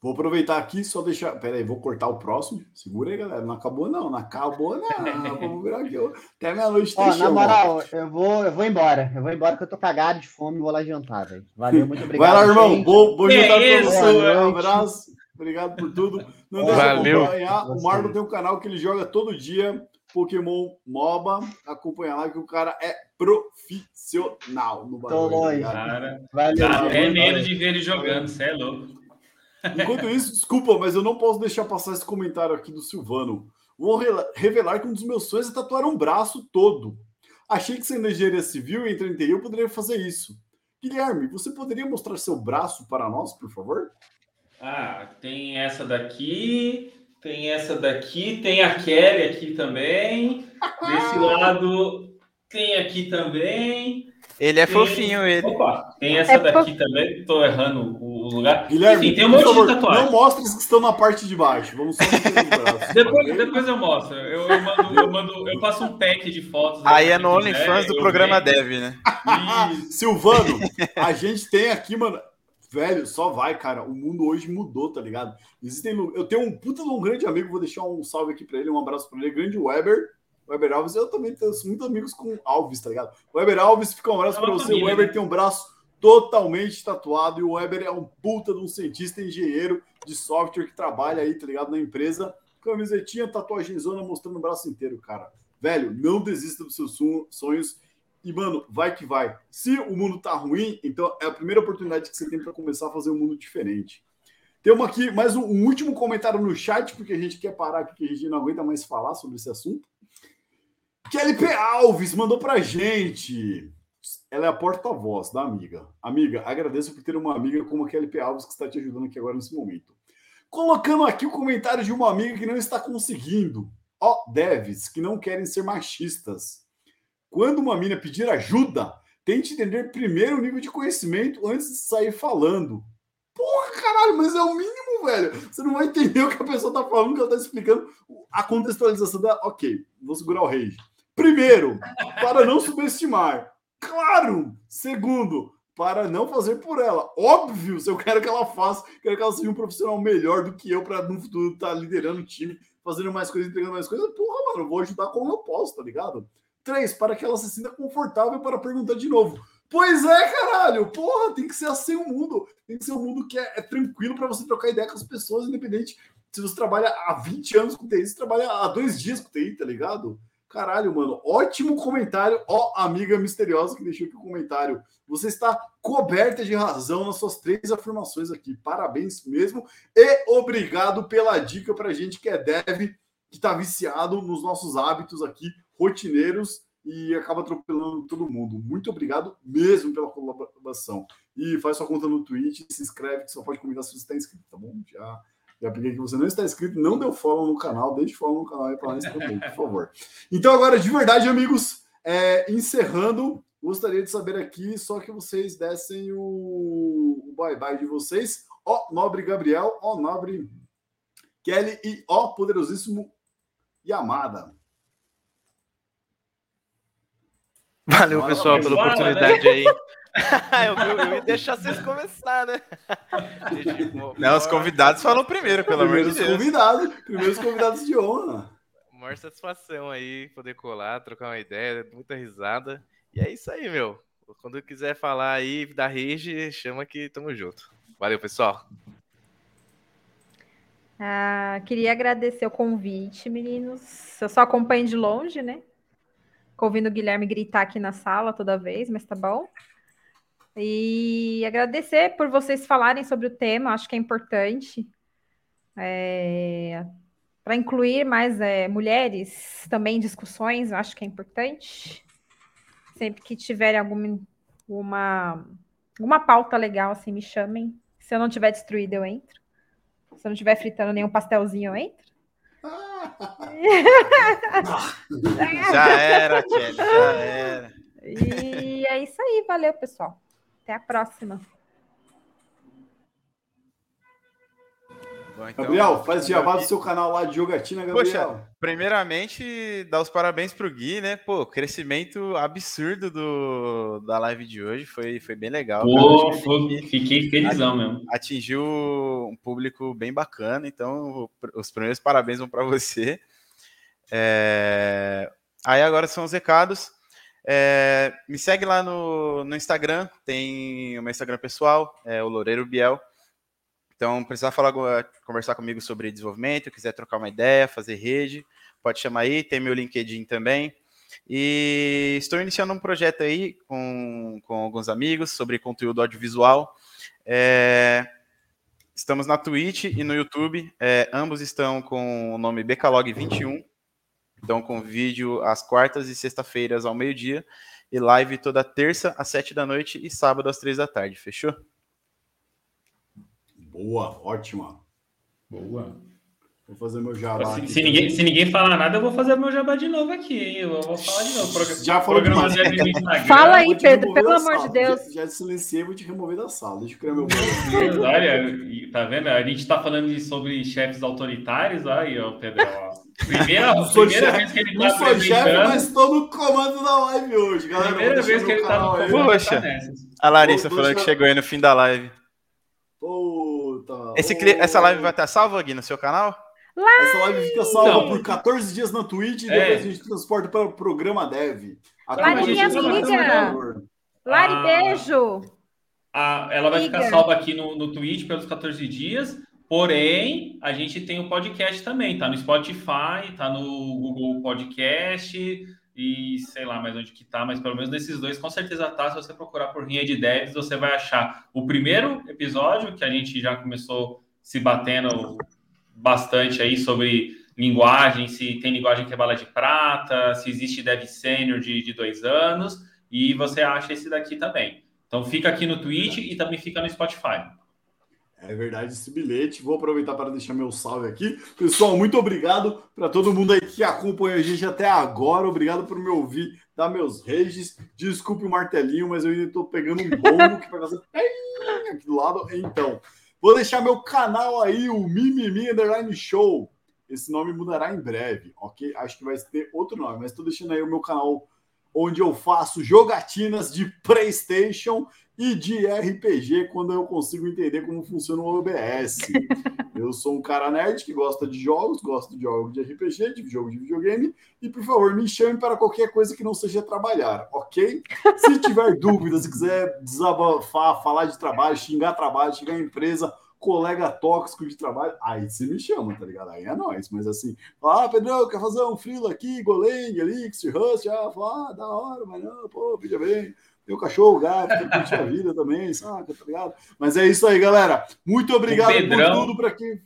Vou aproveitar aqui só deixar. Pera aí, vou cortar o próximo. Segura aí, galera. Não acabou, não. Não acabou, não. Vamos virar aqui. Até meia-noite. Ó, na moral, eu vou, eu vou embora. Eu vou embora porque eu tô cagado de fome e vou lá jantar, velho. Valeu, muito obrigado. Vai lá, irmão. Bom, bom jantar pra você. Um abraço. Obrigado por tudo. Não deixa Valeu. acompanhar. O Marlon tem um canal que ele joga todo dia Pokémon MOBA. Acompanha lá que o cara é profissional no Tô bagulho. tá longe. ligado? Cara, Valeu, dá até medo de ver ele jogando, você é louco. Enquanto isso, desculpa, mas eu não posso deixar passar esse comentário aqui do Silvano. Vou revelar que um dos meus sonhos é tatuar um braço todo. Achei que sendo engenharia civil e TI eu poderia fazer isso. Guilherme, você poderia mostrar seu braço para nós, por favor? Ah, tem essa daqui, tem essa daqui, tem a Kelly aqui também. Desse lado tem aqui também. Ele é Tem- fofinho, ele. Opa, tem essa É daqui também. Tô errando o lugar. Guilherme, Enfim, tem um monte favor, de tatuagem. não mostre os que estão na parte de baixo. Vamos só. Depois, depois eu mostro. Eu, eu mando, eu mando, eu passo um pack de fotos. Aí é no OnlyFans do programa venho. Dev, né? Isso. Silvano, a gente tem aqui, mano. Velho, só vai, cara. O mundo hoje mudou, tá ligado? Existem. Eu tenho um puta de um grande amigo, vou deixar um salve aqui pra ele, um abraço pra ele, grande Weber. Weber Alves, eu também tenho muitos amigos com Alves, tá ligado? Weber Alves, fica um abraço pra você. família, o Weber né? tem um braço totalmente tatuado e o Weber é um puta de um cientista engenheiro de software que trabalha aí, tá ligado? Na empresa. Camisetinha, tatuagem zona mostrando o braço inteiro, cara. Velho, não desista dos seus son- sonhos. E, mano, vai que vai. Se o mundo tá ruim, então é a primeira oportunidade que você tem para começar a fazer um mundo diferente. Temos aqui mais um, um último comentário no chat, porque a gente quer parar aqui, que a gente não aguenta mais falar sobre esse assunto. Kelly P. Alves mandou pra gente. Ela é a porta-voz da amiga. Amiga, agradeço por ter uma amiga como a Kelly P. Alves que está te ajudando aqui agora nesse momento. Colocando aqui o comentário de uma amiga que não está conseguindo. Ó, devs que não querem ser machistas. Quando uma mina pedir ajuda, tente entender primeiro o nível de conhecimento antes de sair falando. Porra, caralho, mas é o mínimo, velho. Você não vai entender o que a pessoa tá falando, que ela tá explicando a contextualização da. Ok, vou segurar o rei. Primeiro, para não subestimar. Claro! Segundo, para não fazer por ela. Óbvio, se eu quero que ela faça, quero que ela seja um profissional melhor do que eu para no futuro estar liderando o time, fazendo mais coisas, entregando mais coisas. Porra, mano, eu vou ajudar como eu posso, tá ligado? Três, para que ela se sinta confortável para perguntar de novo. Pois é, caralho! Porra, tem que ser assim o mundo. Tem que ser um mundo que é, é tranquilo para você trocar ideia com as pessoas, independente se você trabalha há 20 anos com TI, você trabalha há dois dias com TI, tá ligado? Caralho, mano, ótimo comentário, ó, amiga misteriosa que deixou aqui o comentário. Você está coberta de razão nas suas três afirmações aqui. Parabéns mesmo. E obrigado pela dica pra gente que é dev, que tá viciado nos nossos hábitos aqui, rotineiros, e acaba atropelando todo mundo. Muito obrigado mesmo pela colaboração. E faz sua conta no Twitch, se inscreve, que só pode comentar se você está inscrito, tá bom? Já já peguei que você não está inscrito, não deu follow no canal, deixe follow no canal aí para nós também, por favor. Então, agora, de verdade, amigos, é, encerrando, gostaria de saber aqui só que vocês dessem o, o bye-bye de vocês. Ó, nobre Gabriel, ó, nobre Kelly e ó, poderosíssimo Yamada. Valeu, pessoal, pela oportunidade aí. eu, eu, eu ia deixar vocês começar, né? Gente, Não, os convidados falam primeiro, pelo amor de Primeiros Deus. convidados, primeiros convidados de honra. Maior satisfação aí poder colar, trocar uma ideia, muita risada. E é isso aí, meu. Quando quiser falar aí da rede, chama que tamo junto. Valeu, pessoal. Ah, queria agradecer o convite, meninos. Eu só acompanho de longe, né? Fico ouvindo o Guilherme gritar aqui na sala toda vez, mas tá bom. E agradecer por vocês falarem sobre o tema, acho que é importante. Para incluir mais é, mulheres também discussões, acho que é importante. Sempre que tiverem alguma uma, pauta legal, assim, me chamem. Se eu não tiver destruída, eu entro. Se eu não estiver fritando nenhum pastelzinho, eu entro. Já era, Kelly, já era. E é isso aí, valeu, pessoal. Até a próxima. Bom, então, Gabriel, faz jabá do seu canal lá de jogatina, Gabriel. Poxa, primeiramente, dar os parabéns pro Gui, né? Pô, crescimento absurdo do, da live de hoje, foi, foi bem legal. Pô, foi- fiquei felizão mesmo. Atingiu um público bem bacana, então os primeiros parabéns vão para você. É, Aí agora são os recados. É, Me segue lá no, no Instagram, tem o meu Instagram pessoal, é o Loureiro Biel. Então, precisar falar, conversar comigo sobre desenvolvimento, quiser trocar uma ideia, fazer rede, pode chamar aí, tem meu LinkedIn também. E estou iniciando um projeto aí com, com alguns amigos sobre conteúdo audiovisual. É, estamos na Twitch e no YouTube. É, ambos estão com o nome Becalog21. Então, com vídeo às quartas e sexta-feiras ao meio-dia. E live toda terça às sete da noite e sábado às três da tarde. Fechou? Boa, ótima. Boa. Vou fazer meu jabá. Se, se ninguém, se ninguém falar nada, eu vou fazer meu jabá de novo aqui, hein? Eu vou falar de novo. Pro, já falou programa Instagram. Fala aí, Pedro, pelo amor de. Deus. Já, já silenciei, vou te remover da sala. Deixa eu criar meu. Olha, tá vendo? A gente tá falando de- sobre chefes autoritários, aí, ó, Pedro. Primeira, Não primeira vez que ele Não tá sou chefe, mas estou no comando da live hoje, galera. Primeira vez que ele tá no comando, Poxa. tá. A Larissa falando que chegou aí no fim da live. Puta. Esse, essa live vai estar salva, Gui, no seu canal? Essa live fica salva Não. por 14 dias na Twitch e É. depois a gente transporta para o programa Dev. Lari, minha um amiga. Lari, Ah. beijo. A- ela vai ficar salva aqui no, no Twitch pelos 14 dias. Porém, a gente tem o podcast também. Tá no Spotify, tá no Google Podcast e sei lá mais onde que tá, mas pelo menos nesses dois com certeza tá. Se você procurar por Rinha de Devs, você vai achar o primeiro episódio que a gente já começou se batendo bastante aí sobre linguagem, se tem linguagem que é bala de prata, se existe dev sênior de, de dois anos, e você acha esse daqui também. Então fica aqui no Twitch e também fica no Spotify. É verdade esse bilhete. Vou aproveitar para deixar meu salve aqui. Pessoal, muito obrigado para todo mundo aí que acompanha a gente até agora. Obrigado por me ouvir, dar meus rages. Desculpe o martelinho, mas eu ainda estou pegando um bombo que vai fazer aqui do lado. Então, vou deixar meu canal aí, o Mimimi Underline Show. Esse nome mudará em breve, ok? Acho que vai ter outro nome, mas estou deixando aí o meu canal onde eu faço jogatinas de PlayStation e de RPG quando eu consigo entender como funciona o OBS. Eu sou um cara nerd que gosta de jogos, gosto de jogos de RPG, de jogo de videogame, e por favor, me chame para qualquer coisa que não seja trabalhar, ok? Se tiver dúvidas, se quiser desabafar, falar de trabalho, xingar trabalho, xingar empresa, colega tóxico de trabalho, aí você me chama, tá ligado? Aí é nóis, mas assim, ah, Pedrão, quer fazer um frilo aqui, Golang, Elixir, Rust, ah, fala, ah, da hora, mas não, pô, veja bem, meu cachorro, gato, tem que curtir a vida também, saca, tá ligado? Mas é isso aí, galera. Muito obrigado Pedrão- por tudo para quem.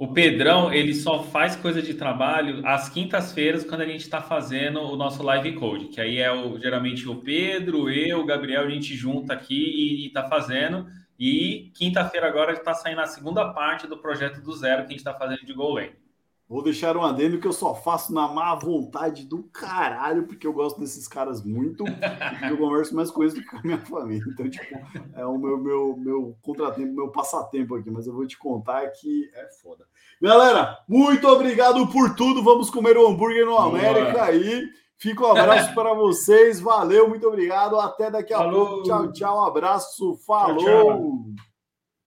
O Pedrão, ele só faz coisa de trabalho às quintas-feiras, quando a gente está fazendo o nosso live code, que aí é o, geralmente o Pedro, eu, o Gabriel, a gente junta aqui e, está fazendo. E quinta-feira agora está saindo a segunda parte do projeto do zero que a gente está fazendo de Golang. Vou deixar um adendo que eu só faço na má vontade do caralho, porque eu gosto desses caras muito, e eu converso mais com eles do que com a minha família. Então, tipo, é o meu, meu, meu contratempo, meu passatempo aqui, mas eu vou te contar que é foda. Galera, muito obrigado por tudo. Vamos comer o hambúrguer no Boa. América aí. Fica um abraço para vocês. Valeu, muito obrigado. Até daqui a Falou. pouco. Tchau, tchau. Abraço. Falou. tchau.